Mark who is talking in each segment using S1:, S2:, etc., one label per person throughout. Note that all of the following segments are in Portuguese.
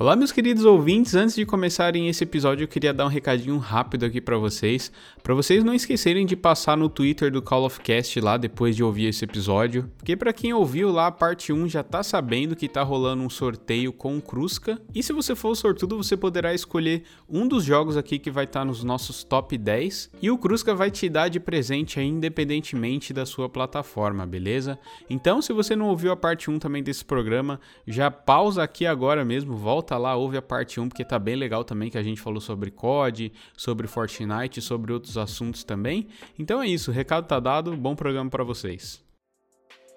S1: Olá, meus queridos ouvintes. Antes de começarem esse episódio, eu queria dar um recadinho rápido aqui para vocês, para vocês não esquecerem de passar no Twitter do Call of Cast lá depois de ouvir esse episódio, porque para quem ouviu lá a parte 1 já tá sabendo que tá rolando um sorteio com Crusca. E se você for sortudo, você poderá escolher um dos jogos aqui que vai estar tá nos nossos top 10 e o Crusca vai te dar de presente aí, independentemente da sua plataforma, beleza? Então, se você não ouviu a parte 1 também desse programa, já pausa aqui agora mesmo, volta volta lá, ouve a parte 1, porque tá bem legal também, que a gente falou sobre COD, sobre Fortnite, sobre outros assuntos também. Então é isso, recado tá dado, bom programa para vocês.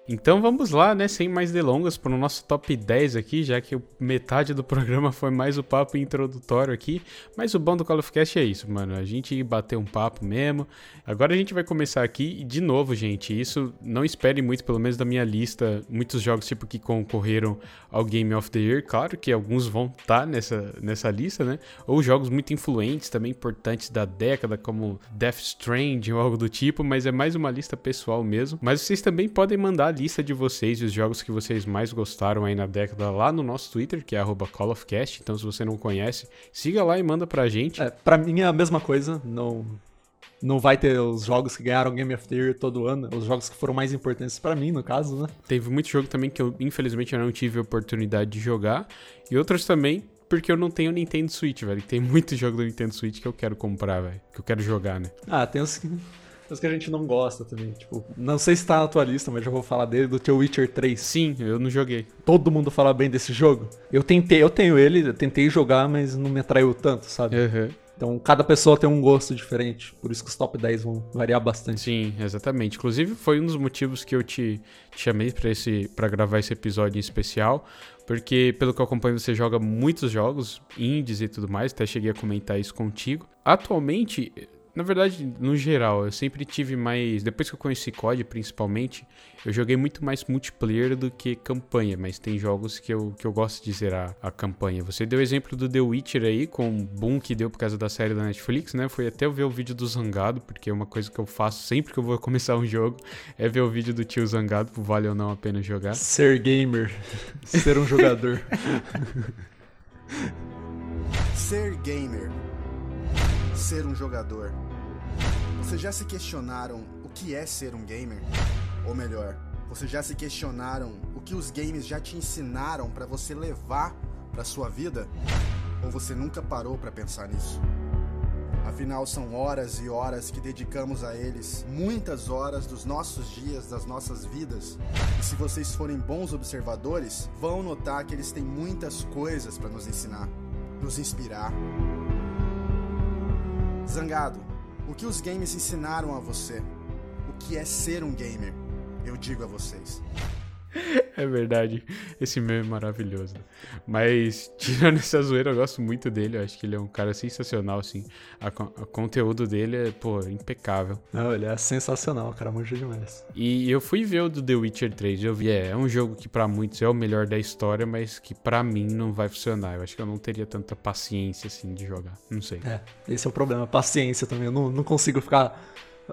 S1: Então vamos lá, né, sem mais delongas, para o nosso top 10 aqui, já que metade do programa foi mais o papo introdutório aqui. Mas o bom do Call of Cast é isso, mano. A gente bater um papo mesmo. Agora a gente vai começar aqui e, de novo, gente, isso não espere muito, pelo menos da minha lista, muitos jogos tipo que concorreram ao Game of the Year. Claro que alguns vão estar tá nessa, nessa lista, né? Ou jogos muito influentes, também importantes da década, como Death Stranding ou algo do tipo, mas é mais uma lista pessoal mesmo. Mas vocês também podem mandar lista de vocês e os jogos que vocês mais gostaram aí na década lá no nosso Twitter, que é @callofcast. Então, se você não conhece, siga lá e manda pra gente.
S2: É, pra mim é a mesma coisa. Não, não vai ter os jogos que ganharam Game of the Year todo ano, os jogos que foram mais importantes para mim, no caso, né?
S1: Teve muito jogo também que eu, infelizmente, eu não tive a oportunidade de jogar, e outros também porque eu não tenho Nintendo Switch, velho. Tem muito jogo do Nintendo Switch que eu quero comprar, velho, que eu quero jogar, né?
S2: Ah, tem os que mas que a gente não gosta também. Tipo, não sei se tá na tua lista, mas já vou falar dele, do teu Witcher 3.
S1: Sim, eu não joguei.
S2: Todo mundo fala bem desse jogo. Eu tentei, eu tenho ele, eu tentei jogar, mas não me atraiu tanto, sabe?
S1: Uhum.
S2: Então, cada pessoa tem um gosto diferente, por isso que os top 10 vão variar bastante.
S1: Sim, exatamente. Inclusive, foi um dos motivos que eu te, te chamei para esse para gravar esse episódio em especial, porque pelo que eu acompanho, você joga muitos jogos, indies e tudo mais, até cheguei a comentar isso contigo. Atualmente, na verdade, no geral, eu sempre tive mais. Depois que eu conheci COD, principalmente, eu joguei muito mais multiplayer do que campanha, mas tem jogos que eu, que eu gosto de zerar a campanha. Você deu exemplo do The Witcher aí, com o boom que deu por causa da série da Netflix, né? Foi até eu ver o vídeo do Zangado, porque é uma coisa que eu faço sempre que eu vou começar um jogo, é ver o vídeo do tio Zangado, vale ou não a pena jogar.
S2: Ser gamer. Ser um jogador.
S3: Ser gamer ser um jogador. Vocês já se questionaram o que é ser um gamer? Ou melhor, vocês já se questionaram o que os games já te ensinaram para você levar para sua vida? Ou você nunca parou para pensar nisso? Afinal, são horas e horas que dedicamos a eles, muitas horas dos nossos dias, das nossas vidas. E se vocês forem bons observadores, vão notar que eles têm muitas coisas para nos ensinar, nos inspirar. Zangado, o que os games ensinaram a você? O que é ser um gamer? Eu digo a vocês.
S1: É verdade. Esse meme é maravilhoso. Mas, tirando essa zoeira, eu gosto muito dele. Eu acho que ele é um cara sensacional, assim. O conteúdo dele é, pô, impecável.
S2: Não, ele é sensacional, cara, muito demais.
S1: E eu fui ver o do The Witcher 3. Eu vi, é, é um jogo que para muitos é o melhor da história, mas que para mim não vai funcionar. Eu acho que eu não teria tanta paciência, assim, de jogar. Não sei.
S2: É, esse é o problema. Paciência também. Eu não, não consigo ficar.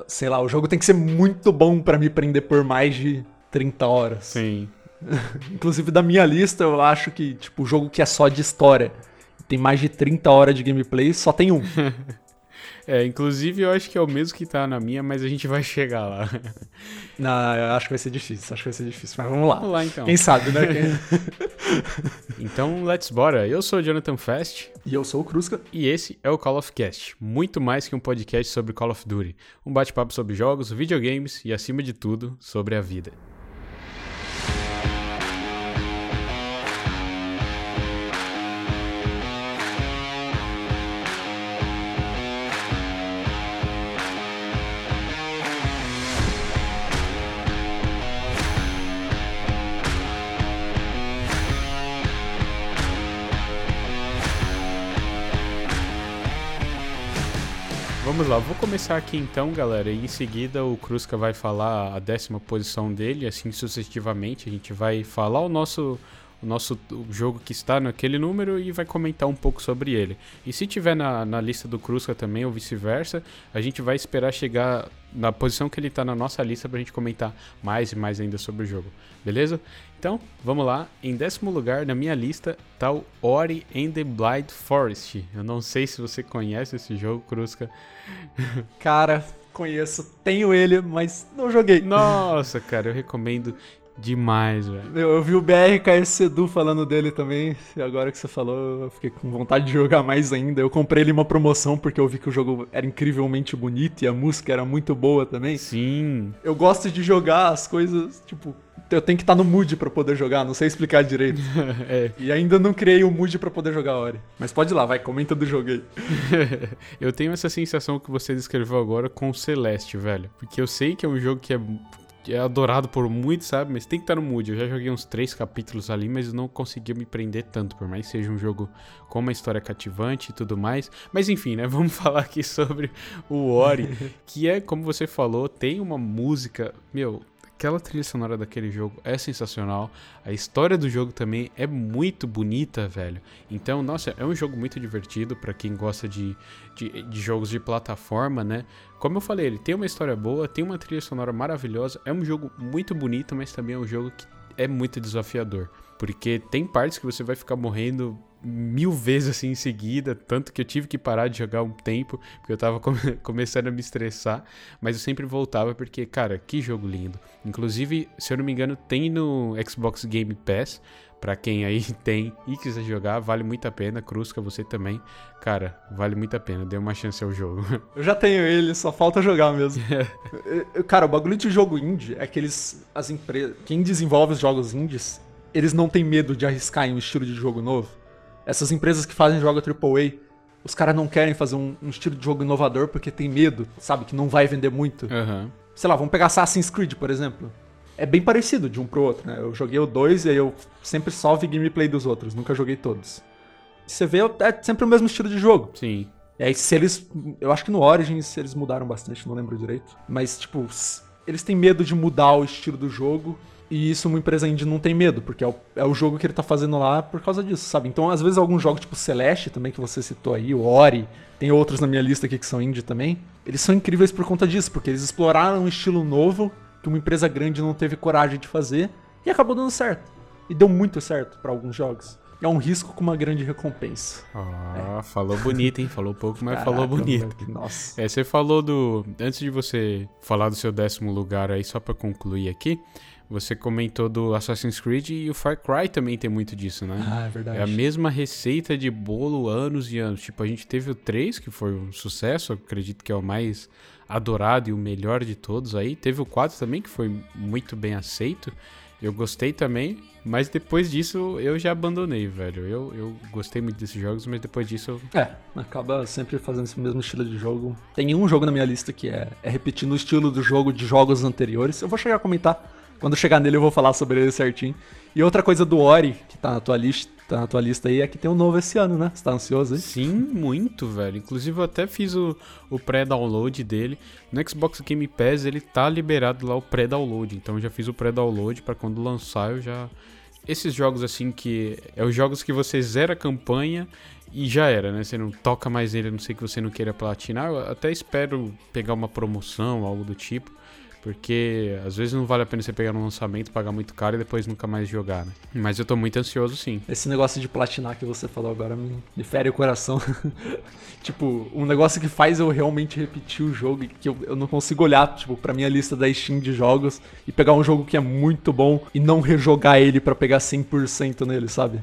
S2: Sei lá, o jogo tem que ser muito bom para me prender por mais de 30 horas.
S1: Sim.
S2: Inclusive, da minha lista, eu acho que, tipo, o jogo que é só de história, tem mais de 30 horas de gameplay, só tem um.
S1: é, inclusive eu acho que é o mesmo que tá na minha, mas a gente vai chegar lá.
S2: Não, eu acho que vai ser difícil, acho que vai ser difícil, mas vamos lá.
S1: Vamos lá então.
S2: Quem sabe, né?
S1: então, let's bora. Eu sou o Jonathan Fest.
S2: E eu sou o Cruzca.
S1: E esse é o Call of Cast, muito mais que um podcast sobre Call of Duty. Um bate-papo sobre jogos, videogames e, acima de tudo, sobre a vida. Vamos lá, vou começar aqui então, galera, e em seguida o Cruzca vai falar a décima posição dele, assim sucessivamente. A gente vai falar o nosso, o nosso jogo que está naquele número e vai comentar um pouco sobre ele. E se tiver na, na lista do Cruzca também, ou vice-versa, a gente vai esperar chegar na posição que ele está na nossa lista para a gente comentar mais e mais ainda sobre o jogo. Beleza? Então, vamos lá. Em décimo lugar na minha lista tá o Ori and the Blind Forest. Eu não sei se você conhece esse jogo, Cruzca.
S2: Cara, conheço, tenho ele, mas não joguei.
S1: Nossa, cara, eu recomendo demais, velho.
S2: Eu, eu vi o BRKS Edu falando dele também, e agora que você falou, eu fiquei com vontade de jogar mais ainda. Eu comprei ele uma promoção porque eu vi que o jogo era incrivelmente bonito e a música era muito boa também.
S1: Sim.
S2: Eu gosto de jogar as coisas, tipo, eu tenho que estar no mood pra poder jogar, não sei explicar direito.
S1: é.
S2: E ainda não criei o um mood pra poder jogar Ori. Mas pode ir lá, vai, comenta do jogo aí.
S1: eu tenho essa sensação que você descreveu agora com o Celeste, velho. Porque eu sei que é um jogo que é é adorado por muitos, sabe? Mas tem que estar no mood. Eu já joguei uns três capítulos ali, mas não consegui me prender tanto, por mais que seja um jogo com uma história cativante e tudo mais. Mas enfim, né? Vamos falar aqui sobre o Ori, que é, como você falou, tem uma música, meu, aquela trilha sonora daquele jogo é sensacional. A história do jogo também é muito bonita, velho. Então, nossa, é um jogo muito divertido para quem gosta de, de, de, jogos de plataforma, né? Como eu falei, ele tem uma história boa, tem uma trilha sonora maravilhosa. É um jogo muito bonito, mas também é um jogo que é muito desafiador. Porque tem partes que você vai ficar morrendo mil vezes assim em seguida, tanto que eu tive que parar de jogar um tempo, porque eu tava come começando a me estressar, mas eu sempre voltava porque, cara, que jogo lindo. Inclusive, se eu não me engano, tem no Xbox Game Pass, para quem aí tem e quiser jogar, vale muito a pena. Cruzca, você também. Cara, vale muito a pena. Dê uma chance ao jogo.
S2: Eu já tenho ele, só falta jogar mesmo. Cara, o bagulho de jogo indie é que eles, as empresas, quem desenvolve os jogos indies, eles não têm medo de arriscar em um estilo de jogo novo. Essas empresas que fazem jogo AAA, os caras não querem fazer um, um, estilo de jogo inovador porque tem medo, sabe? Que não vai vender muito.
S1: Uhum.
S2: Sei lá, vamos pegar Assassin's Creed, por exemplo. É bem parecido de um pro outro, né? Eu joguei o 2 e aí eu sempre só vi gameplay dos outros, nunca joguei todos. Você vê, é sempre o mesmo estilo de jogo.
S1: Sim.
S2: E aí, se eles. Eu acho que no Origins eles mudaram bastante, não lembro direito. Mas, tipo, eles têm medo de mudar o estilo do jogo e isso uma empresa indie não tem medo, porque é o, é o jogo que ele tá fazendo lá por causa disso, sabe? Então, às vezes, alguns jogos tipo Celeste também, que você citou aí, o Ori, tem outros na minha lista aqui que são indie também, eles são incríveis por conta disso, porque eles exploraram um estilo novo que uma empresa grande não teve coragem de fazer e acabou dando certo. E deu muito certo para alguns jogos. É um risco com uma grande recompensa.
S1: Ah, é. falou bonito, hein? Falou pouco, mas Caraca, falou bonito.
S2: Nossa.
S1: É, você falou do. Antes de você falar do seu décimo lugar aí, só para concluir aqui, você comentou do Assassin's Creed e o Far Cry também tem muito disso, né?
S2: Ah, é verdade.
S1: É a mesma receita de bolo anos e anos. Tipo, a gente teve o 3, que foi um sucesso, acredito que é o mais adorado e o melhor de todos aí. Teve o 4 também, que foi muito bem aceito. Eu gostei também, mas depois disso eu já abandonei, velho. Eu, eu gostei muito desses jogos, mas depois disso eu...
S2: É, acaba sempre fazendo esse mesmo estilo de jogo. Tem um jogo na minha lista que é, é repetindo o estilo do jogo de jogos anteriores. Eu vou chegar a comentar quando chegar nele eu vou falar sobre ele certinho. E outra coisa do Ori, que tá na tua lista, tá na tua lista aí, é que tem um novo esse ano, né? Você tá ansioso aí?
S1: Sim, muito, velho. Inclusive eu até fiz o, o pré-download dele. No Xbox Game Pass ele tá liberado lá o pré-download. Então eu já fiz o pré-download para quando lançar eu já. Esses jogos assim que. É os jogos que você zera a campanha e já era, né? Você não toca mais ele, a não sei que você não queira platinar. Eu até espero pegar uma promoção, algo do tipo. Porque às vezes não vale a pena você pegar um lançamento, pagar muito caro e depois nunca mais jogar, né? Mas eu tô muito ansioso sim.
S2: Esse negócio de platinar que você falou agora me, fere o coração. tipo, um negócio que faz eu realmente repetir o jogo e que eu, eu não consigo olhar, tipo, pra minha lista da Steam de jogos e pegar um jogo que é muito bom e não rejogar ele para pegar 100% nele, sabe?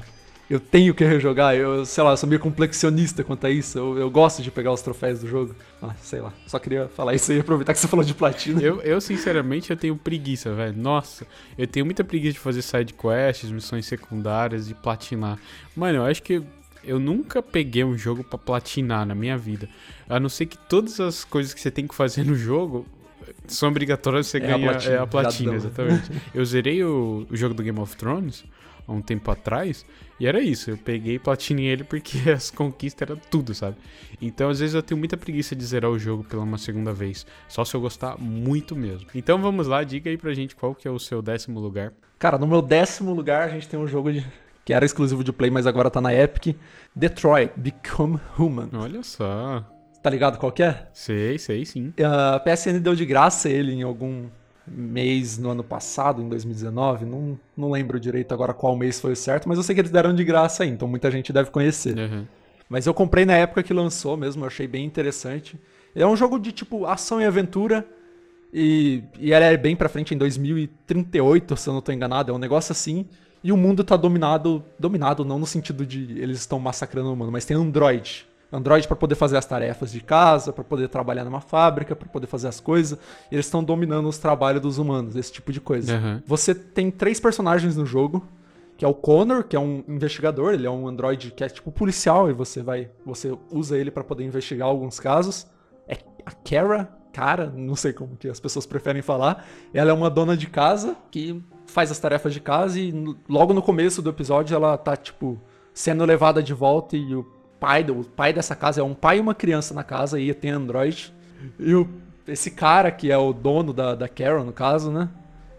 S2: Eu tenho que rejogar. Eu, sei lá, eu sou meio complexionista quanto a isso. Eu, eu gosto de pegar os troféus do jogo. Ah, sei lá. Só queria falar isso aí e aproveitar que você falou de platina.
S1: Eu, eu sinceramente, eu tenho preguiça, velho. Nossa, eu tenho muita preguiça de fazer side quests, missões secundárias e platinar. Mano, eu acho que eu nunca peguei um jogo para platinar na minha vida. A não ser que todas as coisas que você tem que fazer no jogo são obrigatórias você é ganha a platina, é a platina exatamente. eu zerei o, o jogo do Game of Thrones há um tempo atrás e era isso, eu peguei e platinei ele porque as conquistas eram tudo, sabe? Então às vezes eu tenho muita preguiça de zerar o jogo pela uma segunda vez, só se eu gostar muito mesmo. Então vamos lá, diga aí pra gente qual que é o seu décimo lugar.
S2: Cara, no meu décimo lugar a gente tem um jogo de que era exclusivo de Play, mas agora tá na Epic. Detroit Become Human.
S1: Olha só.
S2: Tá ligado qual que é?
S1: Sei, sei sim.
S2: A PSN deu de graça ele em algum mês no ano passado, em 2019. Não, não lembro direito agora qual mês foi o certo, mas eu sei que eles deram de graça aí, então muita gente deve conhecer.
S1: Uhum.
S2: Mas eu comprei na época que lançou mesmo, eu achei bem interessante. É um jogo de tipo ação e aventura. E, e ela é bem pra frente em 2038, se eu não tô enganado. É um negócio assim. E o mundo tá dominado. Dominado não no sentido de eles estão massacrando o mundo, mas tem Android. Android para poder fazer as tarefas de casa, para poder trabalhar numa fábrica, para poder fazer as coisas. E eles estão dominando os trabalhos dos humanos, esse tipo de coisa.
S1: Uhum.
S2: Você tem três personagens no jogo, que é o Connor, que é um investigador, ele é um android que é tipo policial e você vai, você usa ele para poder investigar alguns casos. É a Kara, cara, não sei como que as pessoas preferem falar. Ela é uma dona de casa que faz as tarefas de casa e logo no começo do episódio ela tá tipo sendo levada de volta e o pai, o pai dessa casa é um pai e uma criança na casa e tem Android. E o, esse cara, que é o dono da, da Carol, no caso, né?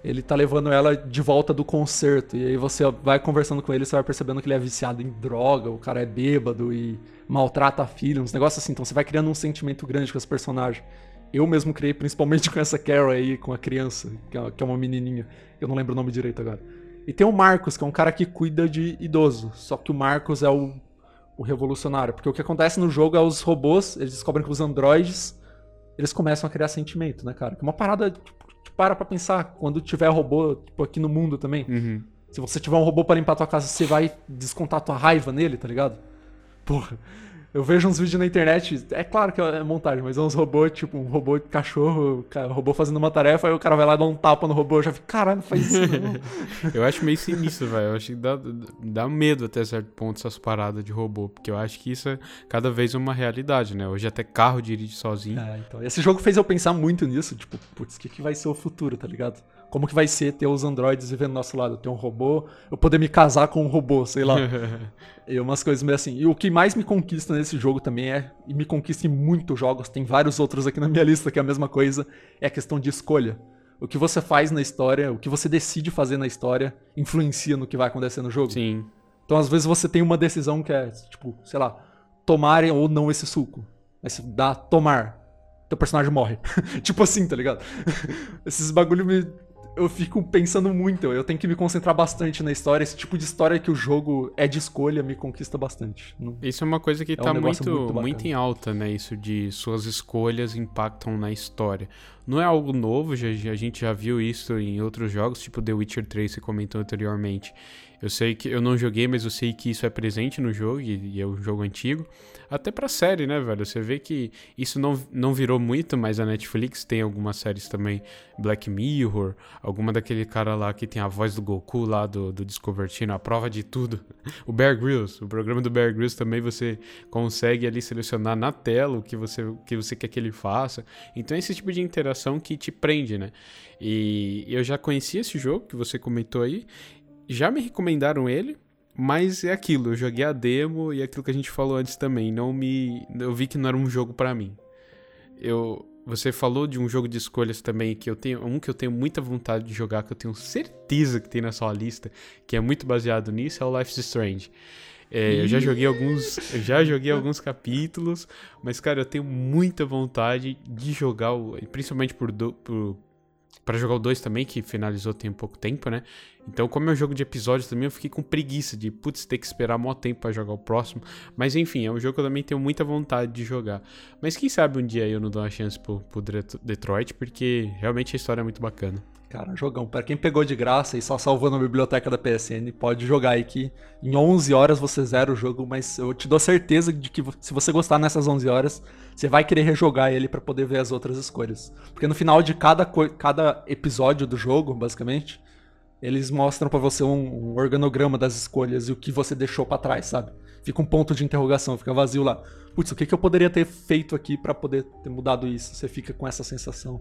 S2: Ele tá levando ela de volta do concerto. E aí você vai conversando com ele, você vai percebendo que ele é viciado em droga, o cara é bêbado e maltrata a filha, uns negócios assim. Então você vai criando um sentimento grande com esse personagem. Eu mesmo criei principalmente com essa Carol aí, com a criança, que é, que é uma menininha. Eu não lembro o nome direito agora. E tem o Marcos, que é um cara que cuida de idoso. Só que o Marcos é o o revolucionário. Porque o que acontece no jogo é os robôs, eles descobrem que os androides, eles começam a criar sentimento, né, cara? Que é uma parada, tipo, para pra pensar, quando tiver robô, tipo, aqui no mundo também.
S1: Uhum.
S2: Se você tiver um robô para limpar a tua casa, você vai descontar a tua raiva nele, tá ligado? Porra. Eu vejo uns vídeos na internet, é claro que é montagem, mas é uns robôs, tipo, um robô de cachorro, um robô fazendo uma tarefa, aí o cara vai lá dar um tapa no robô, eu já fico, caralho, faz isso não.
S1: eu acho meio sinistro, velho. Eu acho que dá, dá medo até certo ponto essas paradas de robô, porque eu acho que isso é cada vez uma realidade, né? Hoje até carro dirige sozinho.
S2: É, então. Esse jogo fez eu pensar muito nisso, tipo, putz, o que, que vai ser o futuro, tá ligado? Como que vai ser ter os androides vivendo do nosso lado? Ter um robô, eu poder me casar com um robô, sei lá. e umas coisas meio assim. E o que mais me conquista nesse jogo também é, e me conquista em muitos jogos, tem vários outros aqui na minha lista que é a mesma coisa, é a questão de escolha. O que você faz na história, o que você decide fazer na história, influencia no que vai acontecer no jogo.
S1: Sim.
S2: Então, às vezes, você tem uma decisão que é, tipo, sei lá, tomar ou não esse suco. Mas dá tomar. Teu personagem morre. tipo assim, tá ligado? Esses bagulho me eu fico pensando muito. Eu tenho que me concentrar bastante na história. Esse tipo de história que o jogo é de escolha me conquista bastante.
S1: Isso é uma coisa que é tá um muito, muito, muito, em alta, né? Isso de suas escolhas impactam na história. Não é algo novo, já, a gente já viu isso em outros jogos, tipo The Witcher 3, você comentou anteriormente. Eu sei que eu não joguei, mas eu sei que isso é presente no jogo e, é um jogo antigo. Até pra série, né, velho? Você vê que isso não, não virou muito, mas a Netflix tem algumas séries também, Black Mirror, alguma daquele cara lá que tem a voz do Goku lá do, do Channel, a prova de tudo. O Bear Grylls, o programa do Bear Grylls também você consegue ali selecionar na tela o que você, o que você quer que ele faça. Então esse tipo de interação que te prende, né? E eu já conhecia esse jogo que você comentou aí já me recomendaram ele, mas é aquilo, eu joguei a demo e aquilo que a gente falou antes também, não me, eu vi que não era um jogo para mim. Eu, você falou de um jogo de escolhas também que eu tenho, um que eu tenho muita vontade de jogar, que eu tenho certeza que tem na sua lista, que é muito baseado nisso, é o Life is Strange. É, eu já joguei alguns, já joguei alguns capítulos, mas cara, eu tenho muita vontade de jogar, principalmente por, do, por para jogar o 2 também, que finalizou tem pouco tempo, né? Então, como é um jogo de episódios também, eu fiquei com preguiça de, putz, ter que esperar mó tempo para jogar o próximo. Mas enfim, é um jogo que eu também tenho muita vontade de jogar. Mas quem sabe um dia eu não dou uma chance pro, pro Detroit, porque realmente a história é muito bacana.
S2: Cara, jogão. Para quem pegou de graça e só salvou na biblioteca da PSN, pode jogar aí que em 11 horas você zera o jogo, mas eu te dou certeza de que se você gostar nessas 11 horas, você vai querer rejogar ele para poder ver as outras escolhas. Porque no final de cada, cada episódio do jogo, basicamente, eles mostram para você um, um, organograma das escolhas e o que você deixou para trás, sabe? Fica um ponto de interrogação, fica vazio lá. Putz, o que, que eu poderia ter feito aqui para poder ter mudado isso? Você fica com essa sensação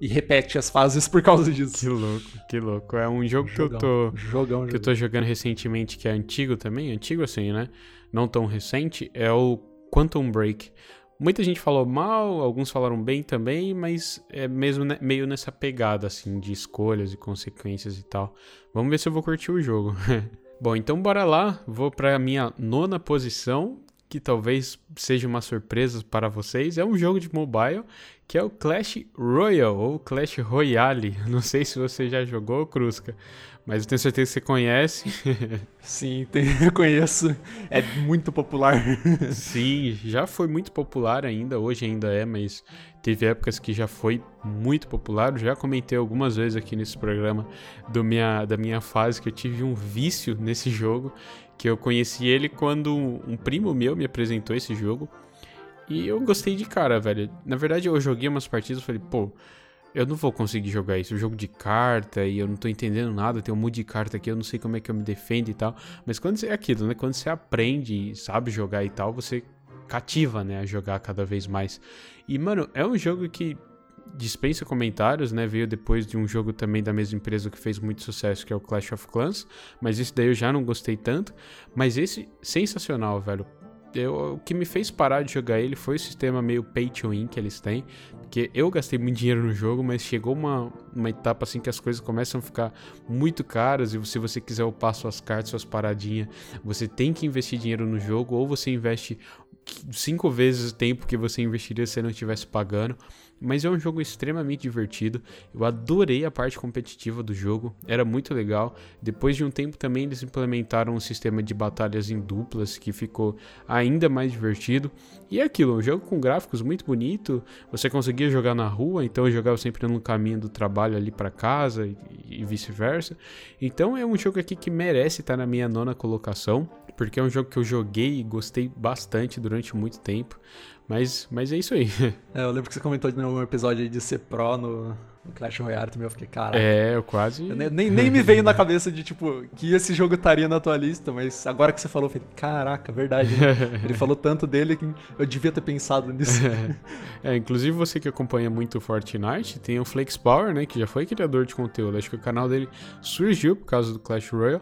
S2: e repete as fases por causa disso.
S1: Que louco, que louco. É um jogo jogão, que eu tô jogão, que eu tô jogando recentemente que é antigo também, antigo assim, né? Não tão recente, é o Quantum Break. Muita gente falou mal, alguns falaram bem também, mas é mesmo meio nessa pegada assim de escolhas e consequências e tal. Vamos ver se eu vou curtir o jogo. Bom, então bora lá. Vou para a minha nona posição, que talvez seja uma surpresa para vocês. É um jogo de mobile que é o Clash Royale ou Clash Royale. Não sei se você já jogou, Crusca, mas eu tenho certeza que você conhece.
S2: Sim, tem, eu conheço. É muito popular.
S1: Sim, já foi muito popular ainda, hoje ainda é, mas teve épocas que já foi muito popular. Eu já comentei algumas vezes aqui nesse programa do minha, da minha fase que eu tive um vício nesse jogo, que eu conheci ele quando um primo meu me apresentou esse jogo. E eu gostei de cara, velho. Na verdade, eu joguei umas partidas e falei, pô, eu não vou conseguir jogar isso. Um jogo de carta e eu não tô entendendo nada. Tem um monte de carta aqui, eu não sei como é que eu me defendo e tal. Mas quando você é aquilo, né? Quando você aprende e sabe jogar e tal, você cativa, né? A jogar cada vez mais. E, mano, é um jogo que dispensa comentários, né? Veio depois de um jogo também da mesma empresa que fez muito sucesso, que é o Clash of Clans. Mas esse daí eu já não gostei tanto. Mas esse, sensacional, velho eu, o que me fez parar de jogar ele foi o sistema meio pay to win que eles têm. Porque eu gastei muito dinheiro no jogo, mas chegou uma, uma etapa assim que as coisas começam a ficar muito caras. E se você quiser upar suas cartas, suas paradinhas, você tem que investir dinheiro no jogo, ou você investe cinco vezes o tempo que você investiria se não estivesse pagando. Mas é um jogo extremamente divertido. Eu adorei a parte competitiva do jogo, era muito legal. Depois de um tempo também eles implementaram um sistema de batalhas em duplas que ficou ainda mais divertido. E é aquilo, um jogo com gráficos muito bonito. Você conseguia jogar na rua, então eu jogava sempre no caminho do trabalho ali para casa e, vice-versa. Então é um jogo aqui que merece estar na minha nona colocação, porque é um jogo que eu joguei e gostei bastante durante muito tempo. Mas, mas é isso aí.
S2: É, eu lembro que você comentou no episódio de ser pro no, no Clash Royale também, eu fiquei, cara.
S1: É, eu quase.
S2: Eu nem, nem me veio na cabeça de, tipo, que esse jogo estaria na tua lista, mas agora que você falou, eu falei, caraca, verdade. Né? Ele falou tanto dele que eu devia ter pensado nisso.
S1: É, inclusive você que acompanha muito o Fortnite, tem o Flex Power, né, que já foi criador de conteúdo. Acho que o canal dele surgiu por causa do Clash Royale.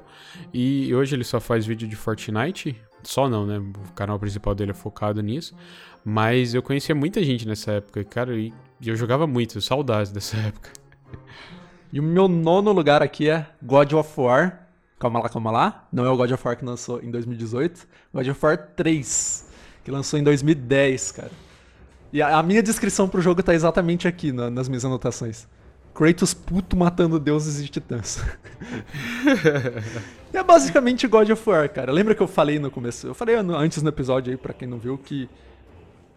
S1: E hoje ele só faz vídeo de Fortnite. Só não, né? O canal principal dele é focado nisso. Mas eu conhecia muita gente nessa época, cara, e eu jogava muito, saudades dessa época.
S2: E o meu nono lugar aqui é God of War. Calma lá, calma lá. Não é o God of War que lançou em 2018. God of War 3, que lançou em 2010, cara. E a, minha descrição pro jogo tá exatamente aqui na, nas minhas anotações. Kratos puto matando deuses e titãs. é basicamente God of War, cara. Lembra que eu falei no começo? Eu falei antes no episódio aí, pra quem não viu, que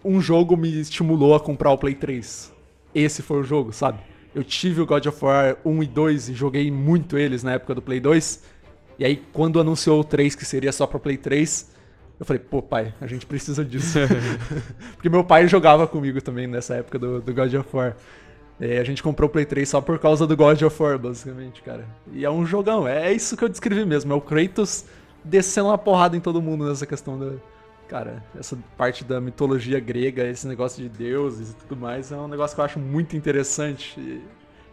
S2: um jogo me estimulou a comprar o Play 3. Esse foi o jogo, sabe? Eu tive o God of War 1 e 2 e joguei muito eles na época do Play 2. E aí, quando anunciou o 3, que seria só pra Play 3, eu falei, pô, pai, a gente precisa disso. Porque meu pai jogava comigo também nessa época do, do God of War. E a gente comprou o Play 3 só por causa do God of War, basicamente, cara. E é um jogão, é isso que eu descrevi mesmo. É o Kratos descendo uma porrada em todo mundo nessa questão da, Cara, essa parte da mitologia grega, esse negócio de deuses e tudo mais, é um negócio que eu acho muito interessante.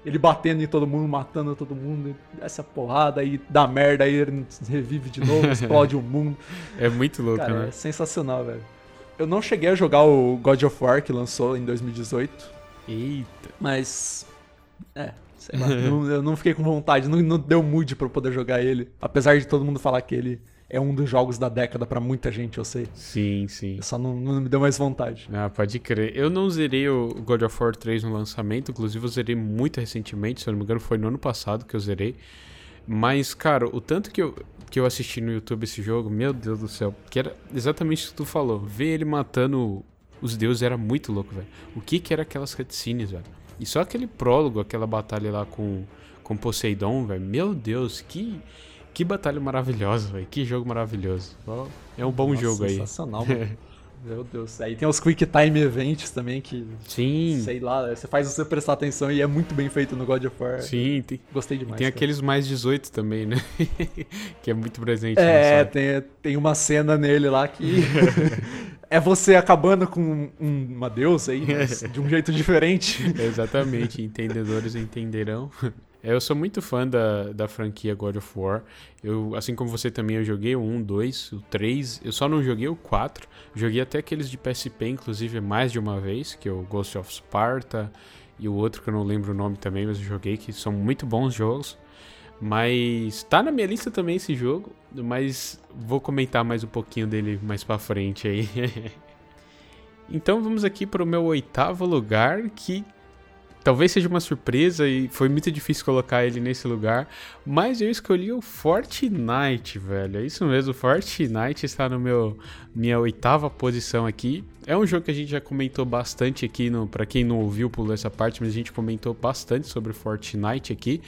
S2: Ele batendo em todo mundo, matando todo mundo, essa porrada aí dá merda, aí ele revive de novo, explode o mundo.
S1: É muito louco,
S2: Cara,
S1: né?
S2: É sensacional, velho. Eu não cheguei a jogar o God of War que lançou em 2018.
S1: Eita.
S2: Mas. É, sei lá. não, eu não fiquei com vontade, não, não deu mood pra eu poder jogar ele. Apesar de todo mundo falar que ele é um dos jogos da década para muita gente, eu sei.
S1: Sim, sim.
S2: Só não, não, me deu mais vontade.
S1: Ah, pode crer. Eu não zerei o God of War 3 no lançamento, inclusive eu zerei muito recentemente, se eu não me engano foi no ano passado que eu zerei. Mas, cara, o tanto que eu, que eu assisti no YouTube esse jogo, meu Deus do céu, que era exatamente o que tu falou. Ver ele matando os deuses era muito louco, velho. O que que era aquelas cutscenes, velho? E só aquele prólogo, aquela batalha lá com, com Poseidon, velho. Meu Deus, que que batalha maravilhosa, velho. Que jogo maravilhoso. É um bom
S2: Nossa,
S1: jogo aí.
S2: Sensacional, mano. Meu Deus. Aí tem os Quick Time Events também que.
S1: Sim.
S2: Sei lá, você faz você prestar atenção e é muito bem feito no God of War.
S1: Sim, tem,
S2: Gostei demais.
S1: Tem
S2: cara.
S1: aqueles mais 18 também, né? que é muito presente.
S2: É, tem, tem uma cena nele lá que. é você acabando com um, uma deusa aí, mas de um jeito diferente.
S1: Exatamente, entendedores entenderão. Eu sou muito fã da, da franquia God of War. Eu, assim como você também, eu joguei o 1, 2, o 3. Eu só não joguei o 4. Joguei até aqueles de PSP, inclusive, mais de uma vez, que é o Ghost of Sparta. E o outro que eu não lembro o nome também, mas eu joguei, que são muito bons jogos. Mas tá na minha lista também esse jogo, mas vou comentar mais um pouquinho dele mais pra frente aí. então vamos aqui para o meu oitavo lugar, que talvez seja uma surpresa e foi muito difícil colocar ele nesse lugar, mas eu escolhi o Fortnite, velho. É isso mesmo, Fortnite está no meu minha oitava posição aqui. É um jogo que a gente já comentou bastante aqui no, para quem não ouviu pulou essa parte, mas a gente comentou bastante sobre Fortnite aqui.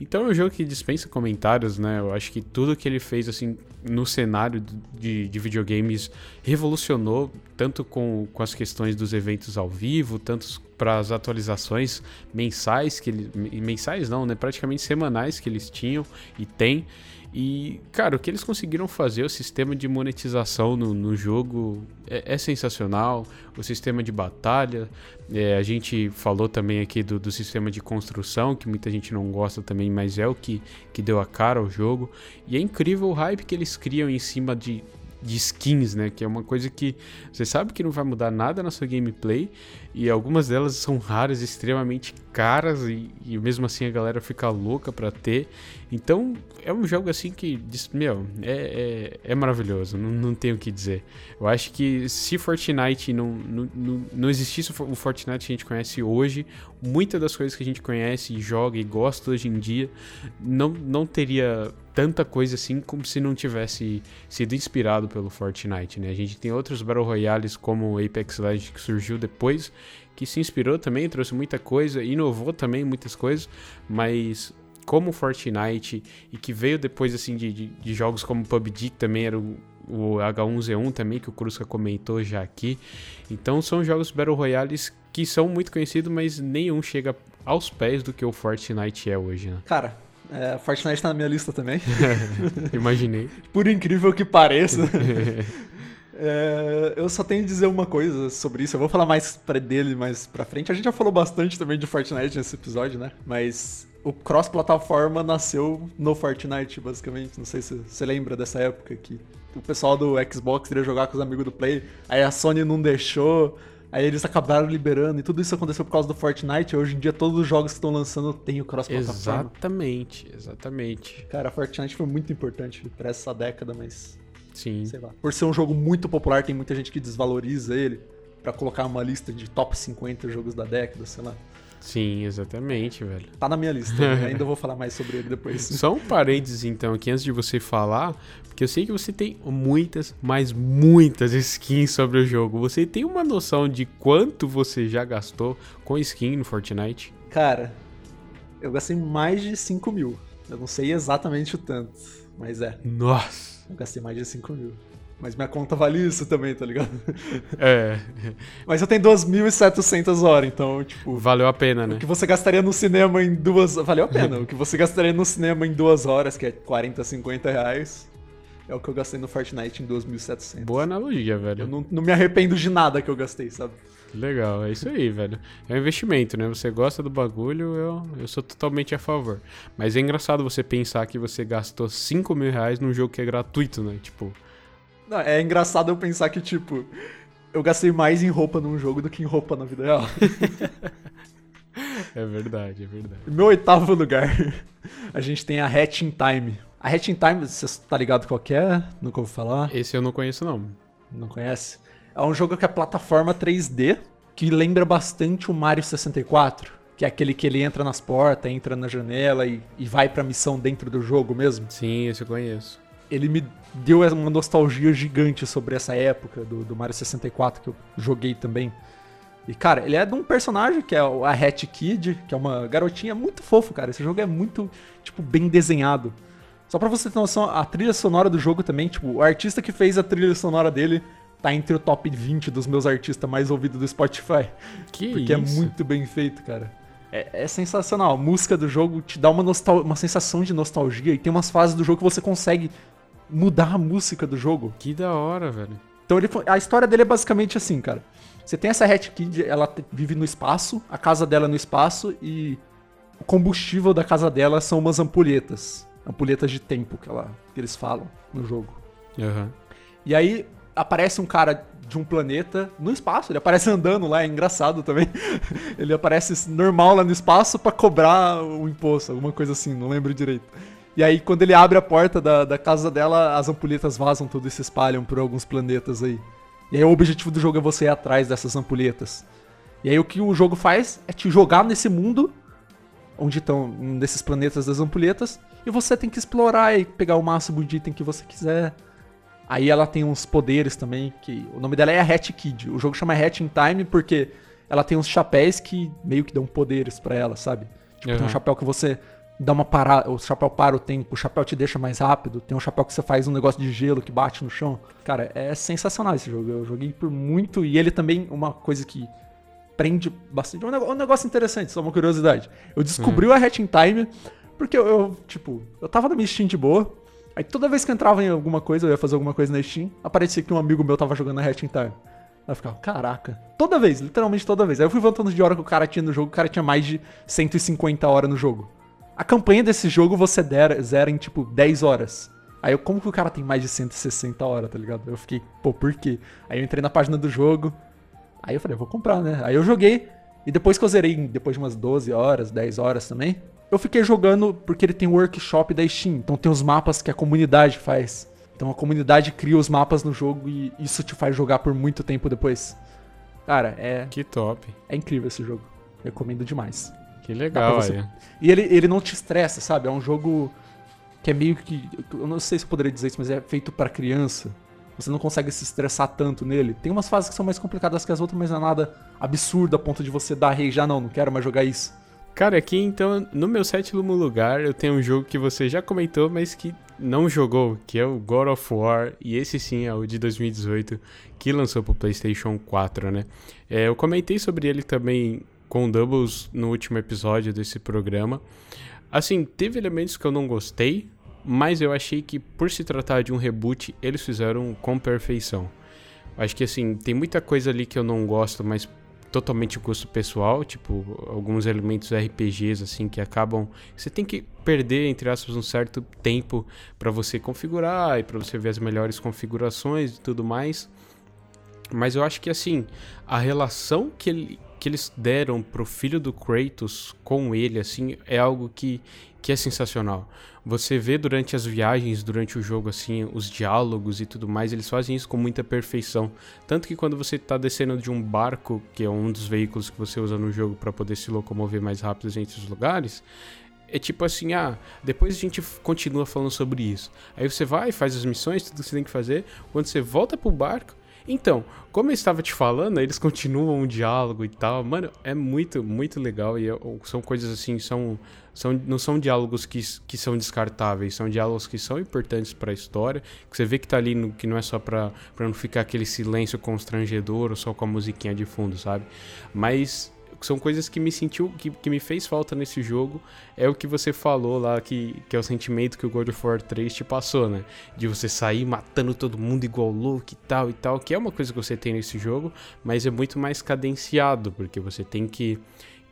S1: Então é um jogo que dispensa comentários, né? Eu acho que tudo que ele fez assim no cenário de, de videogames revolucionou, tanto com, com as questões dos eventos ao vivo, tanto para as atualizações mensais que ele, mensais não, né? Praticamente semanais que eles tinham e tem. E, cara, o que eles conseguiram fazer, o sistema de monetização no, no jogo é, é, sensacional. O sistema de batalha, é, a gente falou também aqui do, do, sistema de construção, que muita gente não gosta também, mas é o que, que deu a cara ao jogo. E é incrível o hype que eles criam em cima de, de skins, né? Que é uma coisa que você sabe que não vai mudar nada na sua gameplay. E algumas delas são raras, extremamente caras. E, e mesmo assim a galera fica louca para ter. Então é um jogo assim que, meu, é, é, é maravilhoso, não, não tenho o que dizer. Eu acho que se Fortnite não, não, não, não existisse o Fortnite que a gente conhece hoje, muitas das coisas que a gente conhece, joga e gosta hoje em dia, não, não teria tanta coisa assim como se não tivesse sido inspirado pelo Fortnite, né? A gente tem outros Battle Royales como Apex Legends que surgiu depois, que se inspirou também, trouxe muita coisa, inovou também muitas coisas, mas como Fortnite e que veio depois assim de, de, de jogos como PUBG, que também era o, o H1Z1 também, que o Cruzca comentou já aqui. Então são jogos Battle Royales que são muito conhecidos, mas nenhum chega aos pés do que o Fortnite é hoje, né?
S2: Cara, é, Fortnite tá na minha lista também.
S1: Imaginei.
S2: Por incrível que pareça. É, eu só tenho que dizer uma coisa sobre isso. Eu vou falar mais pra dele mais pra frente. A gente já falou bastante também de Fortnite nesse episódio, né? Mas o cross-plataforma nasceu no Fortnite, basicamente. Não sei se você lembra dessa época que o pessoal do Xbox queria jogar com os amigos do Play, aí a Sony não deixou, aí eles acabaram liberando, e tudo isso aconteceu por causa do Fortnite. Hoje em dia, todos os jogos que estão lançando têm o cross-plataforma.
S1: Exatamente, exatamente.
S2: Cara, Fortnite foi muito importante para essa década, mas.
S1: Sim.
S2: Sei lá. Por ser um jogo muito popular, tem muita gente que desvaloriza ele para colocar uma lista de top 50 jogos da década, sei lá.
S1: Sim, exatamente, velho.
S2: Tá na minha lista, né? ainda vou falar mais sobre ele depois.
S1: Só um parênteses, então, aqui antes de você falar, porque eu sei que você tem muitas, mas muitas skins sobre o jogo. Você tem uma noção de quanto você já gastou com skin no Fortnite?
S2: Cara, eu gastei mais de 5 mil. Eu não sei exatamente o tanto, mas é.
S1: Nossa!
S2: Eu gastei mais de 5 mil. Mas minha conta vale isso também, tá ligado?
S1: É.
S2: Mas eu tenho 2.700 horas, então, tipo.
S1: Valeu a pena, né?
S2: O que você gastaria no cinema em duas. Valeu a pena. o que você gastaria no cinema em duas horas, que é 40, 50 reais, é o que eu gastei no Fortnite em 2.700.
S1: Boa analogia, velho.
S2: Eu não, não me arrependo de nada que eu gastei, sabe?
S1: Legal, é isso aí, velho. É um investimento, né? Você gosta do bagulho, eu, eu sou totalmente a favor. Mas é engraçado você pensar que você gastou 5 mil reais num jogo que é gratuito, né? Tipo.
S2: Não, é engraçado eu pensar que, tipo, eu gastei mais em roupa num jogo do que em roupa na vida real.
S1: é verdade, é verdade.
S2: Meu oitavo lugar, a gente tem a Hatching Time. A Hatching Time, você tá ligado qual é? Nunca ouvi falar?
S1: Esse eu não conheço, não.
S2: Não conhece? É um jogo que é plataforma 3D, que lembra bastante o Mario 64. Que é aquele que ele entra nas portas, entra na janela e, e vai pra missão dentro do jogo mesmo.
S1: Sim, esse eu conheço.
S2: Ele me deu uma nostalgia gigante sobre essa época do, do Mario 64 que eu joguei também. E, cara, ele é de um personagem que é a Hat Kid, que é uma garotinha muito fofo, cara. Esse jogo é muito, tipo, bem desenhado. Só pra você ter noção, a trilha sonora do jogo também, tipo, o artista que fez a trilha sonora dele tá entre o top 20 dos meus artistas mais ouvidos do Spotify.
S1: Que
S2: Porque é
S1: isso?
S2: é muito bem feito, cara. É, é, sensacional. A música do jogo te dá uma, uma sensação de nostalgia e tem umas fases do jogo que você consegue mudar a música do jogo.
S1: Que da hora, velho.
S2: Então ele, a história dele é basicamente assim, cara. Você tem essa Hat Kid, ela vive no espaço, a casa dela é no espaço e o combustível da casa dela são umas ampulhetas. Ampulhetas de tempo que, ela, que eles falam no jogo.
S1: Uhum.
S2: E aí aparece um cara de um planeta no espaço. Ele aparece andando lá, é engraçado também. ele aparece normal lá no espaço para cobrar o imposto, alguma coisa assim, não lembro direito. E aí, quando ele abre a porta da, da casa dela, as ampulhetas vazam tudo e se espalham por alguns planetas aí. E aí, o objetivo do jogo é você ir atrás dessas ampulhetas. E aí, o que o jogo faz é te jogar nesse mundo, onde estão um desses planetas das ampulhetas, e você tem que explorar e pegar o máximo de item que você quiser. Aí ela tem uns poderes também, que o nome dela é a Hatch Kid. O jogo chama Hatch in Time porque ela tem uns chapéus que meio que dão poderes para ela, sabe? Tipo, uhum. tem um chapéu que você dá uma parada, o chapéu para o tempo, o chapéu te deixa mais rápido, tem um chapéu que você faz um negócio de gelo que bate no chão. Cara, é sensacional esse jogo. Eu joguei por muito e ele também uma coisa que prende bastante, um negócio interessante, só uma curiosidade. Eu descobri uhum. o Hatch in Time porque eu, eu, tipo, eu tava na minha Steam de boa, aí toda vez que eu entrava em alguma coisa, eu ia fazer alguma coisa na Steam, aparecia que um amigo meu tava jogando a Hatch in Time. Aí eu ficava, caraca. Toda vez, literalmente toda vez. Aí eu fui voltando de hora que o cara tinha no jogo, o cara tinha mais de 150 horas no jogo. A campanha desse jogo você dera, zera em tipo 10 horas. Aí eu, como que o cara tem mais de 160 horas, tá ligado? Eu fiquei, pô, por quê? Aí eu entrei na página do jogo. Aí eu falei, vou comprar, né? Aí eu joguei. E depois que eu zerei, depois de umas 12 horas, 10 horas também, eu fiquei jogando porque ele tem o workshop da Steam. Então tem os mapas que a comunidade faz. Então a comunidade cria os mapas no jogo e isso te faz jogar por muito tempo depois. Cara, é.
S1: Que top.
S2: É incrível esse jogo. Recomendo demais.
S1: Que legal, aí.
S2: E ele, ele não te estressa, sabe? É um jogo que é meio que. Eu não sei se eu poderia dizer isso, mas é feito para criança. Você não consegue se estressar tanto nele. Tem umas fases que são mais complicadas que as outras, mas não é nada absurdo a ponto de você dar rei já não, não quero mais jogar isso.
S1: Cara, aqui então, no meu sétimo lugar, eu tenho um jogo que você já comentou, mas que não jogou, que é o God of War, e esse sim é o de 2018, que lançou pro PlayStation 4, né? É, eu comentei sobre ele também com Doubles no último episódio desse programa. Assim, teve elementos que eu não gostei, mas eu achei que por se tratar de um reboot, eles fizeram com perfeição. Acho que assim, tem muita coisa ali que eu não gosto, mas totalmente gosto pessoal, tipo alguns elementos RPGs assim que acabam, você tem que perder entre aspas um certo tempo para você configurar e para você ver as melhores configurações e tudo mais. Mas eu acho que assim, a relação que ele que eles deram pro filho do Kratos com ele, assim, é algo que, que é sensacional. Você vê durante as viagens, durante o jogo, assim, os diálogos e tudo mais, eles fazem isso com muita perfeição. Tanto que quando você está descendo de um barco, que é um dos veículos que você usa no jogo para poder se locomover mais rápido entre os lugares, é tipo assim, ah, depois a gente continua falando sobre isso. Aí você vai, faz as missões, tudo que você tem que fazer. Quando você volta pro barco, então, como eu estava te falando, eles continuam o diálogo e tal. Mano, é muito, muito legal. E são coisas assim, são, são, não são diálogos que, que são descartáveis, são diálogos que são importantes para a história. Que você vê que tá ali, no, que não é só pra não ficar aquele silêncio constrangedor ou só com a musiquinha de fundo, sabe? Mas são coisas que me sentiu, que, que me fez falta nesse jogo. É o que você falou lá, que, que é o sentimento que o God of War 3 te passou, né? De você sair matando todo mundo igual louco e tal e tal, que é uma coisa que você tem nesse jogo, mas é muito mais cadenciado, porque você tem que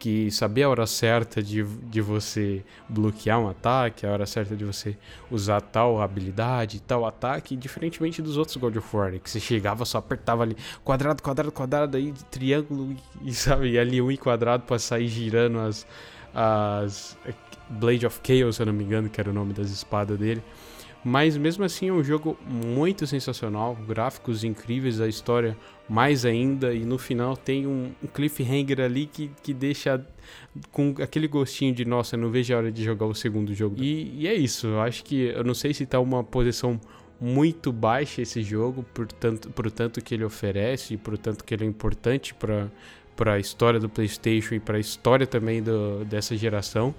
S1: que saber a hora certa de, de você bloquear um ataque, a hora certa de você usar tal habilidade, tal ataque, diferentemente dos outros God of War, que você chegava, só apertava ali quadrado, quadrado, quadrado, aí triângulo e, sabe, e ali um e quadrado para sair girando as, as Blade of Chaos, se eu não me engano, que era o nome das espadas dele. Mas mesmo assim é um jogo muito sensacional, gráficos incríveis, a história mais ainda, e no final tem um, cliffhanger ali que, que deixa com aquele gostinho de nossa, não vejo a hora de jogar o segundo jogo. E, e é isso, eu acho que eu não sei se tá uma posição muito baixa esse jogo, por tanto, por tanto que ele oferece e por tanto que ele é importante para a história do PlayStation e para a história também do, dessa geração.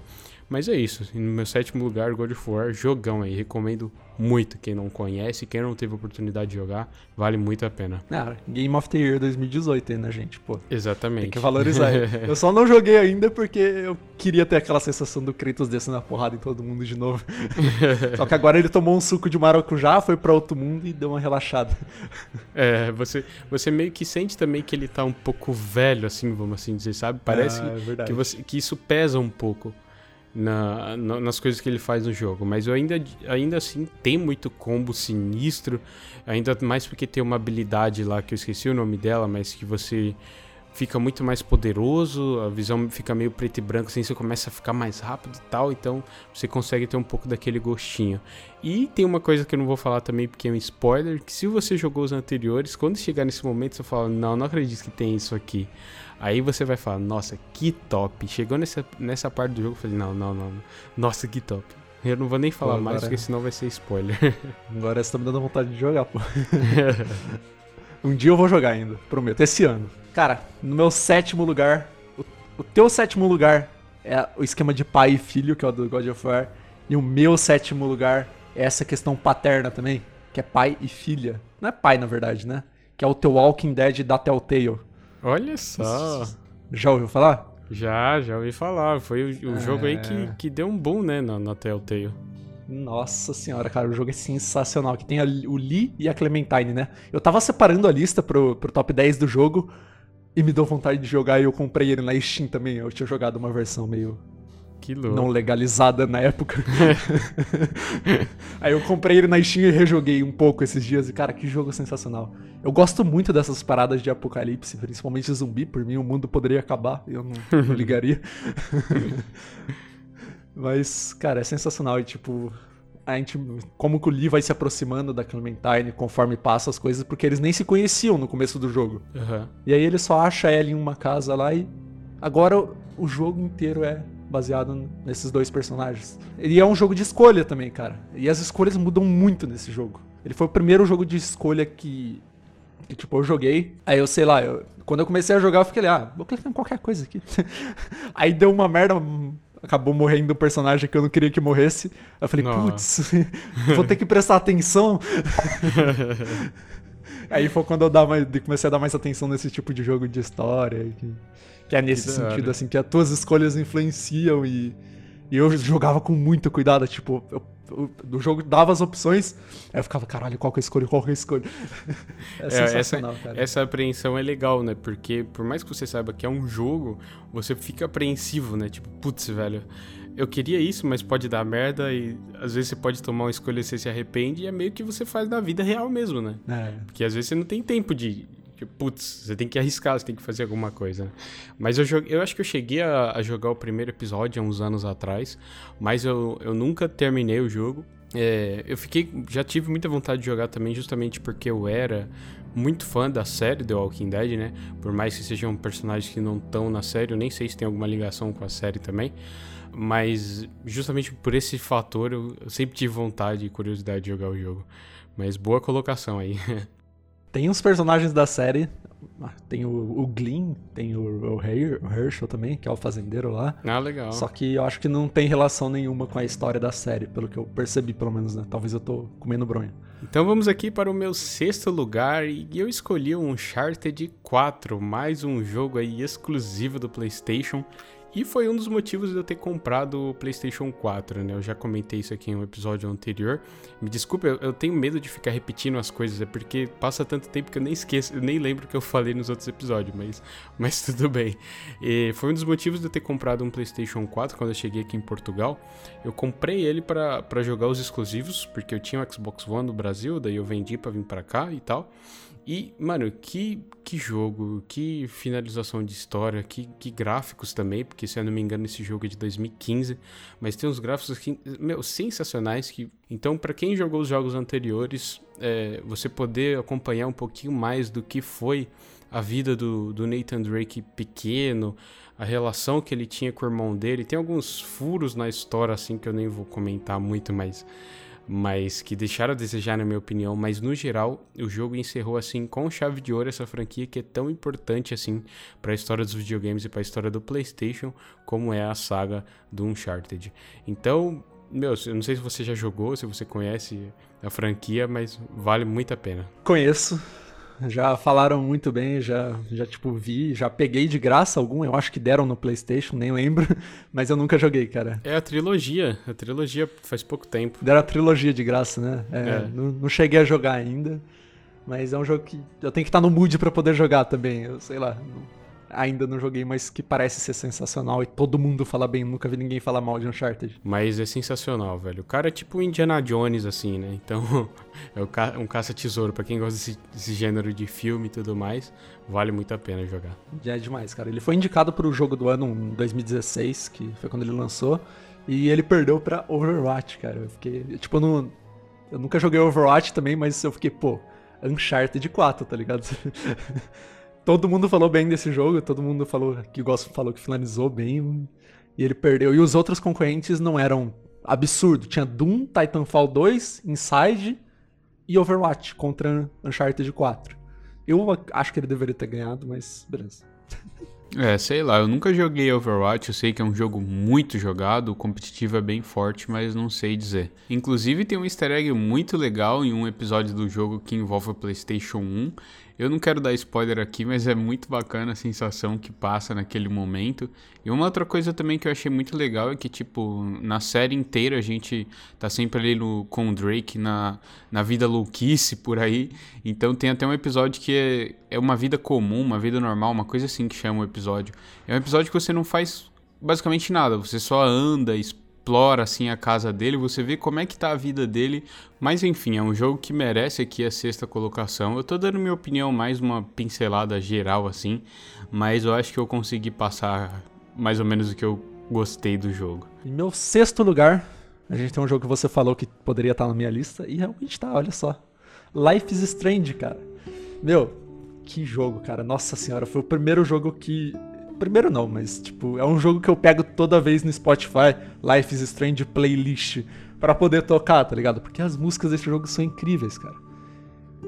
S1: Mas é isso. No meu sétimo lugar, God of War, jogão aí. Recomendo muito. Quem não conhece, quem não teve oportunidade de jogar, vale muito a pena.
S2: Ah, Game of the Year 2018, né, gente? Pô.
S1: Exatamente.
S2: Tem que valorizar. eu só não joguei ainda porque eu queria ter aquela sensação do Kratos descendo a porrada em todo mundo de novo. só que agora ele tomou um suco de maracujá, foi para outro mundo e deu uma relaxada.
S1: É, você, você meio que sente também que ele tá um pouco velho, assim, vamos assim dizer, sabe? Parece ah, é que, você, que isso pesa um pouco. Na, na, nas coisas que ele faz no jogo. Mas eu ainda, ainda assim tem muito combo sinistro. Ainda mais porque tem uma habilidade lá que eu esqueci o nome dela, mas que você fica muito mais poderoso, a visão fica meio preto e branco, assim você começa a ficar mais rápido e tal, então você consegue ter um pouco daquele gostinho. E tem uma coisa que eu não vou falar também porque é um spoiler, que se você jogou os anteriores, quando chegar nesse momento você fala, não, não acredito que tem isso aqui. Aí você vai falar, nossa, que top. Chegou nessa, nessa parte do jogo, eu falei, não, não, não, nossa, que top. Eu não vou nem falar pô, mais, porque senão vai ser spoiler.
S2: Agora você tá me dando vontade de jogar, pô. um dia eu vou jogar ainda, prometo, esse ano. Cara, no meu sétimo lugar, o, o teu sétimo lugar é o esquema de pai e filho, que é o do God of War. E o meu sétimo lugar é essa questão paterna também, que é pai e filha. Não é pai, na verdade, né? Que é o teu Walking Dead da Telltale.
S1: Olha só.
S2: Já ouviu falar?
S1: Já, já ouvi falar. Foi o, o é... jogo aí que, que deu um boom, né, na, na Telltale.
S2: Nossa senhora, cara, o jogo é sensacional. Que tem a, o Lee e a Clementine, né? Eu tava separando a lista pro, pro top 10 do jogo e me deu vontade de jogar e eu comprei ele na Steam também. Eu tinha jogado uma versão meio
S1: que louco.
S2: não legalizada na época. Aí eu comprei ele na Steam e rejoguei um pouco esses dias. E, cara, que jogo sensacional. Eu gosto muito dessas paradas de apocalipse, principalmente zumbi. Por mim, o mundo poderia acabar. Eu não, não ligaria. Mas, cara, é sensacional. E, tipo, a gente, como que o Lee vai se aproximando da Clementine conforme passa as coisas, porque eles nem se conheciam no começo do jogo.
S1: Uhum.
S2: E aí ele só acha ela em uma casa lá e agora o jogo inteiro é baseado nesses dois personagens. E é um jogo de escolha também, cara. E as escolhas mudam muito nesse jogo. Ele foi o primeiro jogo de escolha que, que tipo, eu joguei. Aí eu sei lá, eu, quando eu comecei a jogar, eu fiquei ali, ah, vou clicar em qualquer coisa aqui. aí deu uma merda, acabou morrendo um personagem que eu não queria que morresse. Aí eu falei, putz, vou ter que prestar atenção. aí foi quando eu dar mais, comecei a dar mais atenção nesse tipo de jogo de história. Que... Que é nesse que sentido, assim, que as tuas escolhas influenciam e, e eu jogava com muito cuidado, tipo, eu, eu, do jogo dava as opções, aí eu ficava, caralho, qual que eu escolho, qual que eu escolho.
S1: é, é sensacional, essa, cara. Essa apreensão é legal, né? Porque por mais que você saiba que é um jogo, você fica apreensivo, né? Tipo, putz, velho, eu queria isso, mas pode dar merda e às vezes você pode tomar uma escolha e você se arrepende e é meio que você faz na vida real mesmo, né?
S2: É.
S1: Porque às vezes você não tem tempo de Tipo, putz, você tem que arriscar, você tem que fazer alguma coisa. Mas eu, eu acho que eu cheguei a, a, jogar o primeiro episódio há uns anos atrás, mas eu, eu nunca terminei o jogo. É, eu fiquei. Já tive muita vontade de jogar também, justamente porque eu era muito fã da série The Walking Dead, né? Por mais que sejam personagens que não estão na série, eu nem sei se tem alguma ligação com a série também. Mas justamente por esse fator eu, eu sempre tive vontade e curiosidade de jogar o jogo. Mas boa colocação aí.
S2: Tem uns personagens da série. Ah, tem o, o Glyn, tem o, o, Herschel também, que é o fazendeiro lá.
S1: Ah, legal.
S2: Só que eu acho que não tem relação nenhuma com a história da série, pelo que eu percebi, pelo menos, né? Talvez eu tô comendo bronha.
S1: Então vamos aqui para o meu sexto lugar e eu escolhi um Uncharted 4, mais um jogo aí exclusivo do PlayStation. E foi um dos motivos de eu ter comprado o PlayStation 4, né? Eu já comentei isso aqui em um episódio anterior. Me desculpe, eu, eu, tenho medo de ficar repetindo as coisas, é porque passa tanto tempo que eu nem esqueço, eu nem lembro o que eu falei nos outros episódios, mas, mas tudo bem. E foi um dos motivos de eu ter comprado um PlayStation 4 quando eu cheguei aqui em Portugal. Eu comprei ele para jogar os exclusivos, porque eu tinha o Xbox One no Brasil, daí eu vendi para vir para cá e tal. E, mano, que, que jogo, que finalização de história, que, que gráficos também, porque se eu não me engano esse jogo é de 2015, mas tem uns gráficos aqui, meu, sensacionais que... Então, para quem jogou os jogos anteriores, é, você poder acompanhar um pouquinho mais do que foi a vida do, do Nathan Drake pequeno, a relação que ele tinha com o irmão dele, tem alguns furos na história, assim, que eu nem vou comentar muito, mas mas que deixaram a desejar na minha opinião, mas no geral o jogo encerrou assim com chave de ouro essa franquia que é tão importante assim para a história dos videogames e para a história do PlayStation como é a saga do Uncharted. Então, meu, eu não sei se você já jogou, se você conhece a franquia, mas vale muito a pena.
S2: Conheço, já falaram muito bem, já, já tipo vi, já peguei de graça algum, eu acho que deram no PlayStation, nem lembro, mas eu nunca joguei, cara.
S1: É a trilogia, a trilogia faz pouco tempo.
S2: Deram a trilogia de graça, né? É, é. Não, não, cheguei a jogar ainda, mas é um jogo que eu tenho que estar no mood para poder jogar também, eu sei lá. Ainda não joguei, mas que parece ser sensacional e todo mundo fala bem, nunca vi ninguém falar mal de Uncharted.
S1: Mas é sensacional, velho. O cara é tipo Indiana Jones, assim, né? Então, é um caça-tesouro. para quem gosta desse, desse, gênero de filme e tudo mais, vale muito a pena jogar.
S2: Já é demais, cara. Ele foi indicado pro jogo do ano em 2016, que foi quando ele lançou, e ele perdeu pra Overwatch, cara. Eu fiquei. Tipo, eu, não, eu nunca joguei Overwatch também, mas eu fiquei, pô, Uncharted 4, tá ligado? todo mundo falou bem desse jogo, todo mundo falou que gosta, falou que finalizou bem e ele perdeu. E os outros concorrentes não eram absurdo. Tinha Doom, Titanfall 2, Inside e Overwatch contra Uncharted 4. Eu acho que ele deveria ter ganhado, mas beleza.
S1: É, sei lá, eu nunca joguei Overwatch, eu sei que é um jogo muito jogado, o competitivo é bem forte, mas não sei dizer. Inclusive tem um easter egg muito legal em um episódio do jogo que envolve o PlayStation 1 eu não quero dar spoiler aqui, mas é muito bacana a sensação que passa naquele momento. E uma outra coisa também que eu achei muito legal é que, tipo, na série inteira a gente tá sempre ali no, com o Drake na, na vida louquice por aí. Então tem até um episódio que é, é uma vida comum, uma vida normal, uma coisa assim que chama o episódio. É um episódio que você não faz basicamente nada, você só anda, explora explora assim a casa dele, você vê como é que tá a vida dele. Mas enfim, é um jogo que merece aqui a sexta colocação. Eu tô dando minha opinião mais uma pincelada geral assim, mas eu acho que eu consegui passar mais ou menos o que eu gostei do jogo.
S2: Em meu sexto lugar, a gente tem um jogo que você falou que poderia estar na minha lista e realmente tá, olha só. Life is Strange, cara. Meu, que jogo, cara. Nossa senhora, foi o primeiro jogo que Primeiro não, mas tipo, é um jogo que eu pego toda vez no Spotify, Life is Strange playlist, para poder tocar, tá ligado? Porque as músicas desse jogo são incríveis, cara.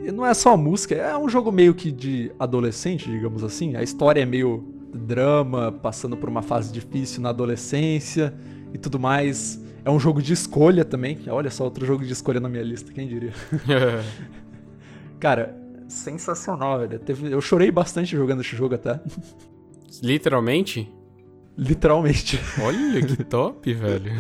S2: E não é só música, é um jogo meio que de adolescente, digamos assim. A história é meio drama, passando por uma fase difícil na adolescência e tudo mais. É um jogo de escolha também. Olha só, outro jogo de escolha na minha lista, quem diria? Cara, sensacional, velho. Eu chorei bastante jogando esse jogo até.
S1: Literalmente?
S2: Literalmente.
S1: Olha que top, velho.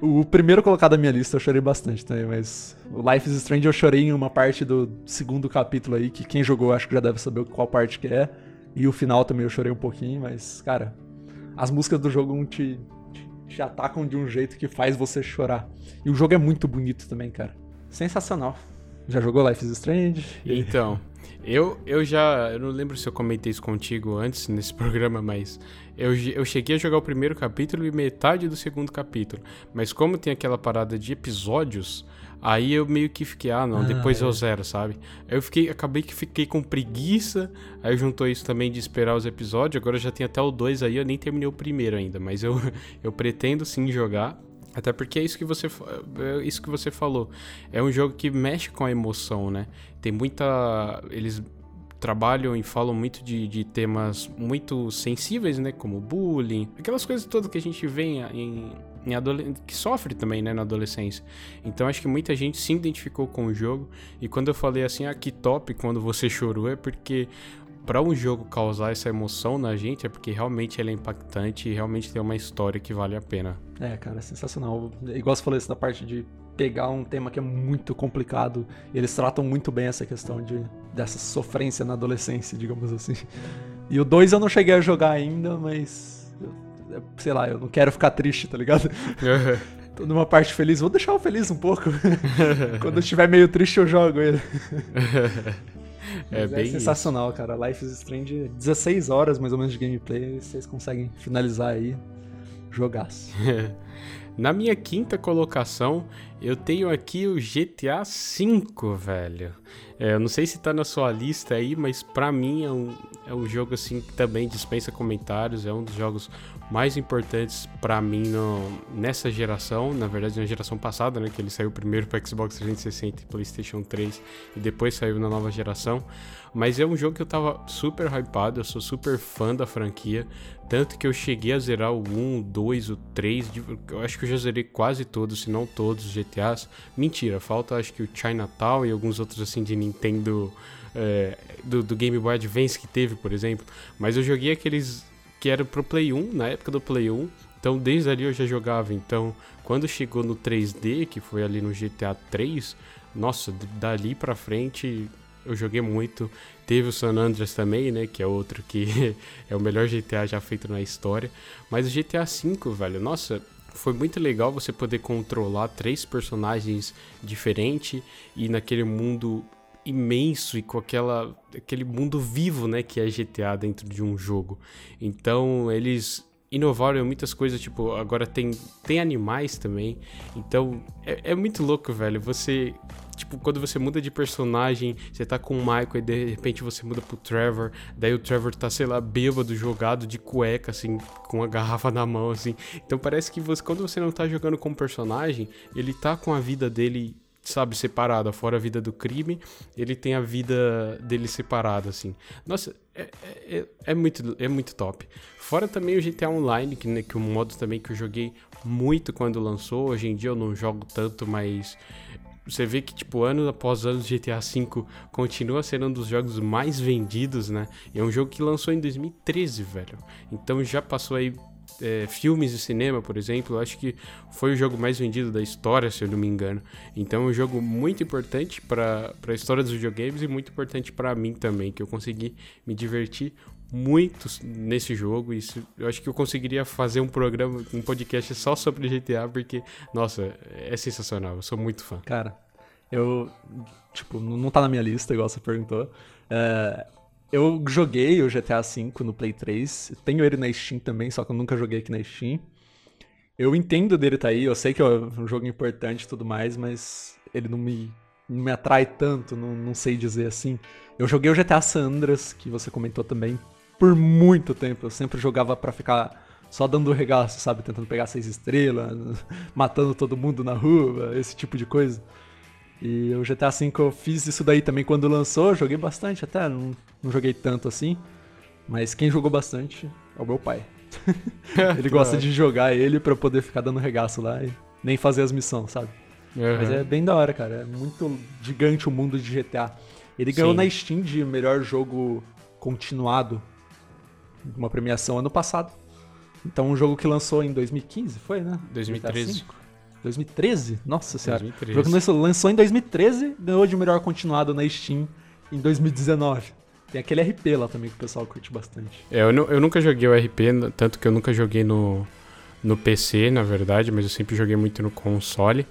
S2: O primeiro colocado da minha lista eu chorei bastante também, mas o Life is Strange eu chorei em uma parte do segundo capítulo aí, que quem jogou acho que já deve saber qual parte que é. E o final também eu chorei um pouquinho, mas, cara, as músicas do jogo te, te, te atacam de um jeito que faz você chorar. E o jogo é muito bonito também, cara. Sensacional. Já jogou Life is Strange?
S1: Então, eu, eu já. Eu não lembro se eu comentei isso contigo antes nesse programa, mas eu, eu cheguei a jogar o primeiro capítulo e metade do segundo capítulo. Mas como tem aquela parada de episódios, aí eu meio que fiquei, ah, não, ah, depois é. eu zero, sabe? Aí eu fiquei, acabei que fiquei com preguiça. Aí juntou isso também de esperar os episódios. Agora já tem até o 2 aí, eu nem terminei o primeiro ainda, mas eu, eu pretendo sim jogar. Até porque é isso que você é isso que você falou. É um jogo que mexe com a emoção, né? Tem muita eles trabalham e falam muito de, de temas muito sensíveis, né, como bullying, aquelas coisas todas que a gente vê em, em que sofre também, né, na adolescência. Então acho que muita gente se identificou com o jogo e quando eu falei assim, ah, que top quando você chorou é porque para um jogo causar essa emoção na gente é porque realmente ele é impactante e realmente tem uma história que vale a pena.
S2: É, cara, é sensacional. Igual você falou isso da parte de pegar um tema que é muito complicado. Eles tratam muito bem essa questão de dessa sofrência na adolescência, digamos assim. E o 2 eu não cheguei a jogar ainda, mas eu, sei lá, eu não quero ficar triste, tá ligado? Tô numa parte feliz, vou deixar o feliz um pouco. Quando eu estiver meio triste eu jogo ele. É, é, bem sensacional, isso. cara. Life is Strange, 16 horas mais ou menos de gameplay, vocês conseguem finalizar aí. Jogaço.
S1: Na minha quinta colocação, eu tenho aqui o GTA V, velho. É, eu não sei se tá na sua lista aí, mas para mim é um, é um jogo assim que também dispensa comentários. É um dos jogos mais importantes para mim no, nessa geração. Na verdade, na geração passada, né? Que ele saiu primeiro para Xbox 360 e PlayStation 3 e depois saiu na nova geração. Mas é um jogo que eu tava super hypado, eu sou super fã da franquia. Tanto que eu cheguei a zerar o 1, o 2, o 3. Eu acho que eu já zerei quase todos, se não todos os GTAs. Mentira, falta acho que o Chinatown e alguns outros assim de Nintendo. É, do, do Game Boy Advance que teve, por exemplo. Mas eu joguei aqueles que era pro Play 1, na época do Play 1. Então desde ali eu já jogava. Então quando chegou no 3D, que foi ali no GTA 3, nossa, dali pra frente eu joguei muito. Teve o San Andreas também, né? Que é outro que é o melhor GTA já feito na história. Mas o GTA V, velho, nossa, foi muito legal você poder controlar três personagens diferentes e naquele mundo imenso e com aquela, aquele mundo vivo, né, que é GTA dentro de um jogo. Então, eles inovaram em muitas coisas, tipo, agora tem, tem animais também. Então, é, é muito louco, velho. Você Tipo, quando você muda de personagem, você tá com o Michael e de repente você muda pro Trevor, daí o Trevor tá, sei lá, bêbado, jogado de cueca, assim, com a garrafa na mão, assim. Então parece que você, quando você não tá jogando com o personagem, ele tá com a vida dele sabe, separada, fora a vida do crime, ele tem a vida dele separada, assim. Nossa, é, é, é, muito, é muito top. Fora também o GTA Online, que, né, que é um modo também que eu joguei muito quando lançou. Hoje em dia eu não jogo tanto, mas você vê que, tipo, ano após ano, GTA V continua sendo um dos jogos mais vendidos, né? E é um jogo que lançou em 2013, velho. Então já passou aí é, filmes de cinema, por exemplo, eu acho que foi o jogo mais vendido da história, se eu não me engano. Então é um jogo muito importante para a história dos videogames e muito importante para mim também, que eu consegui me divertir muito nesse jogo. Isso, eu acho que eu conseguiria fazer um programa, um podcast só sobre GTA, porque, nossa, é sensacional. Eu sou muito fã.
S2: Cara, eu, tipo, não tá na minha lista, igual você perguntou. É, eu joguei o GTA V no Play 3. Tenho ele na Steam também, só que eu nunca joguei aqui na Steam. Eu entendo dele tá aí, eu sei que é um jogo importante e tudo mais, mas ele não me, não me atrai tanto, não, não sei dizer assim. Eu joguei o GTA San Andreas, que você comentou também, por muito tempo. Eu sempre jogava para ficar só dando regaço, sabe? Tentando pegar seis estrelas, matando todo mundo na rua, esse tipo de coisa. E o GTA V eu fiz isso daí também quando lançou, joguei bastante até, não, não joguei tanto assim. Mas quem jogou bastante é o meu pai. ele gosta de jogar ele pra poder ficar dando regaço lá e nem fazer as missões, sabe? Uhum. Mas é bem da hora, cara. É muito gigante o mundo de GTA. Ele ganhou Sim. na Steam de melhor jogo continuado. Uma premiação ano passado. Então, um jogo que lançou em 2015, foi, né?
S1: 2013.
S2: 2013? Nossa senhora. 2013. O jogo lançou em 2013, ganhou de melhor continuado na Steam em 2019. Tem aquele RP lá também que o pessoal curte bastante.
S1: É, eu, eu nunca joguei o RP, tanto que eu nunca joguei no, no PC, na verdade, mas eu sempre joguei muito no console.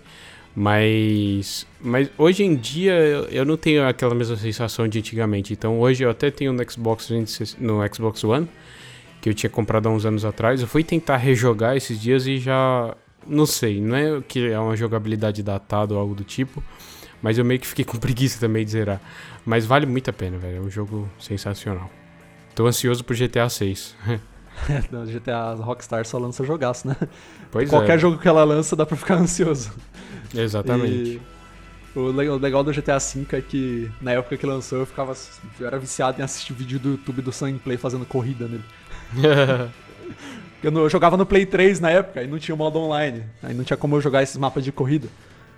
S1: Mas, mas hoje em dia eu não tenho aquela mesma sensação de antigamente. Então hoje eu até tenho no Xbox, no Xbox One, que eu tinha comprado há uns anos atrás. Eu fui tentar rejogar esses dias e já não sei, não é que é uma jogabilidade datada ou algo do tipo, mas eu meio que fiquei com preguiça também de zerar. Mas vale muito a pena, velho. É um jogo sensacional. Tô ansioso pro GTA 6.
S2: Não, GTA Rockstar só lança jogaço, né?
S1: Pois
S2: Qualquer
S1: é.
S2: jogo que ela lança dá pra ficar ansioso.
S1: Exatamente.
S2: E o legal do GTA V é que na época que lançou eu ficava. Eu era viciado em assistir vídeo do YouTube do Sunplay fazendo corrida nele. Eu, eu, jogava no Play 3 na época e não tinha modo online. Aí não tinha como eu jogar esses mapas de corrida.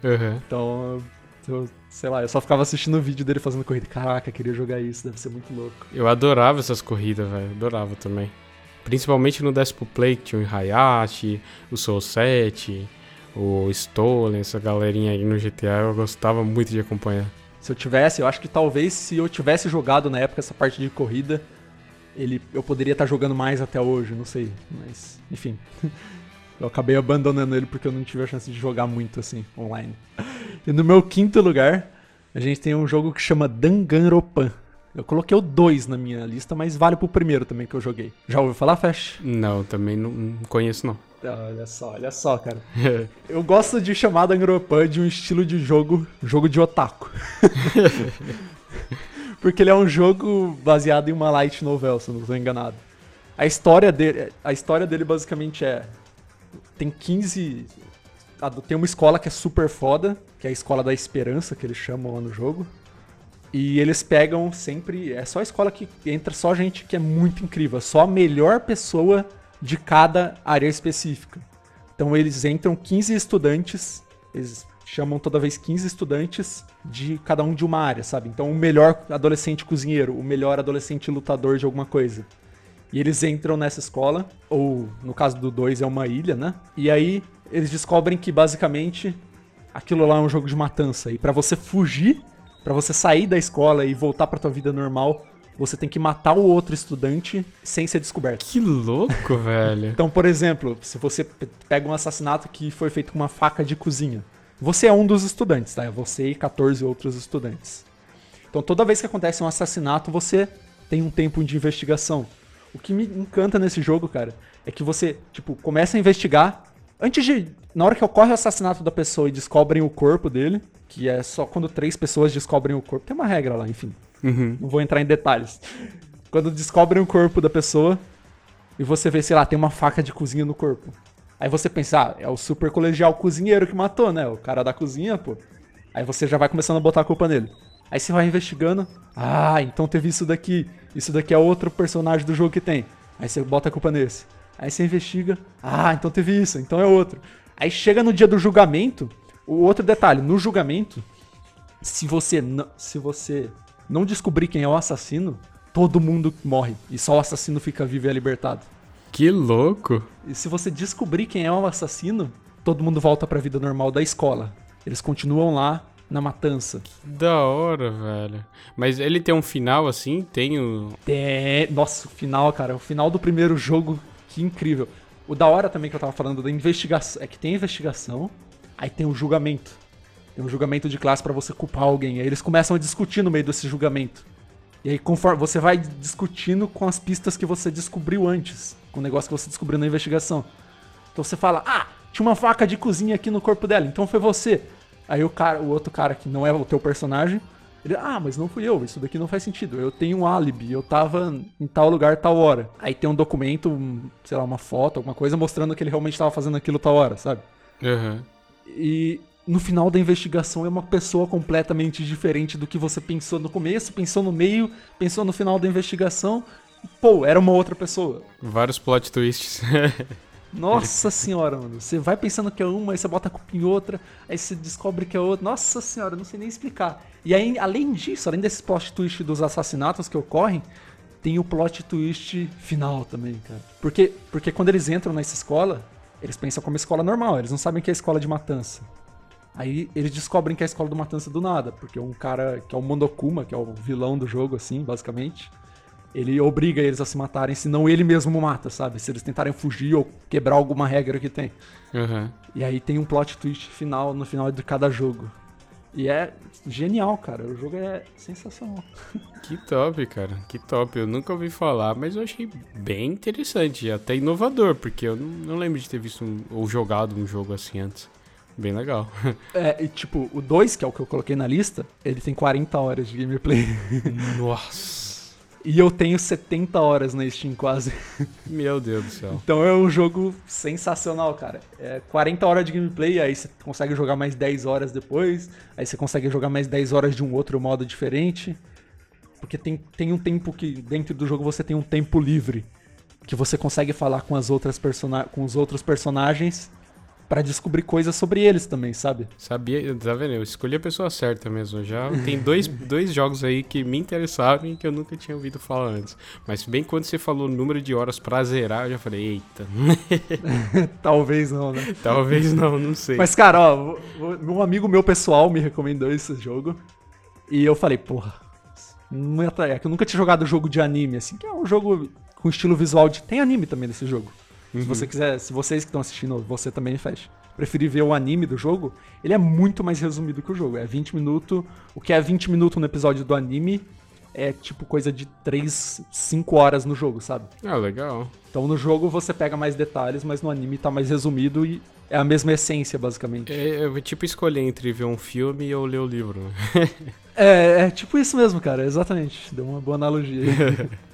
S1: Uhum.
S2: Então, eu, sei lá, eu só ficava assistindo o vídeo dele fazendo corrida. Caraca, queria jogar isso, deve ser muito louco.
S1: Eu adorava essas corridas, velho. Adorava também. Principalmente no Despo Play, que tinha o Hayashi, o Soul 7, o Stolen, essa galerinha aí no GTA, eu gostava muito de acompanhar.
S2: Se eu tivesse, eu acho que talvez se eu tivesse jogado na época essa parte de corrida, ele, eu poderia estar jogando mais até hoje, não sei. Mas, enfim. Eu acabei abandonando ele porque eu não tive a chance de jogar muito assim, online. E no meu quinto lugar, a gente tem um jogo que chama Danganronpan. Eu coloquei o 2 na minha lista, mas vale pro primeiro também que eu joguei. Já ouviu falar, Fesh?
S1: Não, também não conheço não.
S2: Olha só, olha só, cara. eu gosto de chamar Danganronpan de um estilo de jogo, jogo de otaku. Porque ele é um jogo baseado em uma light novel, se não estou enganado. A história dele, a história dele basicamente é tem 15 tem uma escola que é super foda, que é a escola da esperança que eles chamam lá no jogo. E eles pegam sempre, é só a escola que entra só gente que é muito incrível, só a melhor pessoa de cada área específica. Então eles entram 15 estudantes, eles chamam toda vez 15 estudantes de cada um de uma área, sabe? Então, o melhor adolescente cozinheiro, o melhor adolescente lutador de alguma coisa. E eles entram nessa escola, ou no caso do 2 é uma ilha, né? E aí eles descobrem que basicamente aquilo lá é um jogo de matança. E para você fugir Pra você sair da escola e voltar pra tua vida normal, você tem que matar o outro estudante sem ser descoberto.
S1: Que louco, velho.
S2: Então, por exemplo, se você pe- pega um assassinato que foi feito com uma faca de cozinha, você é um dos estudantes, tá? É você e 14 outros estudantes. Então, toda vez que acontece um assassinato, você tem um tempo de investigação. O que me encanta nesse jogo, cara, é que você, tipo, começa a investigar antes de. Na hora que ocorre o assassinato da pessoa e descobrem o corpo dele, que é só quando três pessoas descobrem o corpo, tem uma regra lá, enfim.
S1: Uhum.
S2: Não vou entrar em detalhes. Quando descobrem o corpo da pessoa e você vê, sei lá, tem uma faca de cozinha no corpo. Aí você pensa, ah, é o super colegial cozinheiro que matou, né? O cara da cozinha, pô. Aí você já vai começando a botar a culpa nele. Aí você vai investigando. Ah, então teve isso daqui. Isso daqui é outro personagem do jogo que tem. Aí você bota a culpa nesse. Aí você investiga. Ah, então teve isso. Então é outro. Aí chega no dia do julgamento. O outro detalhe, no julgamento, se você não, se você não descobrir quem é o assassino, todo mundo morre e só o assassino fica vivo e é libertado.
S1: Que louco.
S2: E se você descobrir quem é o assassino, todo mundo volta pra vida normal da escola. Eles continuam lá na matança.
S1: Da hora, velho. Mas ele tem um final assim? Tem o.
S2: É, nossa, o final, cara, o final do primeiro jogo, que incrível. O da hora também que eu tava falando da investigação, é que tem investigação, aí tem o julgamento. Tem um julgamento de classe pra você culpar alguém. Aí eles começam a discutir no meio desse julgamento. E aí conforme você vai discutindo com as pistas que você descobriu antes, com o negócio que você descobriu na investigação. Então você fala: "Ah, tinha uma faca de cozinha aqui no corpo dela, então foi você". Aí o cara, o outro cara que não é o teu personagem, ele: "Ah, mas não fui eu, isso daqui não faz sentido. Eu tenho um álibi, eu tava em tal lugar tal hora". Aí tem um documento, um, sei lá, uma foto, alguma coisa mostrando que ele realmente tava fazendo aquilo tal hora, sabe?
S1: Aham.
S2: E no final da investigação é uma pessoa completamente diferente do que você pensou no começo, pensou no meio, pensou no final da investigação. Pô, era uma outra pessoa.
S1: Vários plot twists.
S2: Nossa senhora, mano. Você vai pensando que é uma, aí você bota a culpa em outra, aí você descobre que é outra. Nossa senhora, não sei nem explicar. E aí, além disso, além desse plot twist dos assassinatos que ocorrem, tem o plot twist final também, cara. Porque, porque quando eles entram nessa escola, eles pensam como escola normal, eles não sabem que é escola de matança. Aí eles descobrem que é a escola do matança do nada, porque um cara que é o Monokuma, que é o vilão do jogo, assim, basicamente, ele obriga eles a se matarem, senão ele mesmo mata, sabe? Se eles tentarem fugir ou quebrar alguma regra que tem.
S1: Aham.
S2: E aí tem um plot twist final no final de cada jogo. E é genial, cara. O jogo é sensacional.
S1: Que top, cara. Que top. Eu nunca ouvi falar, mas eu achei bem interessante. e Até inovador, porque eu não, não lembro de ter visto um- ou jogado um jogo assim antes. Bem legal.
S2: É, e tipo, o 2, que é o que eu coloquei na lista, ele tem 40 horas de gameplay.
S1: Nossa.
S2: E eu tenho 70 horas na Steam quase.
S1: Meu Deus do céu.
S2: Então é um jogo sensacional, cara. É 40 horas de gameplay, aí você consegue jogar mais 10 horas depois, aí você consegue jogar mais 10 horas de um outro modo diferente. Porque tem, tem um tempo que dentro do jogo você tem um tempo livre que você consegue falar com as outras persona com os outros personagens pra descobrir coisas sobre eles também, sabe?
S1: Sabia, tá vendo? Eu escolhi a pessoa certa mesmo. Já tem dois, dois jogos aí que me interessaram e que eu nunca tinha ouvido falar antes. Mas bem quando você falou o número de horas pra zerar, eu já falei, eita,
S2: Talvez não, né?
S1: talvez não, não sei.
S2: Mas, cara, ó, um amigo meu pessoal me recomendou esse jogo. E eu falei, porra, não é. É que eu nunca tinha jogado jogo de anime, assim, que é um jogo com estilo visual de. Tem anime também nesse jogo. Se você quiser, se vocês que estão assistindo, você também faz. Preferir ver o anime do jogo, ele é muito mais resumido que o jogo. É 20 minutos. O que é 20 minutos no episódio do anime é tipo coisa de 3, 5 horas no jogo, sabe?
S1: Ah, legal.
S2: Então no jogo você pega mais detalhes, mas no anime tá mais resumido e é a mesma essência, basicamente.
S1: É, eu vou tipo escolher entre ver um filme ou ler o livro. né?
S2: É, é tipo isso mesmo, cara, exatamente. Deu uma boa analogia.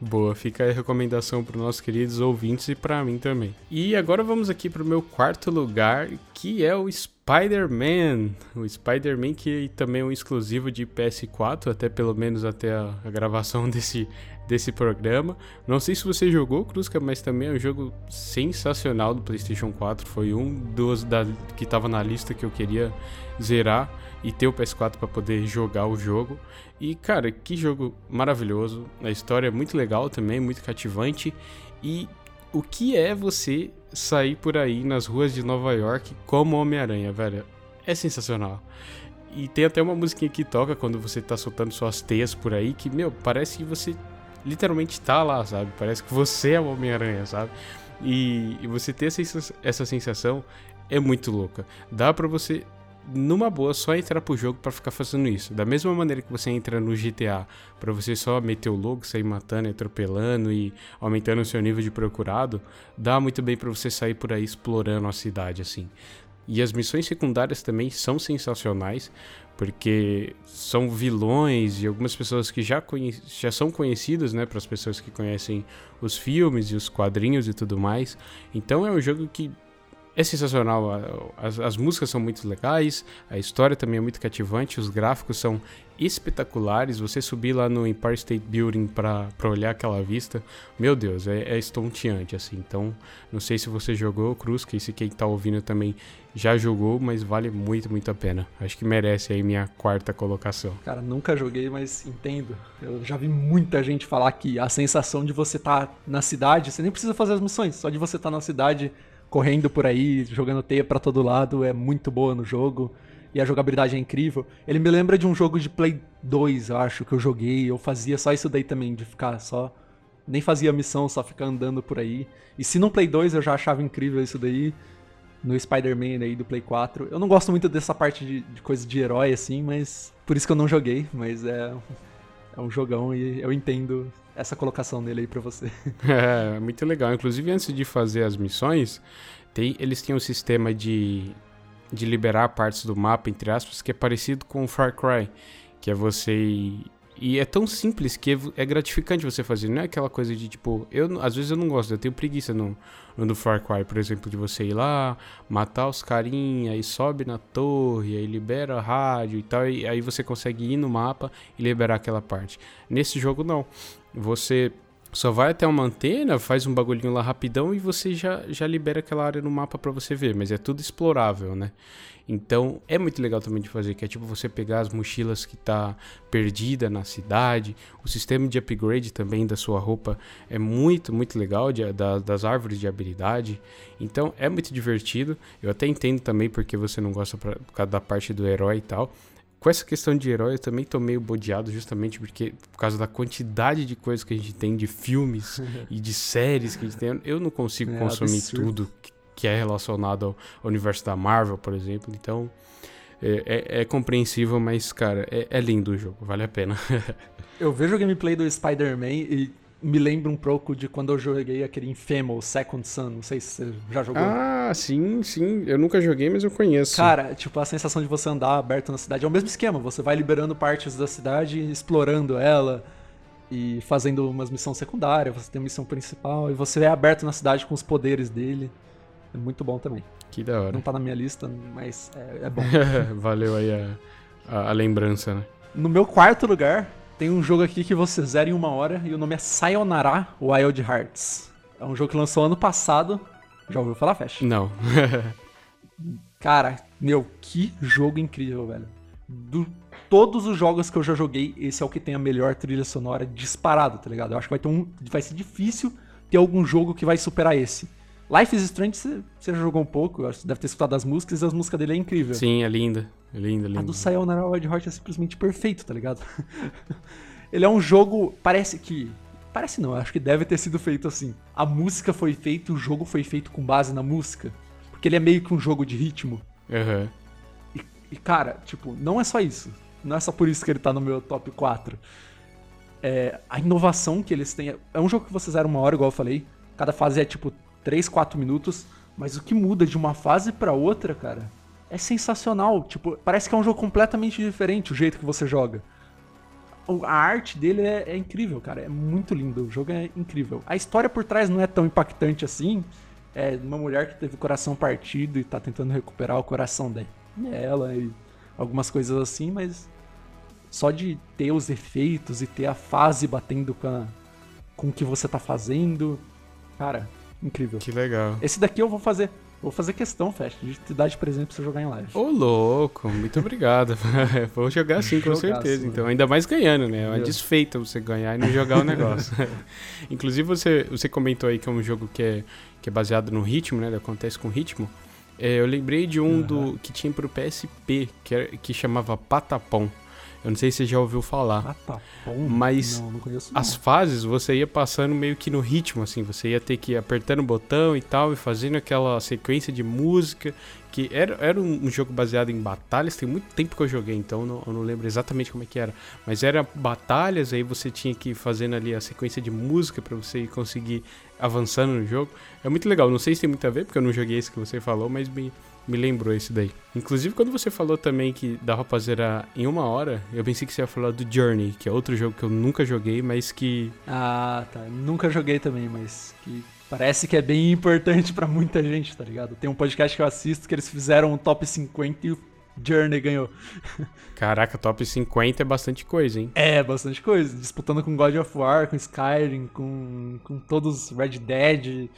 S1: Boa, fica a recomendação para nossos queridos ouvintes e para mim também. E agora vamos aqui para o meu quarto lugar, que é o Spider-Man. O Spider-Man que também é um exclusivo de PS4, até pelo menos até a, a gravação desse, desse programa. Não sei se você jogou, Cruzca, mas também é um jogo sensacional do PlayStation 4. Foi um dos da, que estava na lista que eu queria zerar e ter o PS4 para poder jogar o jogo. E cara, que jogo maravilhoso. A história é muito legal também, muito cativante. E o que é você sair por aí nas ruas de Nova York como Homem-Aranha, velho? É sensacional. E tem até uma musiquinha que toca quando você tá soltando suas teias por aí, que, meu, parece que você literalmente tá lá, sabe? Parece que você é o Homem-Aranha, sabe? E, e, você ter essa, essa sensação é muito louca. Dá para você, numa boa, só entrar pro jogo para ficar fazendo isso. Da mesma maneira que você entra no GTA para você só meter o logo, sair matando, atropelando e aumentando o seu nível de procurado, dá muito bem para você sair por aí explorando a cidade assim. E as missões secundárias também são sensacionais, porque são vilões e algumas pessoas que já, já são conhecidas, né, para as pessoas que conhecem os filmes e os quadrinhos e tudo mais. Então é um jogo que é sensacional. As, as, músicas são muito legais, a história também é muito cativante, os gráficos são espetaculares. Você subir lá no Empire State Building para olhar aquela vista, meu Deus, é, é estonteante assim. Então, não sei se você jogou Cruz, que se quem tá ouvindo também já jogou, mas vale muito, muito a pena. Acho que merece aí minha quarta colocação.
S2: Cara, nunca joguei, mas entendo. Eu já vi muita gente falar que a sensação de você estar tá na cidade, você nem precisa fazer as missões, só de você estar tá na cidade correndo por aí, jogando teia para todo lado, é muito boa no jogo. E a jogabilidade é incrível. Ele me lembra de um jogo de Play 2, eu acho, que eu joguei. Eu fazia só isso daí também, de ficar só. Nem fazia missão, só ficar andando por aí. E se no Play 2 eu já achava incrível isso daí, no Spider-Man aí do Play 4. Eu não gosto muito dessa parte de, de coisa de herói, assim, mas. Por isso que eu não joguei, mas é. É um jogão e eu entendo essa colocação dele aí pra você.
S1: É, muito legal. Inclusive, antes de fazer as missões, tem, eles têm um sistema de, de liberar partes do mapa, entre aspas, que é parecido com o Far Cry. Que é você e é tão simples que é gratificante você fazer. Não é aquela coisa de tipo, eu às vezes eu não gosto, eu tenho preguiça no, no Far Cry, por exemplo, de você ir lá, matar os carinha, aí sobe na torre, aí libera a rádio e tal, e aí você consegue ir no mapa e liberar aquela parte. Nesse jogo não. Você só vai até uma antena, faz um bagulhinho lá rapidão e você já, já libera aquela área no mapa para você ver, mas é tudo explorável, né? Então é muito legal também de fazer, que é tipo você pegar as mochilas que tá perdida na cidade, o sistema de upgrade também da sua roupa é muito, muito legal, de, da, das árvores de habilidade. Então é muito divertido. Eu até entendo também porque você não gosta pra, por causa da parte do herói e tal com essa questão de herói, eu também tô meio bodeado, justamente porque, por causa da quantidade de coisas que a gente tem, de filmes e de séries que a gente tem, eu não consigo é consumir absurdo. tudo que é relacionado ao universo da Marvel, por exemplo. Então, é, é, é compreensível, mas, cara, é, é lindo o jogo, vale a pena.
S2: eu vejo o gameplay do Spider-Man e me lembra um pouco de quando eu joguei aquele Infamous Second Son. Não sei se você já jogou.
S1: Ah, sim, sim. Eu nunca joguei, mas eu conheço.
S2: Cara, tipo, a sensação de você andar aberto na cidade é o mesmo esquema. Você vai liberando partes da cidade, explorando ela e fazendo umas missões secundárias. Você tem uma missão principal e você é aberto na cidade com os poderes dele. É muito bom também.
S1: Que da hora.
S2: Não tá na minha lista, mas é, é bom.
S1: Valeu aí a, a, a lembrança, né?
S2: No meu quarto lugar, tem um jogo aqui que você zera em uma hora e o nome é Sayonara Wild Hearts. É um jogo que lançou ano passado. Já ouviu falar, Fesh?
S1: Não.
S2: Cara, meu, que jogo incrível, velho. Do todos os jogos que eu já joguei, esse é o que tem a melhor trilha sonora disparado, tá ligado? Eu acho que vai ter um. Vai ser difícil ter algum jogo que vai superar esse. Life is Strange você, você já jogou um pouco, você deve ter escutado as músicas e as músicas dele é incrível.
S1: Sim, é linda. É linda, linda.
S2: A do Sayonara Wild é simplesmente perfeito, tá ligado? Ele é um jogo. Parece que. Parece não, acho que deve ter sido feito assim. A música foi feita, o jogo foi feito com base na música. Porque ele é meio que um jogo de ritmo.
S1: Uhum.
S2: E, e, cara, tipo, não é só isso. Não é só por isso que ele tá no meu top 4. É, a inovação que eles têm. É um jogo que você zera uma hora, igual eu falei. Cada fase é tipo 3, 4 minutos. Mas o que muda de uma fase para outra, cara, é sensacional. Tipo, parece que é um jogo completamente diferente o jeito que você joga. A arte dele é, é, incrível, cara. É muito lindo. O jogo é incrível. A história por trás não é tão impactante assim. É uma mulher que teve o coração partido e tá tentando recuperar o coração dela e algumas coisas assim, mas só de ter os efeitos e ter a fase batendo com, a, com o que você tá fazendo. Cara, incrível.
S1: Que legal.
S2: Esse daqui eu vou fazer. Vou fazer questão, Fest, de te dar de presente pra você jogar em live.
S1: Ô, louco, muito obrigado. Vou jogar sim, com certeza. Então, ainda mais ganhando, né? É uma desfeita você ganhar e não jogar o negócio. Inclusive, você, você comentou aí que é um jogo que é, que é baseado no ritmo, né? Ele acontece com ritmo. É, eu lembrei de um uhum. do que tinha pro PSP, que, era, que chamava Patapom. Eu não sei se você já ouviu falar.
S2: Patapom?
S1: Mas não, não conheço, as fases você ia passando meio que no ritmo, assim. Você ia ter que ir apertando o botão e tal, e fazendo aquela sequência de música. Que era, era um, jogo baseado em batalhas. Tem muito tempo que eu joguei, então não, eu não lembro exatamente como é que era. Mas era batalhas, aí você tinha que ir fazendo ali a sequência de música para você conseguir avançando no jogo. É muito legal. Não sei se tem muito a ver, porque eu não joguei esse que você falou, mas me, me lembrou esse daí. Inclusive, quando você falou também que dava pra zerar em uma hora, eu pensei que você ia falar do Journey, que é outro jogo que eu nunca joguei, mas que.
S2: Ah, tá. Nunca joguei também, mas que parece que é bem importante para muita gente, tá ligado? Tem um podcast que eu assisto que eles fizeram um top 50 e o Journey ganhou.
S1: Caraca, top 50 é bastante coisa, hein?
S2: É, bastante coisa. Disputando com God of War, com Skyrim, com, com todos Red Dead,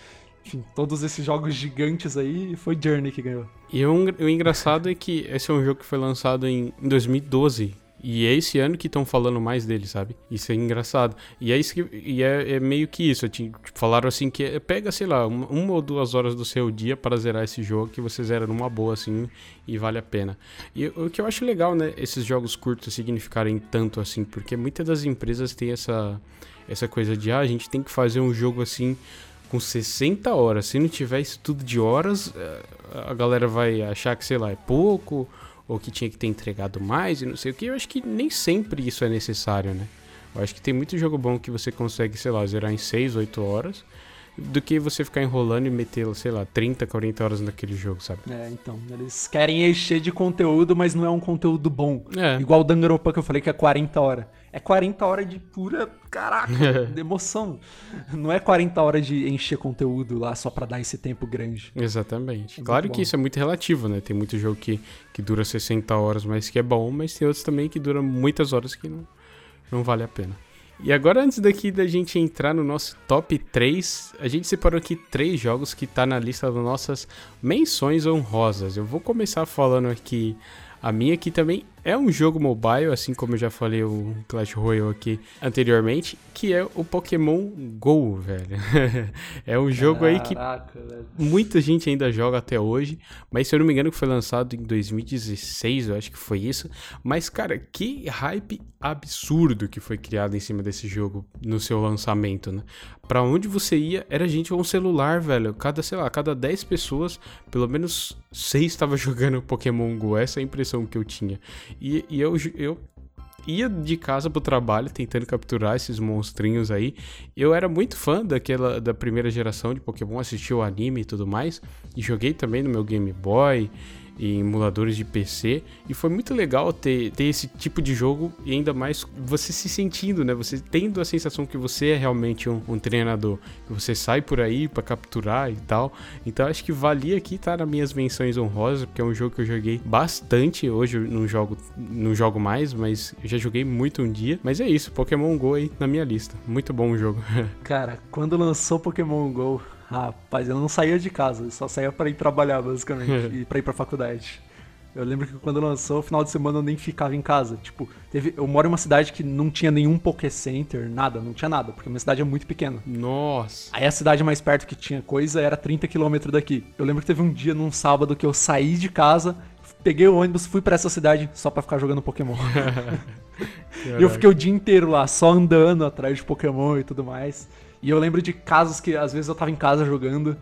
S2: enfim, todos esses jogos gigantes aí, foi Journey que ganhou.
S1: E o, o engraçado é que esse é um jogo que foi lançado em, em 2012. E é esse ano que estão falando mais dele, sabe? Isso é engraçado. E é, isso que, e é, é meio que isso. Tipo, falaram assim que é, pega, sei lá, uma, uma, ou duas horas do seu dia para zerar esse jogo que você zera numa boa, assim, e vale a pena. E o que eu acho legal, né? Esses jogos curtos significarem tanto assim, porque muitas das empresas têm essa, essa coisa de, ah, a gente tem que fazer um jogo assim com 60 horas. Se não tiver isso tudo de horas, eh, a galera vai achar que, sei lá, é pouco ou que tinha que ter entregado mais e não sei o que. Eu acho que nem sempre isso é necessário, né? Eu acho que tem muito jogo bom que você consegue, sei lá, zerar em 6, 8 horas do que você ficar enrolando e meter, sei lá, 30, 40 horas naquele jogo, sabe?
S2: É, então, eles querem encher de conteúdo, mas não é um conteúdo bom. É. Igual o Danganronpa que eu falei que é 40 horas. É 40 horas de pura, caraca, de emoção. Não é 40 horas de encher conteúdo lá só para dar esse tempo grande.
S1: Exatamente. É claro que bom. isso é muito relativo, né? Tem muito jogo que, que dura 60 horas, mas que é bom, mas tem outros também que duram muitas horas que não, não vale a pena. E agora, antes daqui da gente entrar no nosso top 3, a gente separou aqui três jogos que tá na lista das nossas menções honrosas. Eu vou começar falando aqui a minha aqui também é um jogo mobile, assim como eu já falei o Clash Royale aqui anteriormente, que é o Pokémon Go, velho. é um jogo Caraca, aí que velho. muita gente ainda joga até hoje, mas se eu não me engano foi lançado em 2016, eu acho que foi isso. Mas cara, que hype absurdo que foi criado em cima desse jogo no seu lançamento, né? Pra onde você ia, era gente com um celular, velho. Cada, sei lá, cada 10 pessoas, pelo menos 6 estava jogando Pokémon Go. Essa é a impressão que eu tinha. E, e eu, eu ia de casa pro trabalho tentando capturar esses monstrinhos aí. Eu era muito fã daquela da primeira geração de Pokémon, assisti o anime e tudo mais. E joguei também no meu Game Boy em emuladores de PC e foi muito legal ter, ter esse tipo de jogo e ainda mais você se sentindo, né? Você tendo a sensação que você é realmente um, um treinador, que você sai por aí para capturar e tal. Então acho que valia aqui tá nas minhas menções honrosas, porque é um jogo que eu joguei bastante. Hoje eu não jogo, não jogo mais, mas já joguei muito um dia. Mas é isso, Pokémon Go aí na minha lista. Muito bom o jogo.
S2: Cara, quando lançou Pokémon Go, Rapaz, eu não saía de casa, eu só saía para ir trabalhar, basicamente, e para ir pra faculdade. Eu lembro que quando lançou, final de semana eu nem ficava em casa. Tipo, teve, eu moro em uma cidade que não tinha nenhum Poké Center, nada, não tinha nada, porque a minha cidade é muito pequena.
S1: Nossa.
S2: Aí a cidade mais perto que tinha coisa era 30 km daqui. Eu lembro que teve um dia, num sábado, que eu saí de casa, peguei o ônibus, fui para essa cidade só para ficar jogando Pokémon. e eu fiquei o dia inteiro lá, só andando atrás de Pokémon e tudo mais. E eu lembro de casos que às vezes eu tava em casa jogando.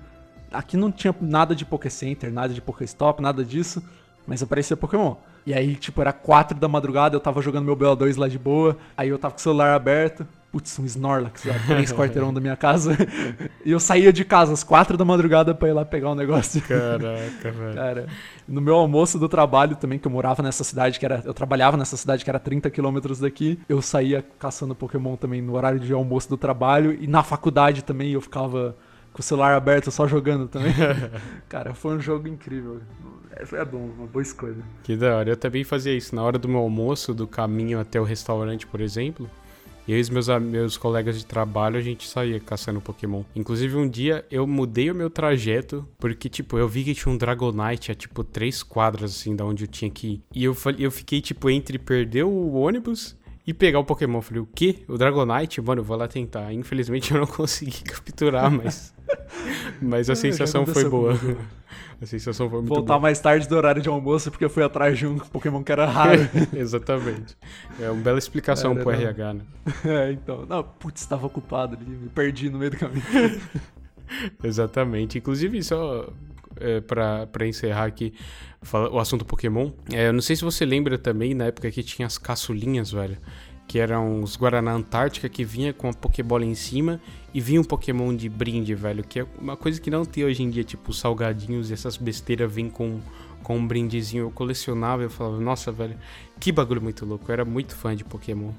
S2: Aqui não tinha nada de Poké Center, nada de Pokéstop, nada disso. Mas aparecia Pokémon. E aí, tipo, era 4 da madrugada, eu tava jogando meu BO2 lá de boa. Aí eu tava com o celular aberto putz, um Snorlax lá, três quarteirão da minha casa. e eu saía de casa às quatro da madrugada pra ir lá pegar um negócio.
S1: Caraca, velho.
S2: Cara, no meu almoço do trabalho também, que eu morava nessa cidade, que era. Eu trabalhava nessa cidade que era 30 quilômetros daqui. Eu saía caçando Pokémon também no horário de almoço do trabalho. E na faculdade também eu ficava com o celular aberto só jogando também. Cara, foi um jogo incrível. É bom, uma boa escolha.
S1: Que da hora. Eu também fazia isso na hora do meu almoço, do caminho até o restaurante, por exemplo. Eu e os meus, meus colegas de trabalho, a gente saía caçando Pokémon. Inclusive, um dia eu mudei o meu trajeto, porque, tipo, eu vi que tinha um Dragonite a, tipo, três quadras, assim, da onde eu tinha que ir. E eu, eu fiquei, tipo, entre perder o ônibus e pegar o Pokémon. Eu falei, o quê? O Dragonite? Mano, eu vou lá tentar. Infelizmente eu não consegui capturar, mas. Mas a
S2: É,
S1: sensação foi boa. A sensação foi muito
S2: Voltar
S1: boa.
S2: mais tarde do horário de almoço porque eu fui atrás de um Pokémon que era raro.
S1: Exatamente. É uma bela explicação
S2: Era,
S1: pro
S2: não.
S1: RH, né?
S2: é, então. Não, putz, tava ocupado ali, me perdi no meio do caminho.
S1: Exatamente. Inclusive, só é, pra, pra encerrar aqui fala- o assunto Pokémon, é, eu não sei se você lembra também, na época que tinha as caçulinhas, velho. Que eram os Guaraná Antártica que vinha com a Pokébola em cima e vinha um Pokémon de brinde, velho. Que é uma coisa que não tem hoje em dia, tipo, salgadinhos e essas besteiras vêm com, com um brindezinho. Eu colecionava eu falava, nossa, velho, que bagulho muito louco. Eu era muito fã de Pokémon.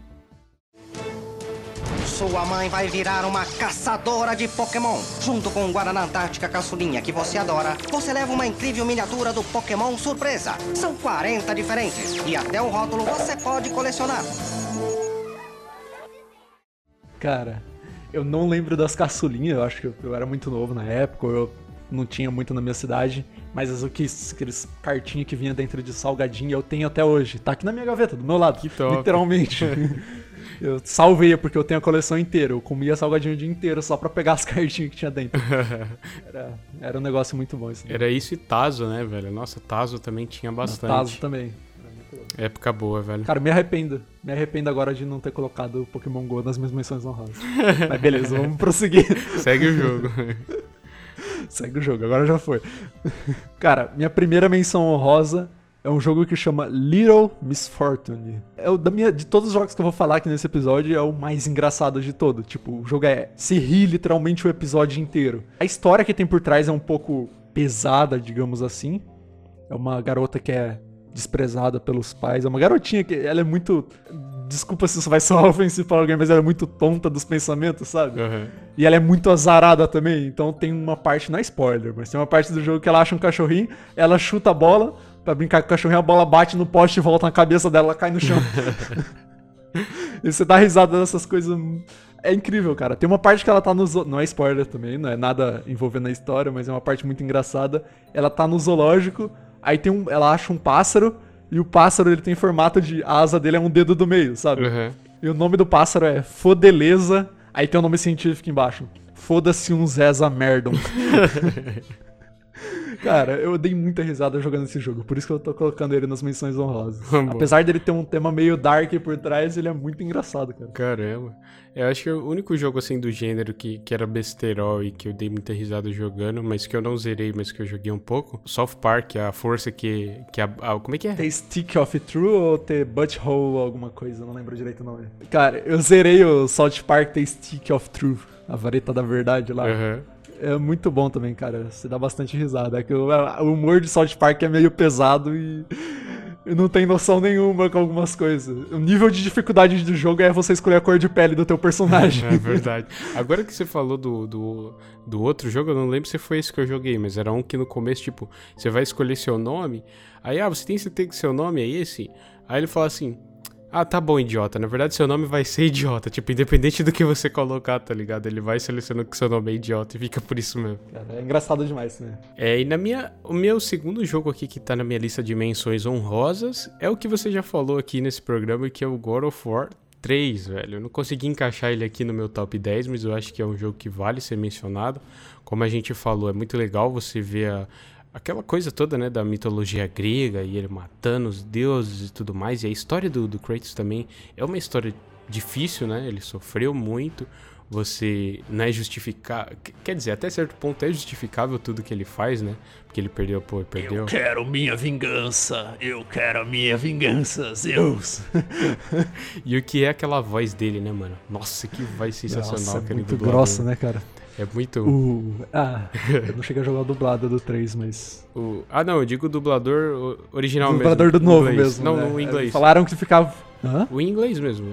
S4: Sua mãe vai virar uma caçadora de Pokémon. Junto com o Guaraná Antártica Caçulinha que você adora, você leva uma incrível miniatura do Pokémon Surpresa. São 40 diferentes e até o rótulo você pode colecionar.
S2: Cara, eu não lembro das caçulinhas, eu acho que eu, eu era muito novo na época, eu não tinha muito na minha cidade, mas as- aqueles, aqueles cartinhos que vinha dentro de salgadinho eu tenho até hoje. Tá aqui na minha gaveta, do meu lado.
S1: Que top.
S2: Literalmente. eu salvei porque eu tenho a coleção inteira. Eu comia salgadinho o dia inteiro só pra pegar as cartinhas que tinha dentro. Era, era um negócio muito bom isso.
S1: Era isso e Tazo, né, velho? Nossa, Tazo também tinha bastante.
S2: Tazo também. Muito louco.
S1: Época boa, velho.
S2: Cara, me arrependo. Me arrependo agora de não ter colocado o Pokémon GO nas minhas menções honrosas. Mas beleza, vamos prosseguir.
S1: Segue o jogo.
S2: Segue o jogo, agora já foi. Cara, minha primeira menção honrosa é um jogo que chama Little Misfortune. É o da minha, de todos os jogos que eu vou falar aqui nesse episódio, é o mais engraçado de todo. Tipo, o jogo é se ri literalmente o episódio inteiro. A história que tem por trás é um pouco pesada, digamos assim. É uma garota que é desprezada pelos pais. É uma garotinha que ela é muito. Desculpa se isso vai soar ofensivo pra alguém, mas ela é muito tonta dos pensamentos, sabe?
S1: Aham.
S2: E ela é muito azarada também, então tem uma parte, não é spoiler, mas tem uma parte do jogo que ela acha um cachorrinho, ela chuta a bola pra brincar com o cachorrinho, a bola bate no poste e volta na cabeça dela, ela cai no chão. e você dá risada dessas coisas. É incrível, cara. Tem uma parte que ela tá no zo... Não é spoiler também, não é nada envolvendo a história, mas é uma parte muito engraçada. Ela tá no zoológico, aí tem um... ela acha um pássaro, e o pássaro ele tem formato de. A asa dele é um dedo do meio, sabe?
S1: Aham.
S2: E o nome do pássaro é Fodeleza. Aí tem o nome científico embaixo. Foda-se um Zeza Merdon. Cara, eu dei muita risada jogando esse jogo, por isso que eu tô colocando ele nas menções honrosas. Apesar dele ter um tema meio dark por trás, ele é muito engraçado, cara.
S1: Caramba. Eu acho que o único jogo assim do gênero que, que era besterol e que eu dei muita risada jogando, mas que eu não zerei, mas que eu joguei um pouco, South Park, a força que. que a, a- como é que é?
S2: Ter Stick of True ou ter Butthole alguma coisa, não lembro direito o nome. Cara, eu zerei o South Park ter Stick of True, a vareta da verdade lá.
S1: Aham.
S2: É muito bom também, cara. Você dá bastante risada. É que o, humor de South Park é meio pesado e, e não tem noção nenhuma com algumas coisas. O nível de dificuldade do jogo é você escolher a cor de pele do teu personagem.
S1: É verdade. Agora que você falou do, do, do outro jogo, eu não lembro se foi esse que eu joguei, mas era um que no começo, tipo, você vai escolher seu nome, aí, ah, você tem certeza que seu nome é esse? Aí ele fala assim, ah, tá bom, idiota. Na verdade, seu nome vai ser idiota. Tipo, independente do que você colocar, tá ligado? Ele vai selecionando que seu nome é idiota e fica por isso mesmo.
S2: Cara, é engraçado demais, né?
S1: É, e na minha, o meu segundo jogo aqui que tá na minha lista de menções honrosas é o que você já falou aqui nesse programa, que é o God of War 3, velho. Eu não consegui encaixar ele aqui no meu top 10, mas eu acho que é um jogo que vale ser mencionado. Como a gente falou, é muito legal você ver a- aquela coisa toda, né, da mitologia grega e ele matando os deuses e tudo mais. E a história do, do Kratos também é uma história difícil, né? Ele sofreu muito. Você não é justificar, quer dizer, até certo ponto é justificável tudo que ele faz, né? Porque ele perdeu, pô, perdeu.
S2: quero minha vingança. Eu quero minha vingança, Zeus.
S1: E o que é aquela voz dele, né, mano? Nossa, que voz sensacional
S2: Nossa, é muito grossa, né, cara?
S1: É muito.
S2: Ah, eu não cheguei a jogar o dublado do 3, mas...
S1: o- Ah, não, eu digo o dublador original
S2: o
S1: mesmo.
S2: dublador do novo
S1: inglês.
S2: mesmo.
S1: Não,
S2: né?
S1: no inglês.
S2: Falaram que ficava... Hã?
S1: O inglês mesmo.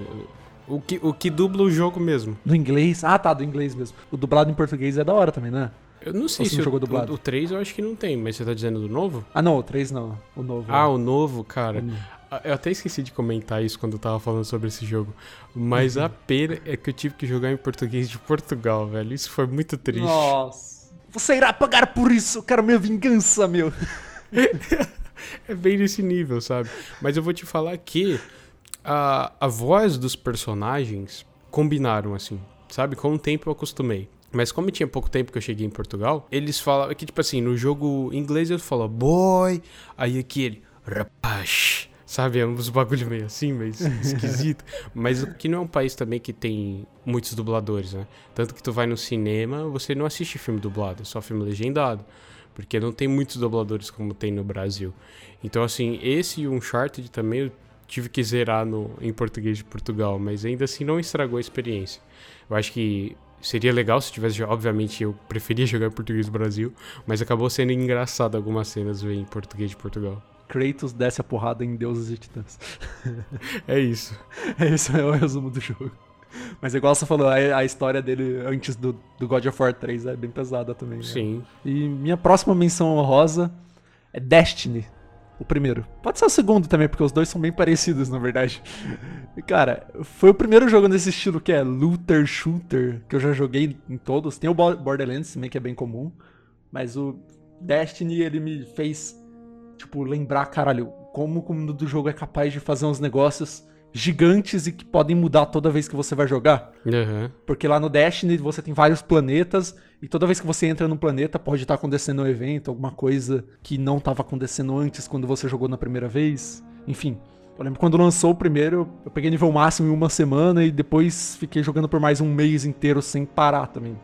S1: O, que, o que dubla o jogo mesmo.
S2: Do inglês? Ah, tá, do inglês mesmo. O dublado em português é da hora também, né?
S1: Eu não sei
S2: Ou
S1: se
S2: não jogou dublado?
S1: o, o 3 eu acho que não tem, mas você tá dizendo do novo?
S2: Ah, não, o 3 não. O novo.
S1: Ah, o novo, cara.
S2: Hum.
S1: Ah, Eu até esqueci de comentar isso quando eu tava falando sobre esse jogo. Mas
S2: Uhum.
S1: a pena é que eu tive que jogar em português de Portugal, velho. Isso foi muito triste.
S2: Nossa. Você irá pagar por isso. Eu quero minha vingança, meu.
S1: É bem nesse nível, sabe? Mas eu vou te falar que a, a voz dos personagens combinaram, assim. Sabe? Com o tempo eu acostumei. Mas como tinha pouco tempo que eu cheguei em Portugal, eles falavam que, tipo assim, no jogo inglês eu falo boy, aí aqui ele, rapaz. Sabe, é uns bagulho meio assim, meio esquisito. Mas aqui não é um país também que tem muitos dubladores, né? Tanto que tu vai no cinema, você não assiste filme dublado, é só filme legendado. Porque não tem muitos dubladores como tem no Brasil. Então, assim, esse e Uncharted também eu tive que zerar no, em português de Portugal, mas ainda assim não estragou a experiência. Eu acho que seria legal se tivesse, obviamente eu preferia jogar em português do Brasil, mas acabou sendo engraçado algumas cenas em português de Portugal.
S2: Kratos desce a porrada em deuses e titãs.
S1: é isso.
S2: É isso, é o resumo do jogo. Mas igual você falou, a, história dele antes do, do, God of War 3 é bem pesada também. Né?
S1: Sim.
S2: E minha próxima menção honrosa é Destiny. O primeiro. Pode ser o segundo também, porque os dois são bem parecidos, na verdade. Cara, foi o primeiro jogo nesse estilo que é looter shooter, que eu já joguei em todos. Tem o Borderlands também, que é bem comum. Mas o Destiny, ele me fez tipo, lembrar, caralho, como o mundo do jogo é capaz de fazer uns negócios gigantes e que podem mudar toda vez que você vai jogar.
S1: Uhum.
S2: Porque lá no Destiny você tem vários planetas e toda vez que você entra no planeta pode estar acontecendo um evento, alguma coisa que não estava acontecendo antes quando você jogou na primeira vez. Enfim. Eu lembro quando lançou o primeiro, eu peguei nível máximo em uma semana e depois fiquei jogando por mais um mês inteiro sem parar também.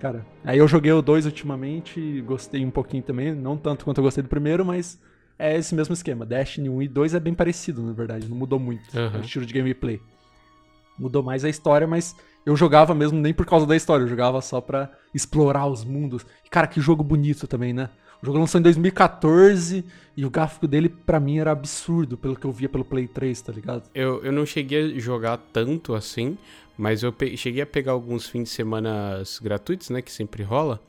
S2: Cara, aí eu joguei o 2 ultimamente, gostei um pouquinho também, não tanto quanto eu gostei do primeiro, mas é esse mesmo esquema. Destiny 1 e 2 é bem parecido, na verdade, não mudou muito
S1: uhum.
S2: o estilo de gameplay. Mudou mais a história, mas eu jogava mesmo nem por causa da história, eu jogava só pra explorar os mundos. E, cara, que jogo bonito também, né? O jogo lançou em 2014 e o gráfico dele, para mim, era absurdo, pelo que eu via pelo Play 3, tá ligado?
S1: Eu, eu não cheguei a jogar tanto assim, mas eu cheguei a pegar alguns fins de semana gratuitos, né? Que sempre rola.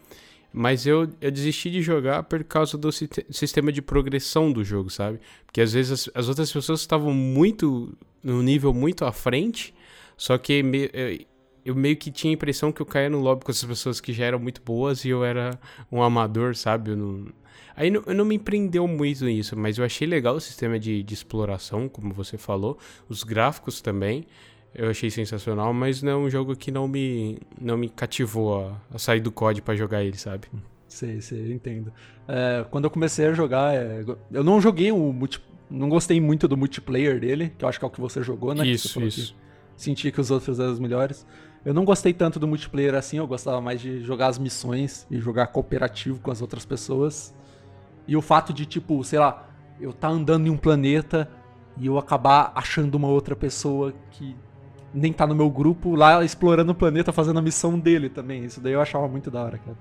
S1: Mas eu, eu desisti de jogar por causa do sistema de progressão do jogo, sabe? Porque às vezes as, as outras pessoas estavam muito. no nível muito à frente, só que me, eu, eu meio que tinha a impressão que eu caía no lobby com essas pessoas que já eram muito boas e eu era um amador, sabe? Eu não, aí não, eu não me empreendeu muito nisso, mas eu achei legal o sistema de, de exploração, como você falou, os gráficos também eu achei sensacional, mas não é um jogo que não me, não me cativou a, a sair do COD para jogar ele, sabe?
S2: Sei, sei, entendo. É, quando eu comecei a jogar, é, eu não joguei o multi, não gostei muito do multiplayer dele, que eu acho que é o que você jogou, né?
S1: Isso, isso.
S2: Que senti que os outros eram os melhores. Eu não gostei tanto do multiplayer assim, eu gostava mais de jogar as missões e jogar cooperativo com as outras pessoas. E o fato de, tipo, sei lá, eu tá andando em um planeta e eu acabar achando uma outra pessoa que nem tá no meu grupo lá explorando o planeta, fazendo a missão dele também. Isso daí eu achava muito da hora, cara.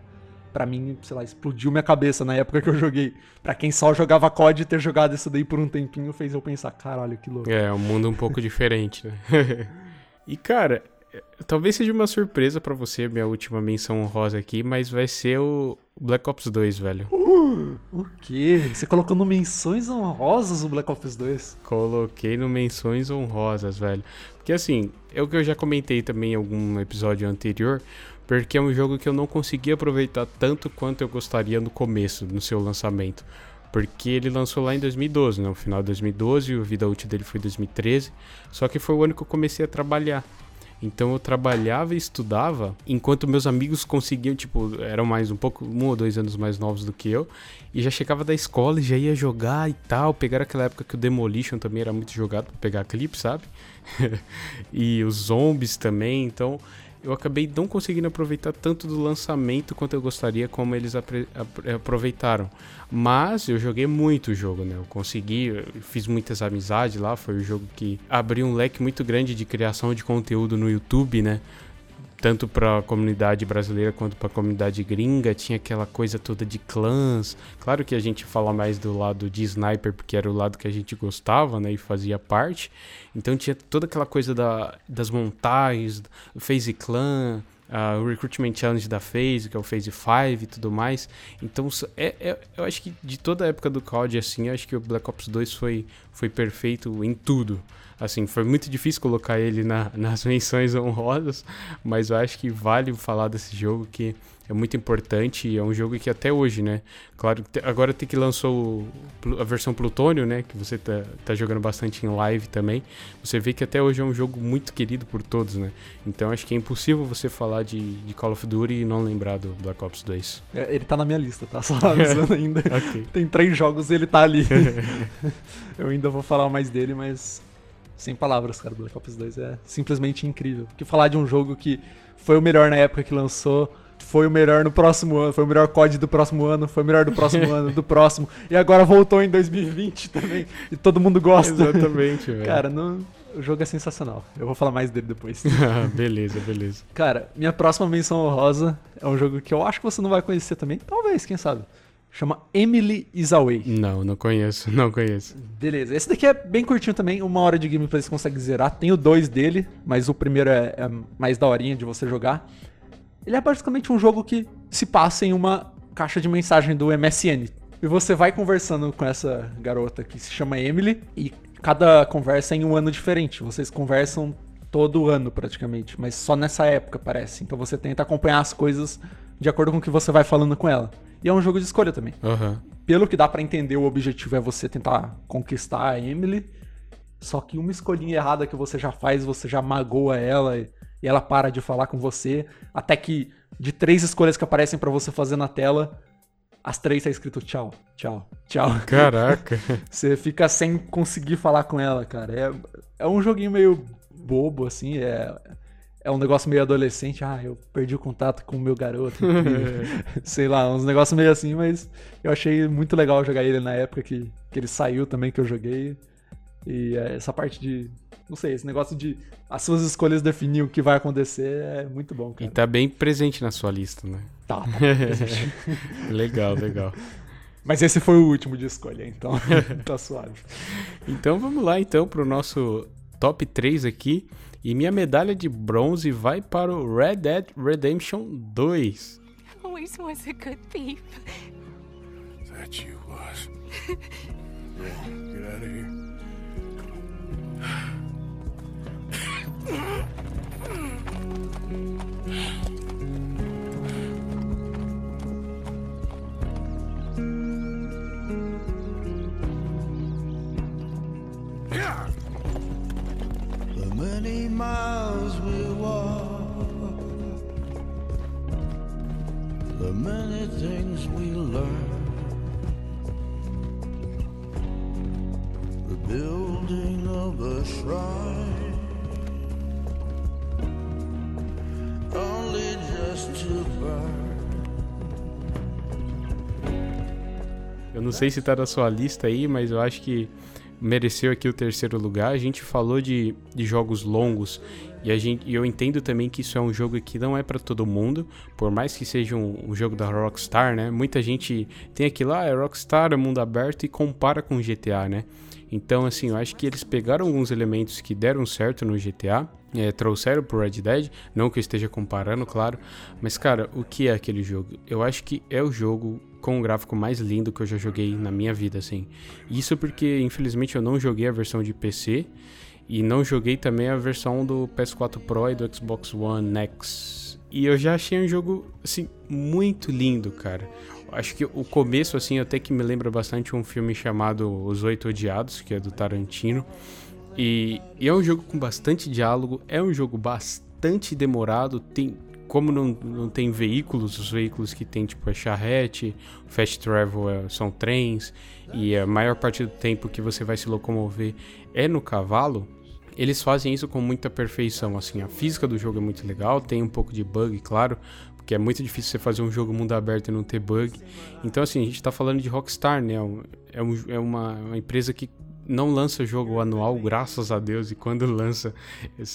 S2: Pra mim, sei lá, explodiu minha cabeça na época que eu joguei. Pra quem só jogava COD, ter jogado isso daí por um tempinho fez eu pensar, caralho, que louco.
S1: É, um mundo um pouco diferente, né? e, cara, talvez seja uma surpresa para você, minha última menção honrosa aqui, mas vai ser o Black Ops 2, velho.
S2: Uh, o quê? Você colocou no menções honrosas o Black Ops 2?
S1: Coloquei no menções honrosas, velho. Porque assim, é o que eu já comentei também em algum episódio anterior, porque é um jogo que eu não consegui aproveitar tanto quanto eu gostaria no começo, no seu lançamento. Porque ele lançou lá em 2012, né? No final de 2012, o vida útil dele foi 2013. Só que foi o ano que eu comecei a trabalhar. Então eu trabalhava e estudava, enquanto meus amigos conseguiam, tipo, eram mais um pouco, um ou dois anos mais novos do que eu, e já chegava da escola e já ia jogar e tal. Pegaram aquela época que o Demolition também era muito jogado pra pegar clipe, sabe? e os zombies também, então eu acabei não conseguindo aproveitar tanto do lançamento quanto eu gostaria, como eles aproveitaram. Mas eu joguei muito o jogo, né? Eu consegui, eu fiz muitas amizades lá. Foi o jogo que abriu um leque muito grande de criação de conteúdo no YouTube, né? Tanto para a comunidade brasileira quanto para a comunidade gringa, tinha aquela coisa toda de clãs. Claro que a gente fala mais do lado de sniper, porque era o lado que a gente gostava, né, e fazia parte. Então tinha toda aquela coisa da, das montagens, Phase Clan, uh, o Recruitment Challenge da Phase, que é o Phase 5 e tudo mais. Então, é, é, eu acho que de toda a época do COD, assim, eu acho que o Black Ops 2 foi, foi perfeito em tudo Assim, foi muito difícil colocar ele na, nas menções honrosas, mas eu acho que vale falar desse jogo que é muito importante e é um jogo que até hoje, né? Claro, agora tem que lançou a versão Plutônio, né? Que você tá, tá jogando bastante em live também. Você vê que até hoje é um jogo muito querido por todos, né? Então acho que é impossível você falar de, de Call of Duty e não lembrar do Black Ops 2.
S2: É, ele tá na minha lista, tá? Só avisando ainda. okay. Tem três jogos e ele tá ali. Eu ainda vou falar mais dele, mas sem palavras, cara. Black Ops 2 é simplesmente incrível. Porque falar de um jogo que foi o melhor na época que lançou foi o melhor no próximo ano, foi o melhor COD do próximo ano, foi o melhor do próximo ano, do próximo. E agora voltou em 2020 também. E todo mundo gosta.
S1: Exatamente, velho.
S2: Cara, não, o jogo é sensacional. Eu vou falar mais dele depois.
S1: beleza, beleza.
S2: Cara, minha próxima menção honrosa é um jogo que eu acho que você não vai conhecer também. Talvez, quem sabe. Chama Emily Is Away.
S1: Não, não conheço, não conheço.
S2: Beleza, esse daqui é bem curtinho também, uma hora de gameplay você consegue zerar. Tem o dois dele, mas o primeiro é, é mais daorinha de você jogar. Ele é basicamente um jogo que se passa em uma caixa de mensagem do MSN. E você vai conversando com essa garota que se chama Emily e cada conversa é em um ano diferente. Vocês conversam todo ano praticamente, mas só nessa época parece. Então você tenta acompanhar as coisas de acordo com o que você vai falando com ela. E é um jogo de escolha também.
S1: Uhum.
S2: Pelo que dá para entender, o objetivo é você tentar conquistar a Emily. Só que uma escolhinha errada que você já faz, você já magoa ela e ela para de falar com você, até que de três escolhas que aparecem para você fazer na tela, as três tá escrito tchau, tchau, tchau.
S1: Caraca.
S2: você fica sem conseguir falar com ela, cara. É, é um joguinho meio bobo, assim, é, é um negócio meio adolescente. Ah, eu perdi o contato com o meu garoto. Sei lá, uns negócios meio assim, mas eu achei muito legal jogar ele na época que, que ele saiu também, que eu joguei. E é, essa parte de não sei, esse negócio de as suas escolhas definir o que vai acontecer é muito bom, cara.
S1: E tá bem presente na sua lista, né?
S2: Tá, tá
S1: legal, legal.
S2: Mas esse foi o último de escolha, então tá suave.
S1: Então vamos lá então pro nosso top 3 aqui. E minha medalha de bronze vai para o Red Dead Redemption 2. Always was a good thief. That you was. yeah, get out of here. Many miles we walk, the many things we learn, the building of a shrine. Eu não sei se tá na sua lista aí, mas eu acho que mereceu aqui o terceiro lugar. A gente falou de, de jogos longos e, a gente, e eu entendo também que isso é um jogo que não é para todo mundo, por mais que seja um, um, jogo da Rockstar, né? Muita gente tem aquilo lá, ah, é Rockstar, é mundo aberto e compara com GTA, né? Então, assim, eu acho que eles pegaram alguns elementos que deram certo no GTA, é, trouxeram pro Red Dead, não que eu esteja comparando, claro, mas, cara, o que é aquele jogo? Eu acho que é o jogo com o gráfico mais lindo que eu já joguei na minha vida, assim. Isso porque, infelizmente, eu não joguei a versão de PC e não joguei também a versão do PS4 Pro e do Xbox One X. E eu já achei um jogo, assim, muito lindo, cara. Acho que o começo, assim, até que me lembra bastante um filme chamado Os Oito Odiados, que é do Tarantino. E, e, é um jogo com bastante diálogo, é um jogo bastante demorado, tem como não, não tem veículos, os veículos que tem tipo é charrete, fast travel é, são trens e a maior parte do tempo que você vai se locomover é no cavalo, eles fazem isso com muita perfeição, assim, a física do jogo é muito legal, tem um pouco de bug, claro, porque é muito difícil você fazer um jogo mundo aberto e não ter bug. Então, assim, a gente tá falando de Rockstar, né? É, um, é uma, uma empresa que não lança jogo anual, graças a Deus, e quando lança,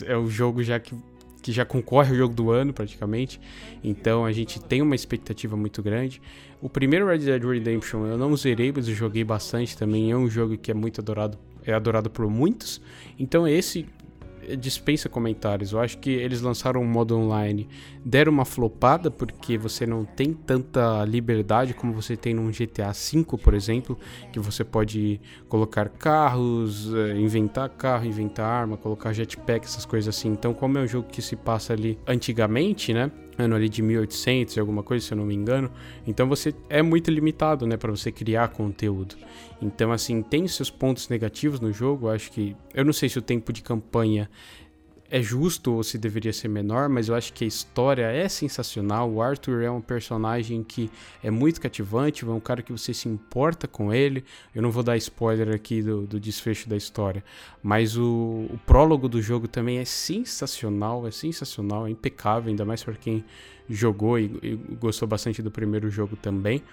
S1: é o jogo já que que já concorre ao jogo do ano praticamente. Então a gente tem uma expectativa muito grande. O primeiro Red Dead Redemption eu não zerei, mas eu joguei bastante também. É um jogo que é muito adorado, é adorado por muitos. Então esse dispensa comentários. Eu acho que eles lançaram um modo online, deram uma flopada porque você não tem tanta liberdade como você tem num GTA V, por exemplo, que você pode colocar carros, eh, inventar carro, inventar arma, colocar jetpack, essas coisas assim. Então, como é um jogo que se passa ali antigamente, né? Ano ali de 1800 e alguma coisa, se eu não me engano. Então você é muito limitado, né, para você criar conteúdo. Então assim, tem seus pontos negativos no jogo, acho que eu não sei se o tempo de campanha é justo ou se deveria ser menor, mas eu acho que a história é sensacional. O Arthur é um personagem que é muito cativante, é um cara que você se importa com ele. Eu não vou dar spoiler aqui do, do desfecho da história, mas o, o, prólogo do jogo também é sensacional, é sensacional, é impecável, ainda mais para quem jogou e, e gostou bastante do primeiro jogo também.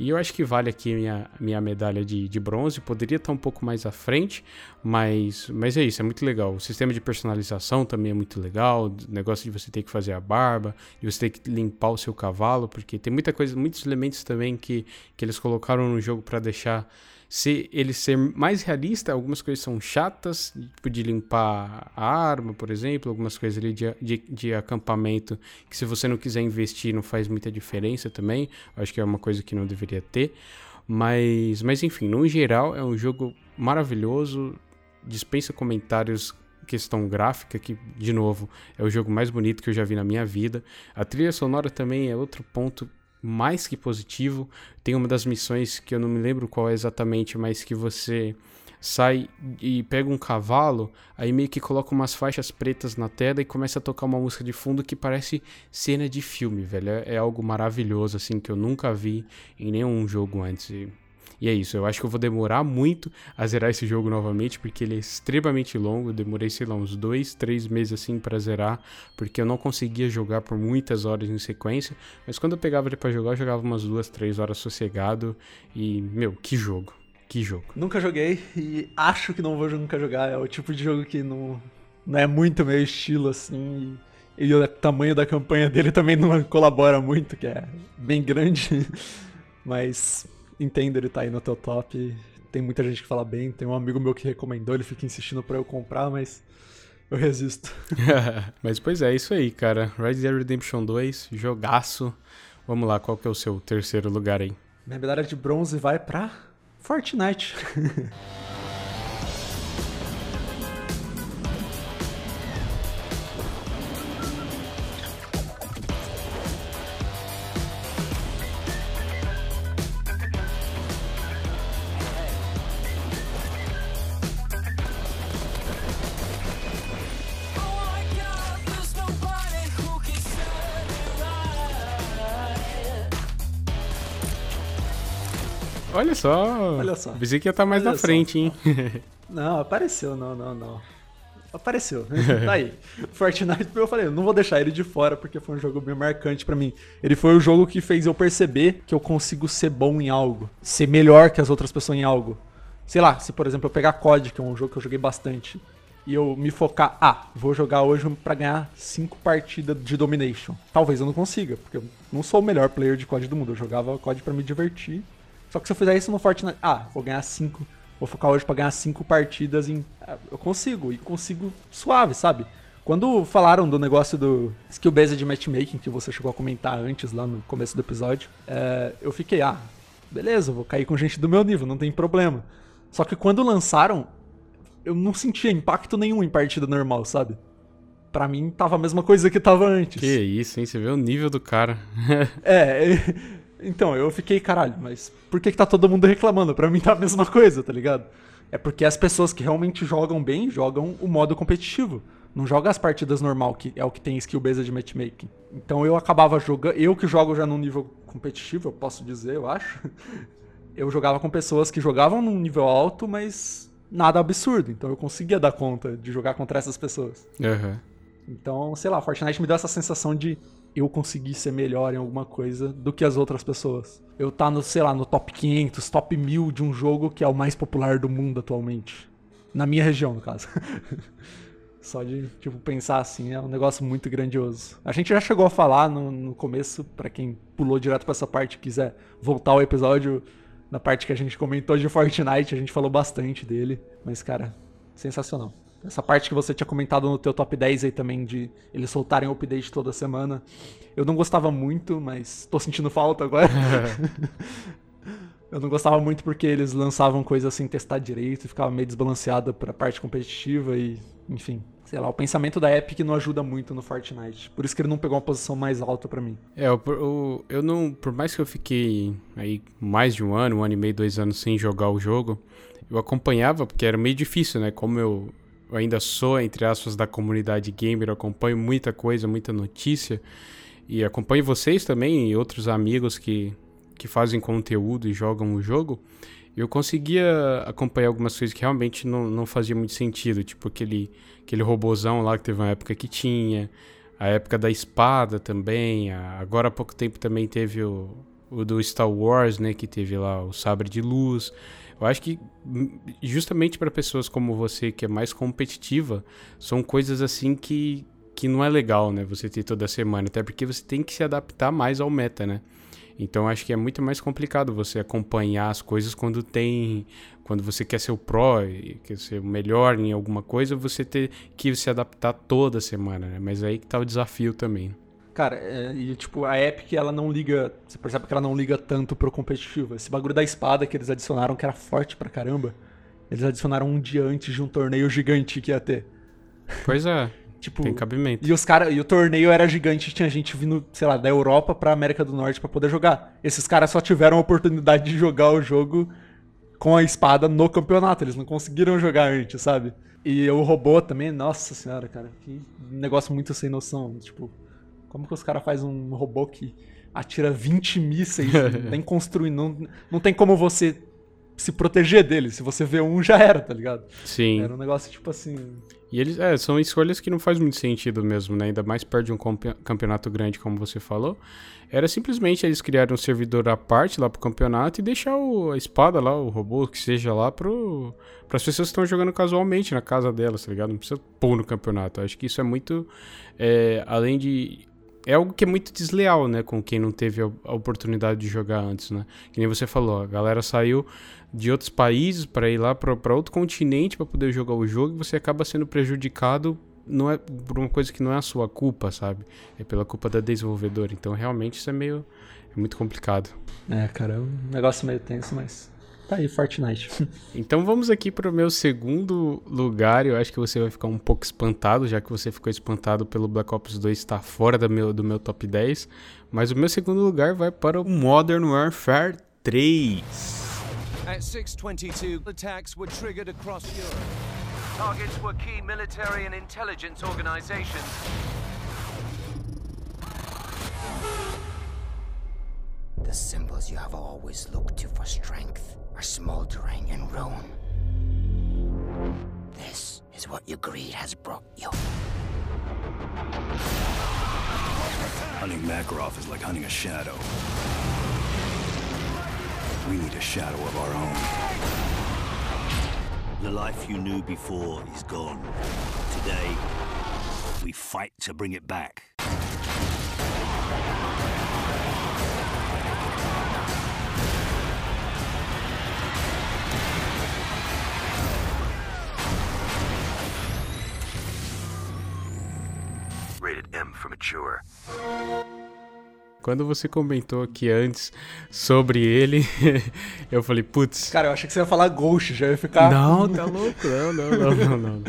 S1: E eu acho que vale aqui minha, minha medalha de, de bronze. Poderia estar um pouco mais à frente, mas, mas é isso, é muito legal. O sistema de personalização também é muito legal. O negócio de você ter que fazer a barba, de você ter que limpar o seu cavalo, porque tem muita coisa, muitos elementos também que, que eles colocaram no jogo para deixar se ele ser mais realista, algumas coisas são chatas, tipo de limpar a arma, por exemplo, algumas coisas ali de, de, de, acampamento que se você não quiser investir não faz muita diferença também, acho que é uma coisa que não deveria ter, mas, mas enfim, no geral é um jogo maravilhoso, dispensa comentários questão gráfica, que, de novo, é o jogo mais bonito que eu já vi na minha vida. A trilha sonora também é outro ponto mais que positivo. Tem uma das missões que eu não me lembro qual é exatamente, mas que você sai e pega um cavalo, aí meio que coloca umas faixas pretas na tela e começa a tocar uma música de fundo que parece cena de filme, velho. É, é algo maravilhoso, assim, que eu nunca vi em nenhum jogo antes. E é isso, eu acho que eu vou demorar muito a zerar esse jogo novamente, porque ele é extremamente longo. Eu demorei, sei lá, uns dois, três meses assim para zerar, porque eu não conseguia jogar por muitas horas em sequência. Mas quando eu pegava ele pra jogar, eu jogava umas duas, três horas sossegado. E, meu, que jogo. Que jogo.
S2: Nunca joguei e acho que não vou nunca jogar. É o tipo de jogo que não, não é muito meu estilo, assim. E, e o tamanho da campanha dele também não colabora muito, que é bem grande. Mas entendo ele tá aí no teu top. Tem muita gente que fala bem. Tem um amigo meu que recomendou, ele fica insistindo para eu comprar, mas eu resisto.
S1: mas pois é, isso aí, cara. Red Dead Redemption 2, jogaço. Vamos lá, qual que é o seu terceiro lugar aí?
S2: Minha medalha de bronze vai pra Fortnite.
S1: só.
S2: Olha só.
S1: Pensei que ia estar tá mais Olha na frente, só. hein?
S2: Não, apareceu, não, não, não. Apareceu, tá aí. Fortnite, eu falei, eu não vou deixar ele de fora porque foi um jogo bem marcante para mim. Ele foi o jogo que fez eu perceber que eu consigo ser bom em algo, ser melhor que as outras pessoas em algo. Sei lá, se por exemplo eu pegar COD, que é um jogo que eu joguei bastante, e eu me focar, ah, vou jogar hoje para ganhar cinco partidas de Domination. Talvez eu não consiga, porque eu não sou o melhor player de COD do mundo. Eu jogava COD para me divertir só que se eu fizer isso no Fortnite, ah, vou ganhar 5, vou focar hoje pra ganhar 5 partidas em. Ah, eu consigo, e consigo suave, sabe? Quando falaram do negócio do skill based matchmaking, que você chegou a comentar antes lá no começo do episódio, é, eu fiquei, ah, beleza, vou cair com gente do meu nível, não tem problema. Só que quando lançaram, eu não sentia impacto nenhum em partida normal, sabe? Pra mim tava a mesma coisa que tava antes.
S1: Que isso, hein? Você vê o nível do cara.
S2: é, então, eu fiquei, caralho, mas por que, que tá todo mundo reclamando? Pra mim tá a mesma coisa, tá ligado? É porque as pessoas que realmente jogam bem jogam o modo competitivo. Não joga as partidas normal, que é o que tem skill based de matchmaking. Então eu acabava jogando. Eu que jogo já num nível competitivo, eu posso dizer, eu acho. Eu jogava com pessoas que jogavam num nível alto, mas nada absurdo. Então eu conseguia dar conta de jogar contra essas pessoas.
S1: Uhum.
S2: Então, sei lá, Fortnite me deu essa sensação de eu conseguir ser melhor em alguma coisa do que as outras pessoas. Eu tá no, sei lá, no top 500, top 1000 de um jogo que é o mais popular do mundo atualmente. Na minha região, no caso. Só de, tipo, pensar assim, é um negócio muito grandioso. A gente já chegou a falar no, no começo, para quem pulou direto pra essa parte e quiser voltar ao episódio, na parte que a gente comentou de Fortnite, a gente falou bastante dele. Mas, cara, sensacional. Essa parte que você tinha comentado no teu top 10 aí também, de eles soltarem o update toda semana. Eu não gostava muito, mas tô sentindo falta agora. eu não gostava muito porque eles lançavam coisas sem testar direito e ficava meio desbalanceado pra parte competitiva e, enfim. Sei lá, o pensamento da Epic não ajuda muito no Fortnite. Por isso que ele não pegou uma posição mais alta para mim.
S1: É, eu, eu, eu não. Por mais que eu fiquei aí mais de um ano, um ano e meio, dois anos sem jogar o jogo, eu acompanhava, porque era meio difícil, né? Como eu, eu ainda sou, entre aspas, da comunidade gamer, eu acompanho muita coisa, muita notícia. E acompanho vocês também e outros amigos que, que fazem conteúdo e jogam o jogo eu conseguia acompanhar algumas coisas que realmente não, não fazia muito sentido, tipo aquele, aquele robozão lá que teve uma época que tinha, a época da espada também, a, agora há pouco tempo também teve o, o do Star Wars, né, que teve lá o sabre de luz. Eu acho que hum, justamente para pessoas como você que é mais competitiva, são coisas assim que que não é legal, né, você ter toda semana, até porque você tem que se adaptar mais ao meta, né? Então acho que é muito mais complicado você acompanhar as coisas quando tem. Quando você quer ser o pró, quer ser o melhor em alguma coisa, você ter que se adaptar toda semana, né? Mas aí que tá o desafio também.
S2: Cara, é, e tipo, a Epic ela não liga. Você percebe que ela não liga tanto pro competitivo. Esse bagulho da espada que eles adicionaram, que era forte pra caramba, eles adicionaram um dia antes de um torneio gigante que ia ter.
S1: Pois é. Tipo, Tem cabimento.
S2: E os cara, e o torneio era gigante, tinha gente vindo, sei lá, da Europa pra América do Norte para poder jogar. Esses caras só tiveram a oportunidade de jogar o jogo com a espada no campeonato, eles não conseguiram jogar antes, sabe? E o robô também, nossa senhora, cara, que negócio muito sem noção, tipo, como que os caras fazem um robô que atira 20 mísseis, nem construir, não, não tem como você se proteger dele. Se você vê um, já era, tá ligado?
S1: Sim.
S2: Era um negócio tipo assim.
S1: E eles, é, são escolhas que não faz muito sentido mesmo, né? Ainda mais perto de um campeonato grande, como você falou. Era simplesmente eles criarem um servidor à parte lá pro campeonato e deixar o, a espada lá, o robô, que seja lá pro, pras pessoas que estão jogando casualmente na casa delas, tá ligado? Não precisa pôr no campeonato. Acho que isso é muito. É, além de é algo que é muito desleal, né, com quem não teve a oportunidade de jogar antes, né? Que nem você falou, a galera saiu de outros países para ir lá para outro continente para poder jogar o jogo e você acaba sendo prejudicado não é por uma coisa que não é a sua culpa, sabe? É pela culpa da desenvolvedora. Então, realmente isso é meio é muito complicado.
S2: É, cara, é um negócio meio tenso, mas Tá aí, Fortnite.
S1: então vamos aqui para o meu segundo lugar. Eu acho que você vai ficar um pouco espantado, já que você ficou espantado pelo Black Ops 2 estar fora do meu, do meu top 10. Mas o meu segundo lugar vai para o Modern Warfare 3. At 622, attacks were triggered across Europe. Targets were key military and intelligence organizations. The symbols you have always looked to for strength are smoldering in ruin. This is what your greed has brought you. Hunting Makarov is like hunting a shadow. We need a shadow of our own. The life you knew before is gone. Today, we fight to bring it back. M for mature. Quando você comentou aqui antes sobre ele, eu falei, putz.
S2: Cara, eu achei que você ia falar Ghost, já ia ficar.
S1: Não, tá louco, não, não, não, não, não.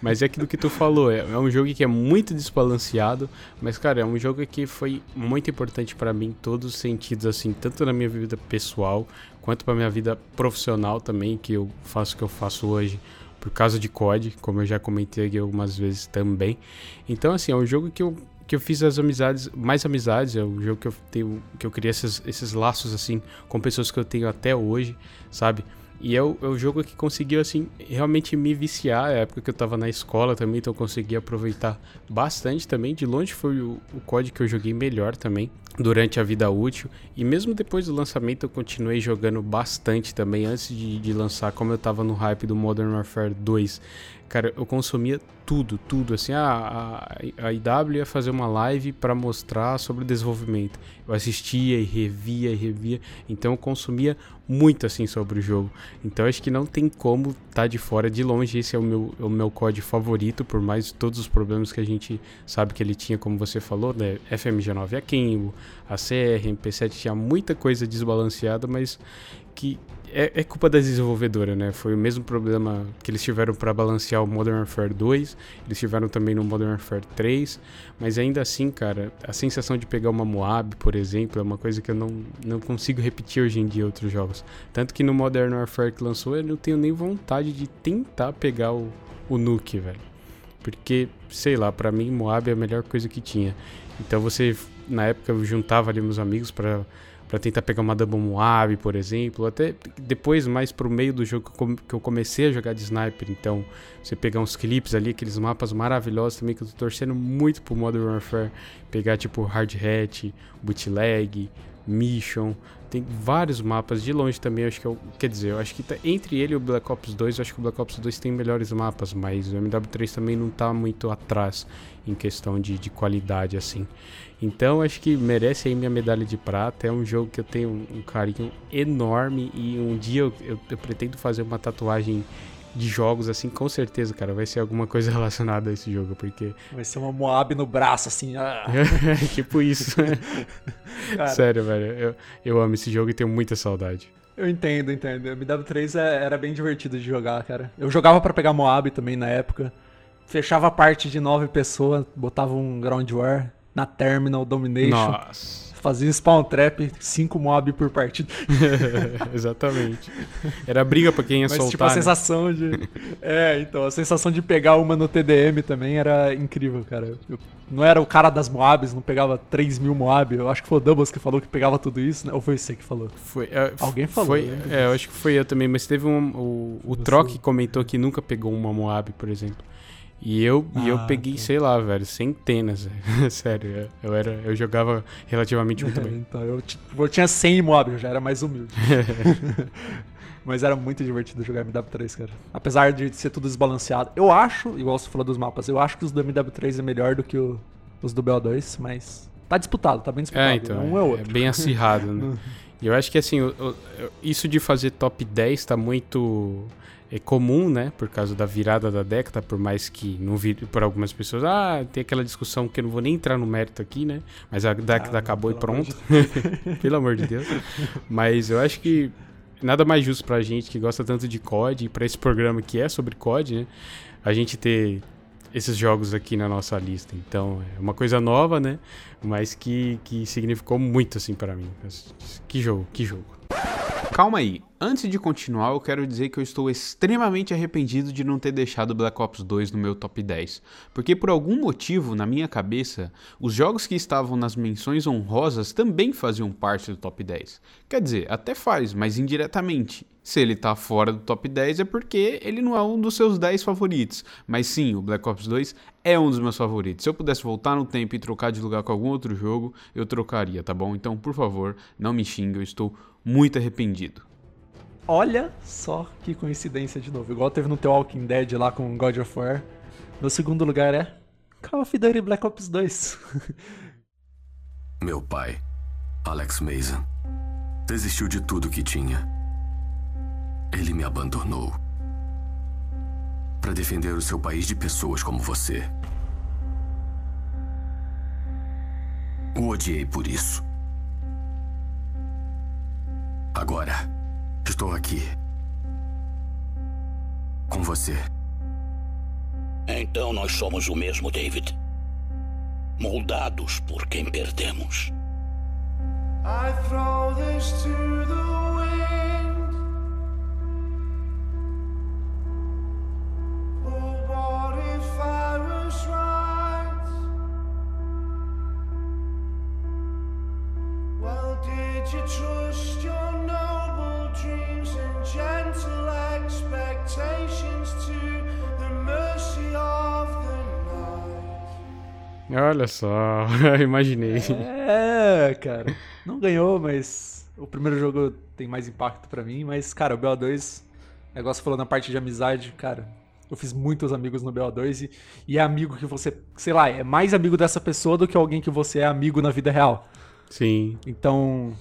S1: Mas é aquilo que tu falou, é, é um jogo que é muito desbalanceado, mas, cara, é um jogo que foi muito importante para mim em todos os sentidos, assim, tanto na minha vida pessoal, quanto pra minha vida profissional também, que eu faço o que eu faço hoje por causa de COD, como eu já comentei aqui algumas vezes também. Então, assim, é um jogo que eu, que eu fiz as amizades, mais amizades, é um jogo que eu tenho, que eu criei esses, esses laços, assim, com pessoas que eu tenho até hoje, sabe? E é o, é o jogo que conseguiu, assim, realmente me viciar. É a época que eu tava na escola também, então eu consegui aproveitar bastante também. De longe foi o, o COD que eu joguei melhor também durante a vida útil. E mesmo depois do lançamento eu continuei jogando bastante também, antes de, de lançar, como eu tava no hype do Modern Warfare 2. Cara, eu consumia tudo, tudo. Assim, a, a, a IW ia fazer uma live para mostrar sobre o desenvolvimento. Eu assistia e revia e revia. Então eu consumia muito assim sobre o jogo. Então acho que não tem como estar tá de fora. De longe, esse é o meu, é o meu COD favorito, por mais todos os problemas que a gente sabe que ele tinha, como você falou, né? FMG9 aqui, a CR, MP7 tinha muita coisa desbalanceada, mas que é, é, culpa das desenvolvedoras, né? Foi o mesmo problema que eles tiveram para balancear o Modern Warfare 2, eles tiveram também no Modern Warfare 3, mas ainda assim, cara, a sensação de pegar uma Moab, por exemplo, é uma coisa que eu não, não consigo repetir hoje em dia em outros jogos. Tanto que no Modern Warfare que lançou, eu não tenho nem vontade de tentar pegar o, o Nuke, velho. Porque, sei lá, para mim Moab é a melhor coisa que tinha. Então você, na época, eu juntava ali meus amigos para para tentar pegar uma Double Moab, por exemplo. Até depois, mais pro meio do jogo que eu comecei a jogar de sniper. Então, você pegar uns clipes ali, aqueles mapas maravilhosos também que eu tô torcendo muito pro Modern Warfare. Pegar tipo Hard Hat, Bootleg, Mission. Tem vários mapas de longe também, acho que eu, quer dizer, eu acho que tá, entre ele e o Black Ops 2, eu acho que o Black Ops 2 tem melhores mapas, mas o MW3 também não tá muito atrás em questão de, de qualidade assim. Então acho que merece aí minha medalha de prata. É um jogo que eu tenho um carinho enorme e um dia eu, eu, eu pretendo fazer uma tatuagem de jogos, assim, com certeza, cara, vai ser alguma coisa relacionada a esse jogo, porque...
S2: Vai ser uma Moab no braço, assim, ah.
S1: tipo isso. Sério, velho, eu, eu amo esse jogo e tenho muita saudade.
S2: Eu entendo, entendo. MW3 é, era bem divertido de jogar, cara. Eu jogava para pegar Moab também na época. Fechava a parte de nove pessoas, botava um Ground War, na Terminal Domination.
S1: Nossa.
S2: Fazia spawn trap, 5 mob por partida.
S1: Exatamente. Era briga pra quem ia
S2: Mas,
S1: soltar.
S2: Tipo, a
S1: né?
S2: sensação de. É, então, a sensação de pegar uma no TDM também era incrível, cara. Eu não era o cara das Moabs, não pegava 3 mil Moab. Eu acho que foi o Doubles que falou que pegava tudo isso, né? Ou foi você que falou?
S1: Foi, é,
S2: Alguém falou.
S1: Foi, é, eu acho que foi eu também, mas teve um. O, o Troc comentou que nunca pegou uma Moab, por exemplo. E eu, ah, e eu peguei, tá. sei lá, velho, centenas. Sério, eu, era, eu jogava relativamente muito bem.
S2: então, eu, eu tinha 100 imóveis, já era mais humilde. Mas era muito divertido jogar MW3, cara. Apesar de ser tudo desbalanceado. Eu acho, igual você falou dos mapas, eu acho que os do MW3 é melhor do que o, os do BO2, mas tá disputado, tá bem disputado.
S1: É, então,
S2: um é, outro.
S1: é bem acirrado, né? E eu acho que assim, o, o, isso de fazer top 10 tá muito é comum, né? Por causa da virada da década, por mais que não vir por algumas pessoas, ah, tem aquela discussão que eu não vou nem entrar no mérito aqui, né? Mas a década ah, acabou e pronto. De pelo amor de Deus. Mas eu acho que nada mais justo pra gente que gosta tanto de COD e pra esse programa que é sobre COD, né? A gente ter esses jogos aqui na nossa lista. Então, é uma coisa nova, né? Mas que, que significou muito assim para mim. Que jogo, que jogo. Calma aí, antes de continuar, eu quero dizer que eu estou extremamente arrependido de não ter deixado Black Ops 2 no meu top 10, porque por algum motivo, na minha cabeça, os jogos que estavam nas menções honrosas também faziam parte do top 10. Quer dizer, até faz, mas indiretamente. Se ele tá fora do top 10 é porque ele não é um dos seus 10 favoritos. Mas sim, o Black Ops 2 é um dos meus favoritos. Se eu pudesse voltar no tempo e trocar de lugar com algum outro jogo, eu trocaria, tá bom? Então, por favor, não me xingue, eu estou muito arrependido.
S2: Olha só que coincidência de novo. Igual teve no The Walking Dead lá com God of War. Meu segundo lugar é Call of Duty Black Ops 2.
S5: Meu pai, Alex Mason, desistiu de tudo que tinha. Ele me abandonou para defender o seu país de pessoas como você. O odiei por isso. Agora, estou aqui. Com você.
S6: Então nós somos o mesmo, David. Moldados por quem perdemos. I throw this to the
S1: Olha só, imaginei.
S2: É, cara. Não ganhou, mas o primeiro jogo tem mais impacto para mim. Mas, cara, o BO2, negócio falou na parte de amizade, cara. Eu fiz muitos amigos no BO2 e, e é amigo que você, sei lá, é mais amigo dessa pessoa do que alguém que você é amigo na vida real.
S1: Sim.
S2: Então,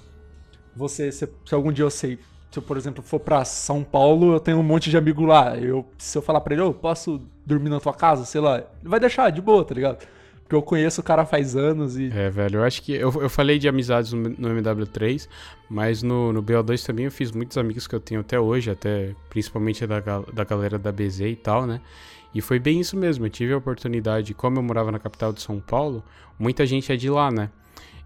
S2: você, se, se algum dia eu sei, se eu, por exemplo, for pra São Paulo, eu tenho um monte de amigo lá. Eu, se eu falar pra ele, eu posso dormir na tua casa, sei lá, ele vai deixar de boa, tá ligado? Porque eu conheço o cara faz anos e.
S1: É, velho, eu acho que. Eu, eu falei de amizades no, no MW3, mas no, no BO2 também eu fiz muitos amigos que eu tenho até hoje, até principalmente da, da galera da BZ e tal, né? E foi bem isso mesmo. Eu tive a oportunidade, como eu morava na capital de São Paulo, muita gente é de lá, né?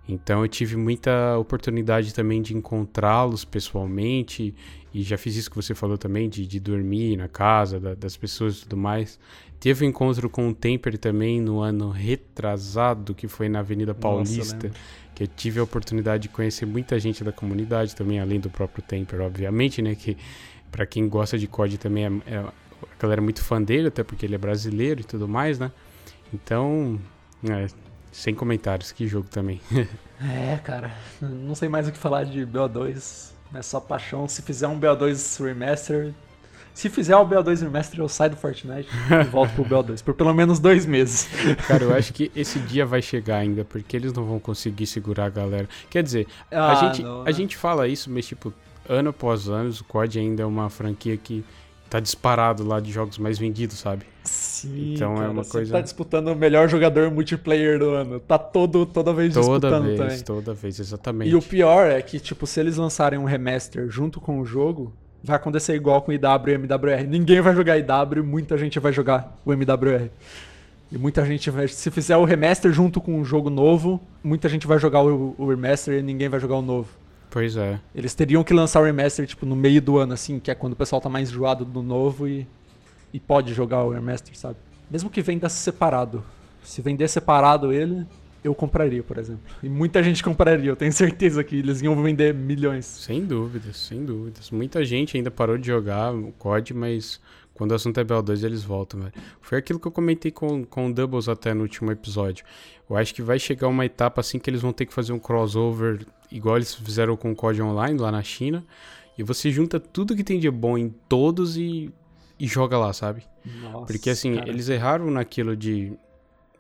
S1: Então eu tive muita oportunidade também de encontrá-los pessoalmente e já fiz isso que você falou também, de, de dormir na casa da, das pessoas e tudo mais. Teve um encontro com o Temper também no ano retrasado, que foi na Avenida Paulista, Nossa, que eu tive a oportunidade de conhecer muita gente da comunidade também, além do próprio Temper, obviamente, né? Que para quem gosta de COD também é, é, a galera é muito fã dele, até porque ele é brasileiro e tudo mais, né? Então, é, sem comentários, que jogo também.
S2: é, cara, não sei mais o que falar de BO2. É só paixão. Se fizer um BO2 Remaster. Se fizer o BO2 Remaster, eu saio do Fortnite e volto pro BO2 por pelo menos dois meses.
S1: Cara, eu acho que esse dia vai chegar ainda, porque eles não vão conseguir segurar a galera. Quer dizer, ah, a, gente, não, a gente fala isso, mas tipo, ano após ano, o COD ainda é uma franquia que tá disparado lá de jogos mais vendidos, sabe?
S2: Sim, então é cara, é uma coisa. tá disputando o melhor jogador multiplayer do ano. Tá todo toda vez
S1: toda
S2: disputando
S1: vez,
S2: também.
S1: Toda vez, exatamente.
S2: E o pior é que tipo, se eles lançarem um remaster junto com o jogo, vai acontecer igual com IW e MWR. Ninguém vai jogar IW, muita gente vai jogar o MWR. E muita gente vai. Se fizer o remaster junto com um jogo novo, muita gente vai jogar o, o remaster e ninguém vai jogar o novo.
S1: Pois é.
S2: Eles teriam que lançar o remaster, tipo, no meio do ano, assim, que é quando o pessoal tá mais enjoado do novo e, e pode jogar o remaster, sabe? Mesmo que venda separado. Se vender separado ele, eu compraria, por exemplo. E muita gente compraria, eu tenho certeza que eles iam vender milhões.
S1: Sem dúvidas, sem dúvidas. Muita gente ainda parou de jogar o COD, mas quando o assunto é BO2, eles voltam, velho. Foi aquilo que eu comentei com, com o Doubles até no último episódio. Eu acho que vai chegar uma etapa assim que eles vão ter que fazer um crossover igual eles fizeram com o COD Online lá na China. E você junta tudo que tem de bom em todos e, e joga lá, sabe? Nossa, Porque assim, cara. eles erraram naquilo de,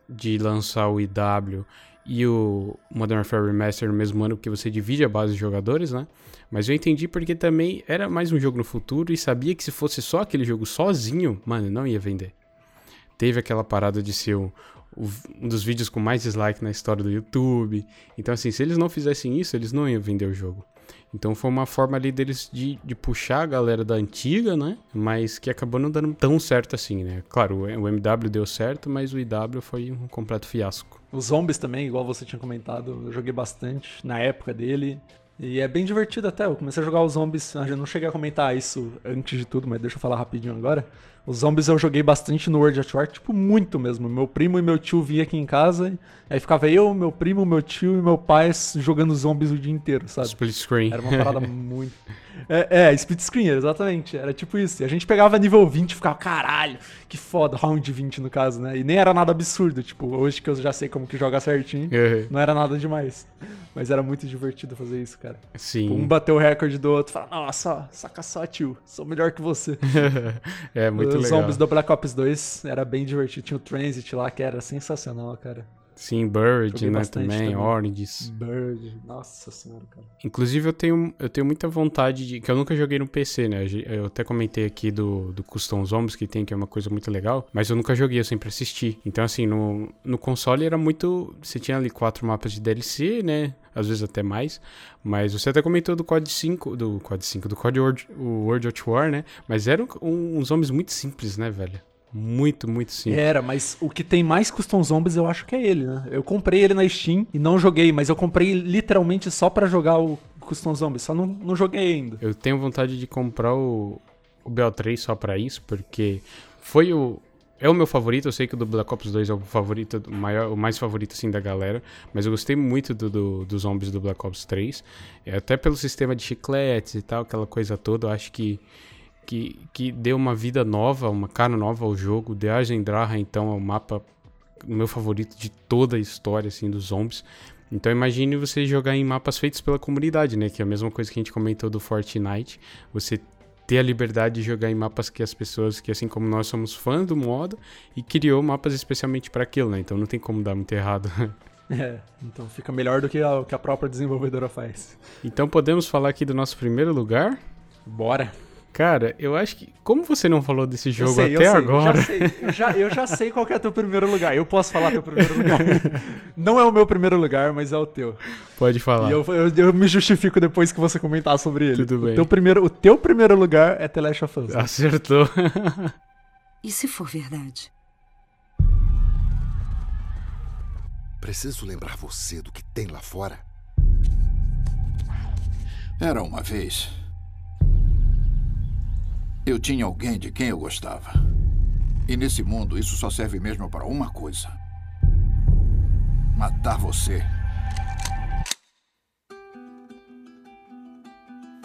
S1: de lançar o IW e o Modern Warfare Remaster no mesmo ano, porque você divide a base de jogadores, né? Mas eu entendi porque também era mais um jogo no futuro e sabia que se fosse só aquele jogo sozinho, mano, não ia vender. Teve aquela parada de ser um dos vídeos com mais dislike na história do YouTube. Então, assim, se eles não fizessem isso, eles não iam vender o jogo. Então foi uma forma ali deles de, de puxar a galera da antiga, né? Mas que acabou não dando tão certo assim, né? Claro, o MW deu certo, mas o IW foi um completo fiasco.
S2: Os zombies também, igual você tinha comentado, eu joguei bastante na época dele. E é bem divertido até. Eu comecei a jogar os zombies. Eu não cheguei a comentar isso antes de tudo, mas deixa eu falar rapidinho agora. Os zombies eu joguei bastante no World of War, tipo, muito mesmo. Meu primo e meu tio vinham aqui em casa, aí ficava eu, meu primo, meu tio e meu pai jogando zombies o dia inteiro, sabe?
S1: Split screen.
S2: Era uma parada muito. É, é, split screen, exatamente. Era tipo isso. E a gente pegava nível 20 e ficava, caralho, que foda, round 20 no caso, né? E nem era nada absurdo, tipo, hoje que eu já sei como que joga certinho, uhum. não era nada demais. Mas era muito divertido fazer isso, cara.
S1: Sim.
S2: um bateu o recorde do outro, fala, nossa, saca só, tio, sou melhor que você.
S1: é, muito
S2: Os
S1: legal.
S2: zombies do Black Ops 2 era bem divertido. Tinha o Transit lá, que era sensacional, cara.
S1: Sim, Bird, né, também, também. Oranges.
S2: Bird, nossa senhora, cara.
S1: Inclusive, eu tenho, eu tenho muita vontade de... Que eu nunca joguei no PC, né? Eu até comentei aqui do, do Custom Zombies que tem, que é uma coisa muito legal. Mas eu nunca joguei, eu sempre assisti. Então, assim, no, no console era muito... Você tinha ali quatro mapas de DLC, né? Às vezes até mais. Mas você até comentou do COD 5... Do COD 5, do COD World, World of War, né? Mas eram uns zombies muito simples, né, velho? Muito, muito simples.
S2: Era, mas o que tem mais custom zombies eu acho que é ele, né? Eu comprei ele na Steam e não joguei, mas eu comprei literalmente só para jogar o custom zombies, só não, não joguei ainda.
S1: Eu tenho vontade de comprar o, o BO3 só para isso, porque foi o, é o meu favorito, eu sei que o do Black Ops 2 é o favorito, o, maior, o mais favorito assim da galera, mas eu gostei muito do, do, dos zombies do Black Ops 3, é, até pelo sistema de chicletes e tal, aquela coisa toda, eu acho que que, que deu uma vida nova, uma cara nova ao jogo. The Agendraha, então, é o mapa meu favorito de toda a história, assim, dos zombies. Então imagine você jogar em mapas feitos pela comunidade, né? Que é a mesma coisa que a gente comentou do Fortnite. Você ter a liberdade de jogar em mapas que as pessoas, que assim como nós somos fãs do modo, e criou mapas especialmente para aquilo, né? Então não tem como dar muito errado.
S2: É, então fica melhor do que a, que a própria desenvolvedora faz.
S1: Então podemos falar aqui do nosso primeiro lugar?
S2: Bora.
S1: Cara, eu acho que. Como você não falou desse jogo
S2: sei,
S1: até
S2: eu sei,
S1: agora?
S2: Já sei, eu, já, eu já sei qual é o teu primeiro lugar. Eu posso falar teu primeiro lugar. Não é o meu primeiro lugar, mas é o teu.
S1: Pode falar.
S2: E eu, eu, eu me justifico depois que você comentar sobre ele.
S1: Tudo bem.
S2: O teu primeiro, o teu primeiro lugar é The Last of Us.
S1: Acertou.
S7: E se for verdade?
S8: Preciso lembrar você do que tem lá fora.
S6: Era uma vez. Eu tinha alguém de quem eu gostava. E nesse mundo, isso só serve mesmo para uma coisa: matar você.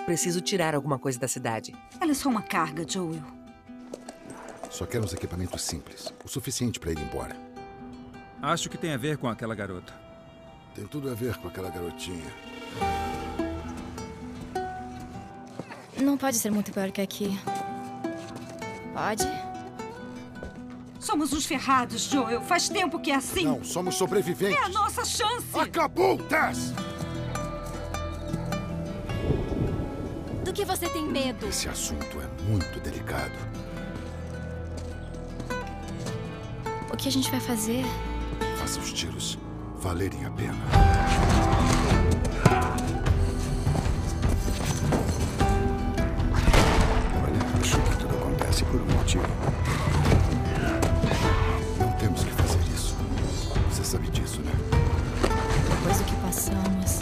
S9: Preciso tirar alguma coisa da cidade.
S7: Ela é só uma carga, Joel.
S8: Só quero uns equipamentos simples, o suficiente para ir embora.
S10: Acho que tem a ver com aquela garota.
S8: Tem tudo a ver com aquela garotinha.
S11: Não pode ser muito pior que aqui. Pode?
S7: Somos uns ferrados, Joel. Faz tempo que é assim.
S8: Não, somos sobreviventes.
S7: É a nossa chance.
S8: Acabou, Tess!
S11: Do que você tem medo?
S8: Esse assunto é muito delicado.
S11: O que a gente vai fazer?
S8: Faça os tiros valerem a pena.
S6: Motivo.
S8: Não temos que fazer isso. Você sabe disso, né?
S11: Depois do que passamos,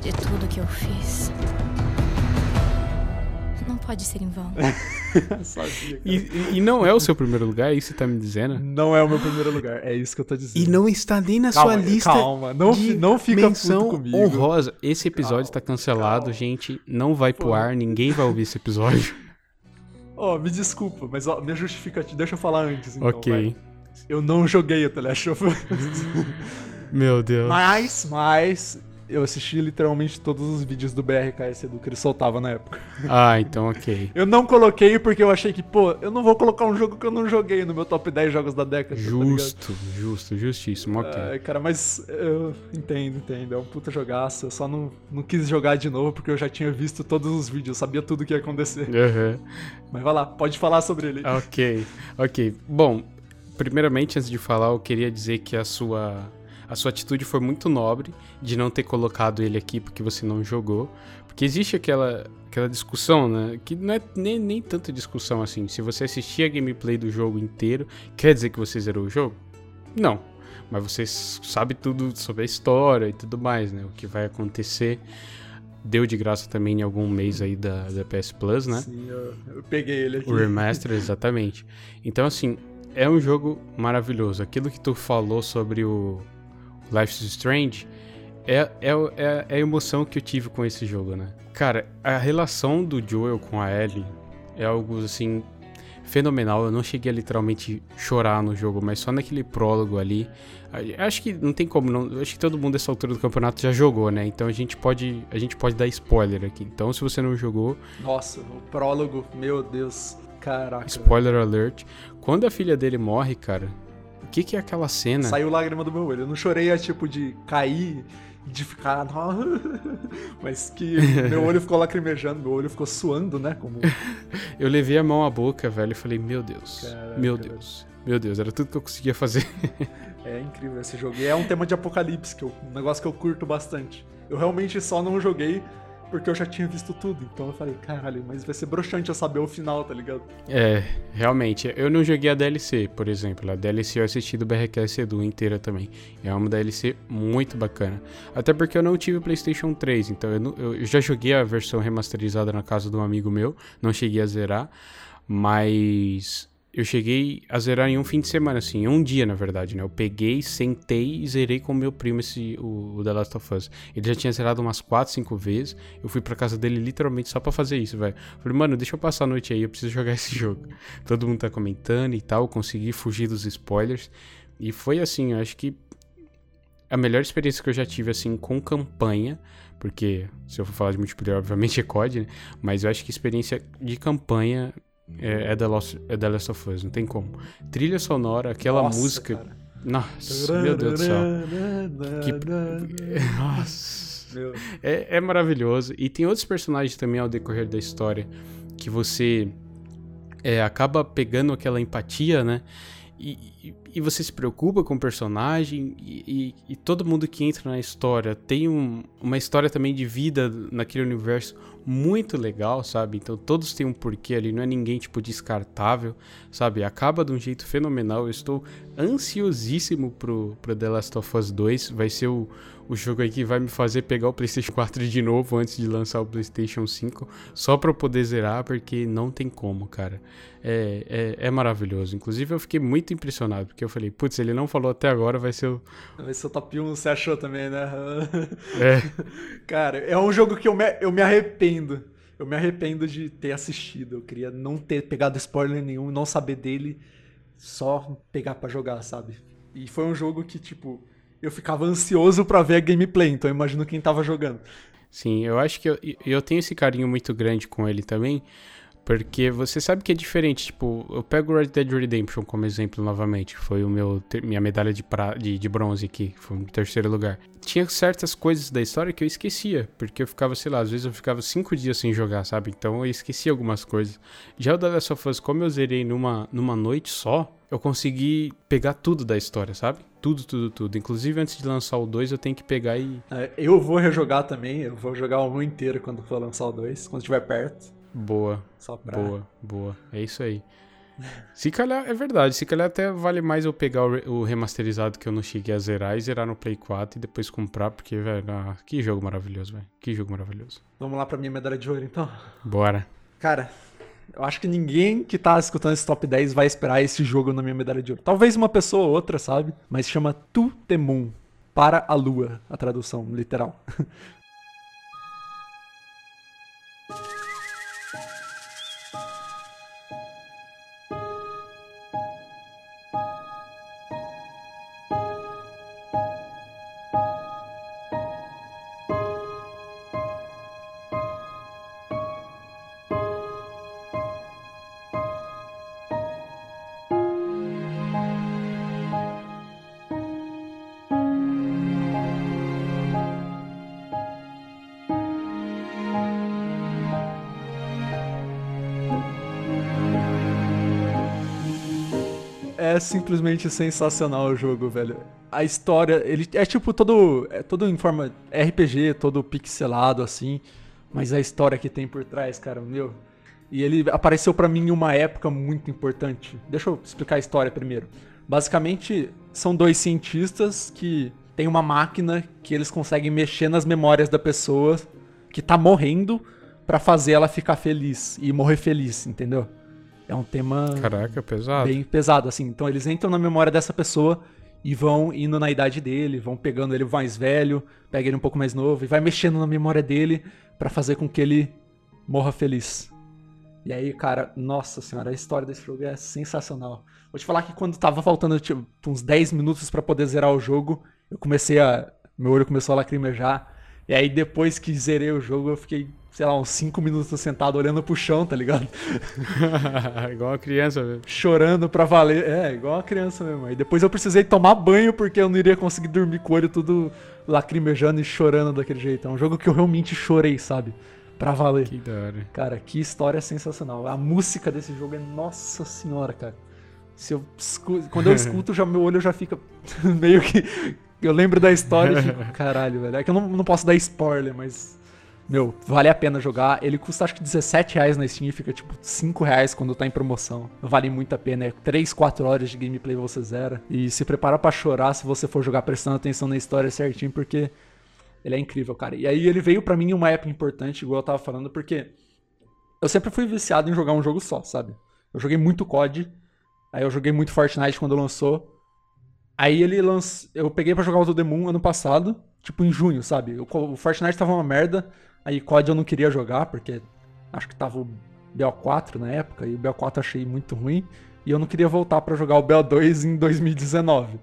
S11: de tudo que eu fiz. Não pode ser em vão.
S2: Sabia,
S1: e, e não é o seu primeiro lugar, é isso que você tá me dizendo?
S2: Não é o meu primeiro lugar, é isso que eu tô dizendo.
S1: E não está nem na
S2: Calma,
S1: sua lista.
S2: calma, não
S1: de
S2: não fica
S1: menção
S2: comigo.
S1: honrosa. Esse episódio está cancelado,
S2: calma.
S1: gente. Não vai pro
S2: Pô.
S1: ar, ninguém vai ouvir esse episódio.
S2: Ó, me desculpa, mas ó, minha justificativa. Deixa eu falar antes, então.
S1: ok.
S2: vai. Eu não joguei o The Last of Us.
S1: Meu Deus.
S2: Mas, mas, eu assisti literalmente todos os vídeos do BRKS Edu que ele soltava na época.
S1: Ah, então ok.
S2: Eu não coloquei porque eu achei que, pô, eu não vou colocar um jogo que eu não joguei no meu top 10 jogos da década. tá?
S1: Justo, justo, justíssimo, ok.
S2: Cara, mas eu entendo, entendo. É um puta jogaço. Eu só não, não quis jogar de novo porque eu já tinha visto todos os vídeos, eu sabia tudo que ia acontecer.
S1: Aham.
S2: Mas vai lá, pode falar sobre ele.
S1: Ok, ok. Bom, primeiramente, antes de falar, eu queria dizer que a sua, a sua atitude foi muito nobre de não ter colocado ele aqui porque você não jogou. Porque existe aquela, aquela discussão, né? Que não é nem, nem tanta discussão assim. Se você assistir a gameplay do jogo inteiro, quer dizer que você zerou o jogo? Não. Mas você sabe tudo sobre a história e tudo mais, né? O que vai acontecer. Deu de graça também em algum mês aí da, da PS Plus, né?
S2: Sim, eu, eu peguei ele aqui.
S1: O remaster, exatamente. Então, assim, é um jogo maravilhoso. Aquilo que tu falou sobre o Life is Strange é, é, é, é a emoção que eu tive com esse jogo, né? Cara, a relação do Joel com a Ellie é algo, assim, fenomenal. Eu não cheguei a literalmente chorar no jogo, mas só naquele prólogo ali. Acho que não tem como, não. Acho que todo mundo dessa altura do campeonato já jogou, né? Então a gente pode, a gente pode dar spoiler aqui. Então, se você não jogou,
S2: Nossa, o prólogo, meu Deus. Caraca.
S1: Spoiler alert. Quando a filha dele morre, cara, que, que é aquela cena?
S2: Saiu lágrima do meu olho. Eu não chorei a tipo de cair, de ficar. Mas que meu olho ficou lacrimejando, meu olho ficou suando, né? Como
S1: Eu levei a mão à boca, velho, e falei, meu Deus,
S2: Caraca,
S1: meu
S2: velho.
S1: Deus, meu Deus, era tudo que eu conseguia fazer.
S2: É incrível esse jogo. E é um tema de apocalipse, que eu, um negócio que eu curto bastante. Eu realmente só não joguei porque eu já tinha visto tudo. Então eu falei, caralho, mas vai ser broxante eu saber o final, tá ligado?
S1: é, realmente, eu não joguei a DLC, por exemplo. A DLC eu assisti do BRQS Edu inteira também. É uma DLC muito bacana. Até porque eu não tive o PlayStation 3, então eu, não- eu já joguei a versão remasterizada na casa de um amigo meu, não cheguei a zerar, mas eu cheguei a zerar em um fim de semana, assim, um dia, na verdade, né? Eu peguei, sentei e zerei com meu primo esse, o, o The Last of Us. Ele já tinha zerado umas 4, 5 vezes. Eu fui pra casa dele literalmente só pra fazer isso, velho. Falei, mano, deixa eu passar a noite aí, eu preciso jogar esse jogo. Todo mundo tá comentando e tal, consegui fugir dos spoilers. E foi assim, eu acho que. a melhor experiência que eu já tive, assim, com campanha, porque se eu for falar de multiplayer, obviamente é COD, né? Mas eu acho que experiência de campanha é, é, The, Lost, é The Last of Us, não tem como. Trilha sonora, aquela
S2: Nossa,
S1: música.
S2: cara.
S1: Nossa, meu Deus do céu. Que- Nossa. É, é maravilhoso. E tem outros personagens também ao decorrer da história que você é, acaba pegando aquela empatia, né? E, e- e você se preocupa com o personagem e, e- e todo mundo que entra na história tem um- uma história também de vida naquele universo muito legal, sabe? Então todos têm um porquê ali, não é ninguém tipo descartável, sabe? Acaba de um jeito fenomenal. Eu estou ansiosíssimo pro, pro The Last of Us 2. Vai ser o, o jogo aí que vai me fazer pegar o PlayStation 4 de novo antes de lançar o PlayStation 5, só pra eu poder zerar, porque não tem como, cara. É, é, é maravilhoso. Inclusive, eu fiquei muito impressionado, porque eu falei, putz, ele não falou até agora, vai ser o.
S2: Vai ser o top 1, você achou também, né?
S1: É.
S2: Cara, é um jogo que eu me, eu me arrependo. Eu me arrependo de ter assistido. Eu queria não ter pegado spoiler nenhum, não saber dele, só pegar pra jogar, sabe? E foi um jogo que, tipo, eu ficava ansioso pra ver a gameplay, então eu imagino quem tava jogando.
S1: Sim, eu acho que eu, eu tenho esse carinho muito grande com ele também, porque você sabe que é diferente. Tipo, eu pego Red Dead Redemption como exemplo novamente, foi o meu minha medalha de, pra, de, de bronze aqui, foi o terceiro lugar. Tinha certas coisas da história que eu esquecia, porque eu ficava, sei lá, às vezes eu ficava cinco dias sem jogar, sabe? Então eu esquecia algumas coisas. Já o The Last of Us, como eu zerei numa, numa noite só, eu consegui pegar tudo da história, sabe? Tudo, tudo, tudo. Inclusive, antes de lançar o 2, eu tenho que pegar e.
S2: É, Eu vou rejogar também, eu vou jogar o 1 inteiro quando for lançar o 2, quando estiver perto.
S1: Boa.
S2: Só pra-
S1: Boa, boa. É isso aí. Se calhar, é verdade, se calhar até vale mais eu pegar o, o remasterizado que eu não cheguei a zerar e zerar no Play 4 e depois comprar, porque, velho, ah, que jogo maravilhoso, velho. Que jogo maravilhoso.
S2: Vamos lá pra minha medalha de ouro, então.
S1: Bora.
S2: Cara, eu acho que ninguém que tá escutando esse top 10 vai esperar esse jogo na minha medalha de ouro. Talvez uma pessoa ou outra, sabe? Mas chama Tu The Moon. Para a lua, a tradução literal. simplesmente sensacional o jogo, velho. A história, ele é tipo todo, é todo em forma RPG, todo pixelado assim, mas a história que tem por trás, cara, meu. E ele apareceu pra mim em uma época muito importante. Deixa eu explicar a história primeiro. Basicamente, são dois cientistas que têm uma máquina que eles conseguem mexer nas memórias da pessoa que tá morrendo pra fazer ela ficar feliz e morrer feliz, entendeu? É um tema
S1: Caraca, pesado.
S2: bem pesado, assim. Então eles entram na memória dessa pessoa e vão indo na idade dele, vão pegando ele mais velho, pega ele um pouco mais novo e vai mexendo na memória dele pra fazer com que ele morra feliz. E aí, cara, nossa senhora, a história desse jogo é sensacional. Vou te falar que quando tava faltando tipo, uns 10 minutos pra poder zerar o jogo, eu comecei a. Meu olho começou a lacrimejar. E aí, depois que zerei o jogo, eu fiquei, sei lá, uns 5 minutos sentado olhando pro chão, tá ligado?
S1: Igual uma criança, velho.
S2: chorando pra valer. É, igual uma criança mesmo. Aí depois eu precisei tomar banho porque eu não iria conseguir dormir com o olho tudo lacrimejando e chorando daquele jeito. É um jogo que eu realmente chorei, sabe? Pra valer.
S1: Que da hora.
S2: Cara, que história sensacional. A música desse jogo é nossa senhora, cara. Se eu Quando eu escuto, já, meu olho já fica meio que. Eu lembro da história e fico, caralho, velho. É que eu não, não posso dar spoiler, mas. Meu, vale a pena jogar. Ele custa acho que 17 reais na Steam e fica tipo 5 reais quando tá em promoção. Vale muito a pena. É 3, 4 horas de gameplay você zera. E se prepara pra chorar se você for jogar prestando atenção na história certinho, porque ele é incrível, cara. E aí ele veio pra mim em uma época importante, igual eu tava falando, porque eu sempre fui viciado em jogar um jogo só, sabe? Eu joguei muito COD, aí eu joguei muito Fortnite quando lançou. Aí ele lançou. Eu peguei pra jogar o The Moon ano passado, tipo em junho, sabe? O o Fortnite tava uma merda, aí COD eu não queria jogar, porque acho que tava o BO4 na época, e o BO4 eu achei muito ruim, e eu não queria voltar pra jogar o BO2 em 2019.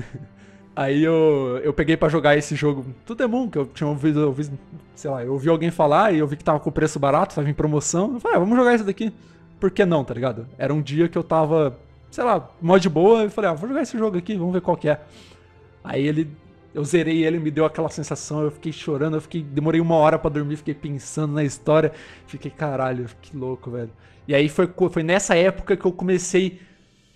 S2: Aí eu, eu peguei pra jogar esse jogo é bom que eu tinha ouvido, ouvido, sei lá, eu ouvi alguém falar e eu vi que tava com preço barato, tava em promoção. Eu falei, ah, vamos jogar isso daqui. Por que não, tá ligado? Era um dia que eu tava, sei lá, mó de boa, e falei, ah, vou jogar esse jogo aqui, vamos ver qual que é. Aí ele, eu zerei ele, me deu aquela sensação, eu fiquei chorando, eu fiquei, demorei uma hora para dormir, fiquei pensando na história, fiquei, caralho, que louco, velho. E aí foi, foi nessa época que eu comecei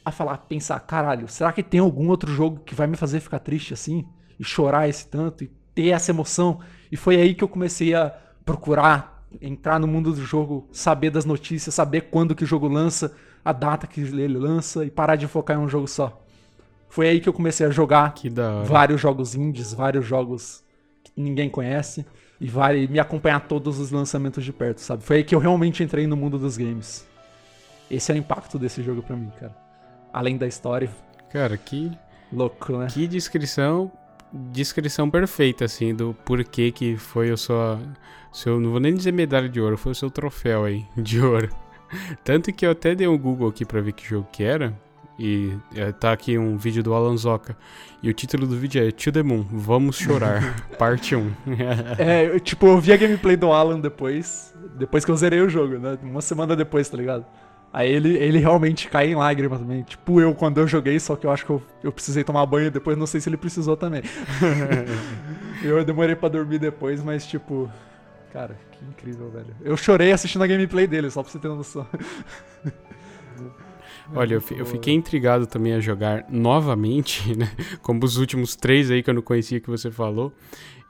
S2: a falar, pensar, caralho, será que tem algum outro jogo que vai me fazer ficar triste assim? E chorar esse tanto, e ter essa emoção? E foi aí que eu comecei a procurar, entrar no mundo do jogo, saber das notícias, saber quando que o jogo lança, a data que ele lança e parar de focar em um jogo só. Foi aí que eu comecei a jogar vários jogos indies, vários jogos que ninguém conhece e vai me acompanhar todos os lançamentos de perto, sabe? Foi aí que eu realmente entrei no mundo dos games. Esse é o impacto desse jogo para mim, cara além da história.
S1: Cara, que.
S2: Louco, né?
S1: Que descrição. Descrição perfeita, assim, do porquê que foi o seu. seu não vou nem dizer medalha de ouro, foi o seu troféu aí, de ouro. Tanto que eu até dei um Google aqui pra ver que jogo que era. E é, tá aqui um vídeo do Alan Zoka. E o título do vídeo é To The Moon, Vamos Chorar, parte 1.
S2: é, eu, tipo, eu vi a gameplay do Alan depois. Depois que eu zerei o jogo, né? Uma semana depois, tá ligado? Aí ele, ele realmente cai em lágrimas também. Tipo eu quando eu joguei, só que eu acho que eu, eu precisei tomar banho depois não sei se ele precisou também. eu demorei para dormir depois, mas tipo. Cara, que incrível, velho. Eu chorei assistindo a gameplay dele, só pra você ter noção.
S1: Olha, eu, eu, fiquei intrigado também a jogar novamente, né? Como os últimos três aí que eu não conhecia que você falou.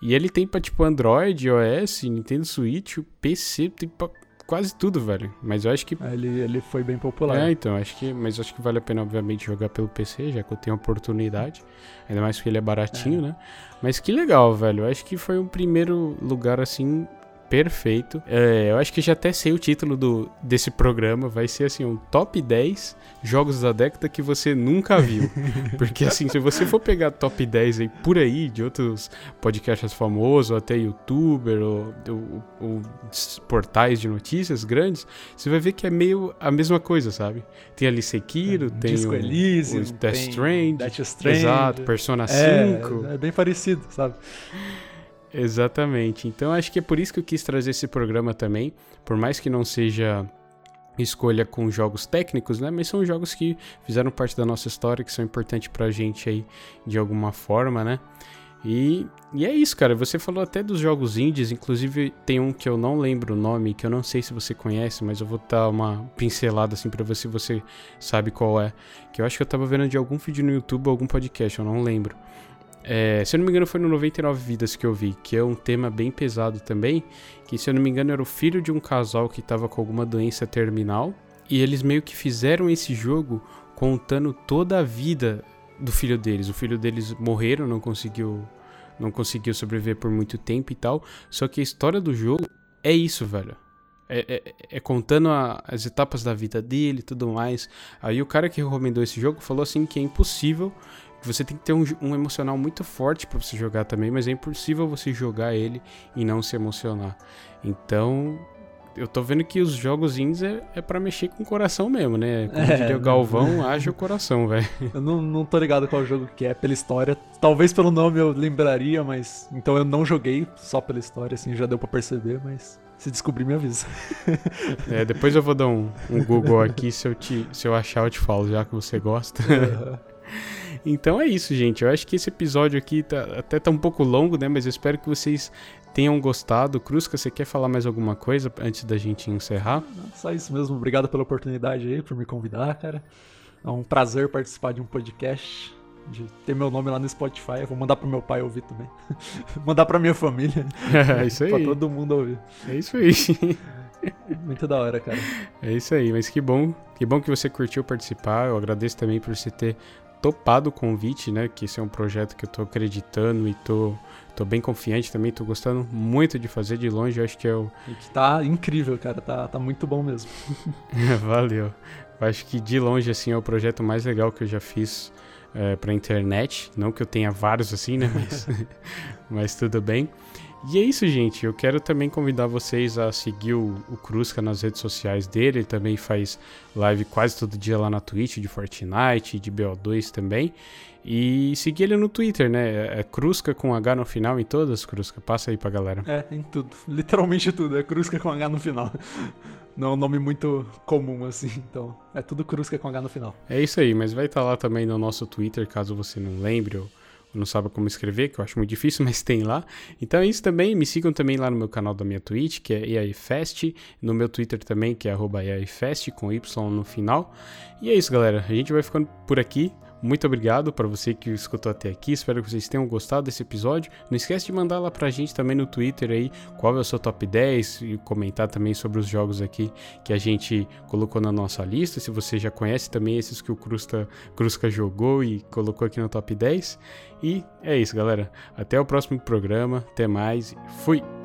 S1: E ele tem pra, tipo, Android, iOS, Nintendo Switch, PC, tem pra quase tudo, velho. Mas eu acho que.
S2: Ele, ele foi bem popular.
S1: É, então, acho que. Mas eu acho que vale a pena, obviamente, jogar pelo PC, já que eu tenho oportunidade. Ainda mais porque ele é baratinho, é. né? Mas que legal, velho. Eu acho que foi um primeiro lugar, assim, perfeito. É, eu acho que já até sei o título do, desse programa. Vai ser assim, um top 10 jogos da década que você nunca viu. Porque assim, se você for pegar top 10 aí por aí, de outros podcasts famosos, até youtuber, ou, ou, ou, portais de notícias grandes, você vai ver que é meio a mesma coisa, sabe? Tem ali Sekiro, é, tem
S2: Disco
S1: o,
S2: Elysium,
S1: o Death Strand,
S2: Death Strand.
S1: Exato, Persona
S2: é,
S1: 5.
S2: É bem parecido, sabe?
S1: Exatamente. Então acho que é por isso que eu quis trazer esse programa também, por mais que não seja escolha com jogos técnicos, né? Mas são jogos que fizeram parte da nossa história, que são importantes pra gente aí de alguma forma, né? E, e é isso, cara. Você falou até dos jogos indies, inclusive tem um que eu não lembro o nome, que eu não sei se você conhece, mas eu vou dar uma pincelada assim para ver se você sabe qual é. Que eu acho que eu tava vendo de algum vídeo no YouTube ou algum podcast, eu não lembro. É, se eu não me engano, foi no 99 Vidas que eu vi, que é um tema bem pesado também. Que, se eu não me engano, era o filho de um casal que estava com alguma doença terminal. E eles meio que fizeram esse jogo contando toda a vida do filho deles. O filho deles morreram, não conseguiu, não conseguiu sobreviver por muito tempo e tal. Só que a história do jogo é isso, velho. É, é, é, contando a, as etapas da vida dele e tudo mais. Aí o cara que recomendou esse jogo falou assim que é impossível você tem que ter um, um emocional muito forte para você jogar também, mas é impossível você jogar ele e não se emocionar. Então, eu tô vendo que os jogos indies é, é para mexer com o coração mesmo, né? Como é, diria o Galvão, haja o coração, velho.
S2: Eu não, não tô ligado qual jogo que é pela história. Talvez pelo nome eu lembraria, mas. Então eu não joguei só pela história, assim, já deu para perceber, mas. Se descobrir, me avisa.
S1: É, depois eu vou dar um, um Google aqui, se eu, te, se eu achar, eu te falo, já que você gosta. Uhum. Então é isso, gente. Eu acho que esse episódio aqui tá, até tá um pouco longo, né? Mas eu espero que vocês tenham gostado. Cruzca, você quer falar mais alguma coisa antes da gente encerrar?
S2: Só isso mesmo. Obrigado pela oportunidade aí, por me convidar, cara. É um prazer participar de um podcast. De ter meu nome lá no Spotify. Eu vou mandar pro meu pai ouvir também. mandar pra minha família.
S1: É isso aí.
S2: pra todo mundo ouvir.
S1: É isso aí.
S2: Muito da hora, cara.
S1: É isso aí, mas que bom, que bom que você curtiu participar. Eu agradeço também por você ter topado o convite, né? Que esse é um projeto que eu tô acreditando e tô, tô bem confiante também, tô gostando muito de fazer de longe, eu acho que é o...
S2: E que tá incrível, cara, tá, tá muito bom mesmo.
S1: Valeu. Eu acho que de longe, assim, é o projeto mais legal que eu já fiz é, pra internet. Não que eu tenha vários assim, né? Mas, mas tudo bem. E é isso, gente. Eu quero também convidar vocês a seguir o, o Crusca nas redes sociais dele. Ele também faz live quase todo dia lá na Twitch de Fortnite, de BO2 também. E seguir ele no Twitter, né? É Crusca com H no final em todas, Crusca. Passa aí pra galera.
S2: É, em tudo. Literalmente tudo. É Crusca com H no final. Não é um nome muito comum assim, então é tudo Crusca com H no final.
S1: É isso aí, mas vai estar lá também no nosso Twitter, caso você não lembre ou não sabe como escrever, que eu acho muito difícil, mas tem lá. Então é isso também, me sigam também lá no meu canal da minha Twitch, que é EAIFest, no meu Twitter também, que é EAIFest, com Y no final. E é isso, galera, a gente vai ficando por aqui. Muito obrigado para você que escutou até aqui. Espero que vocês tenham gostado desse episódio. Não esquece de mandar lá pra gente também no Twitter aí qual é o seu top 10 e comentar também sobre os jogos aqui que a gente colocou na nossa lista. Se você já conhece também esses que o Crusca, Crusca jogou e colocou aqui no top 10. E é isso, galera. Até o próximo programa. Até mais. Fui!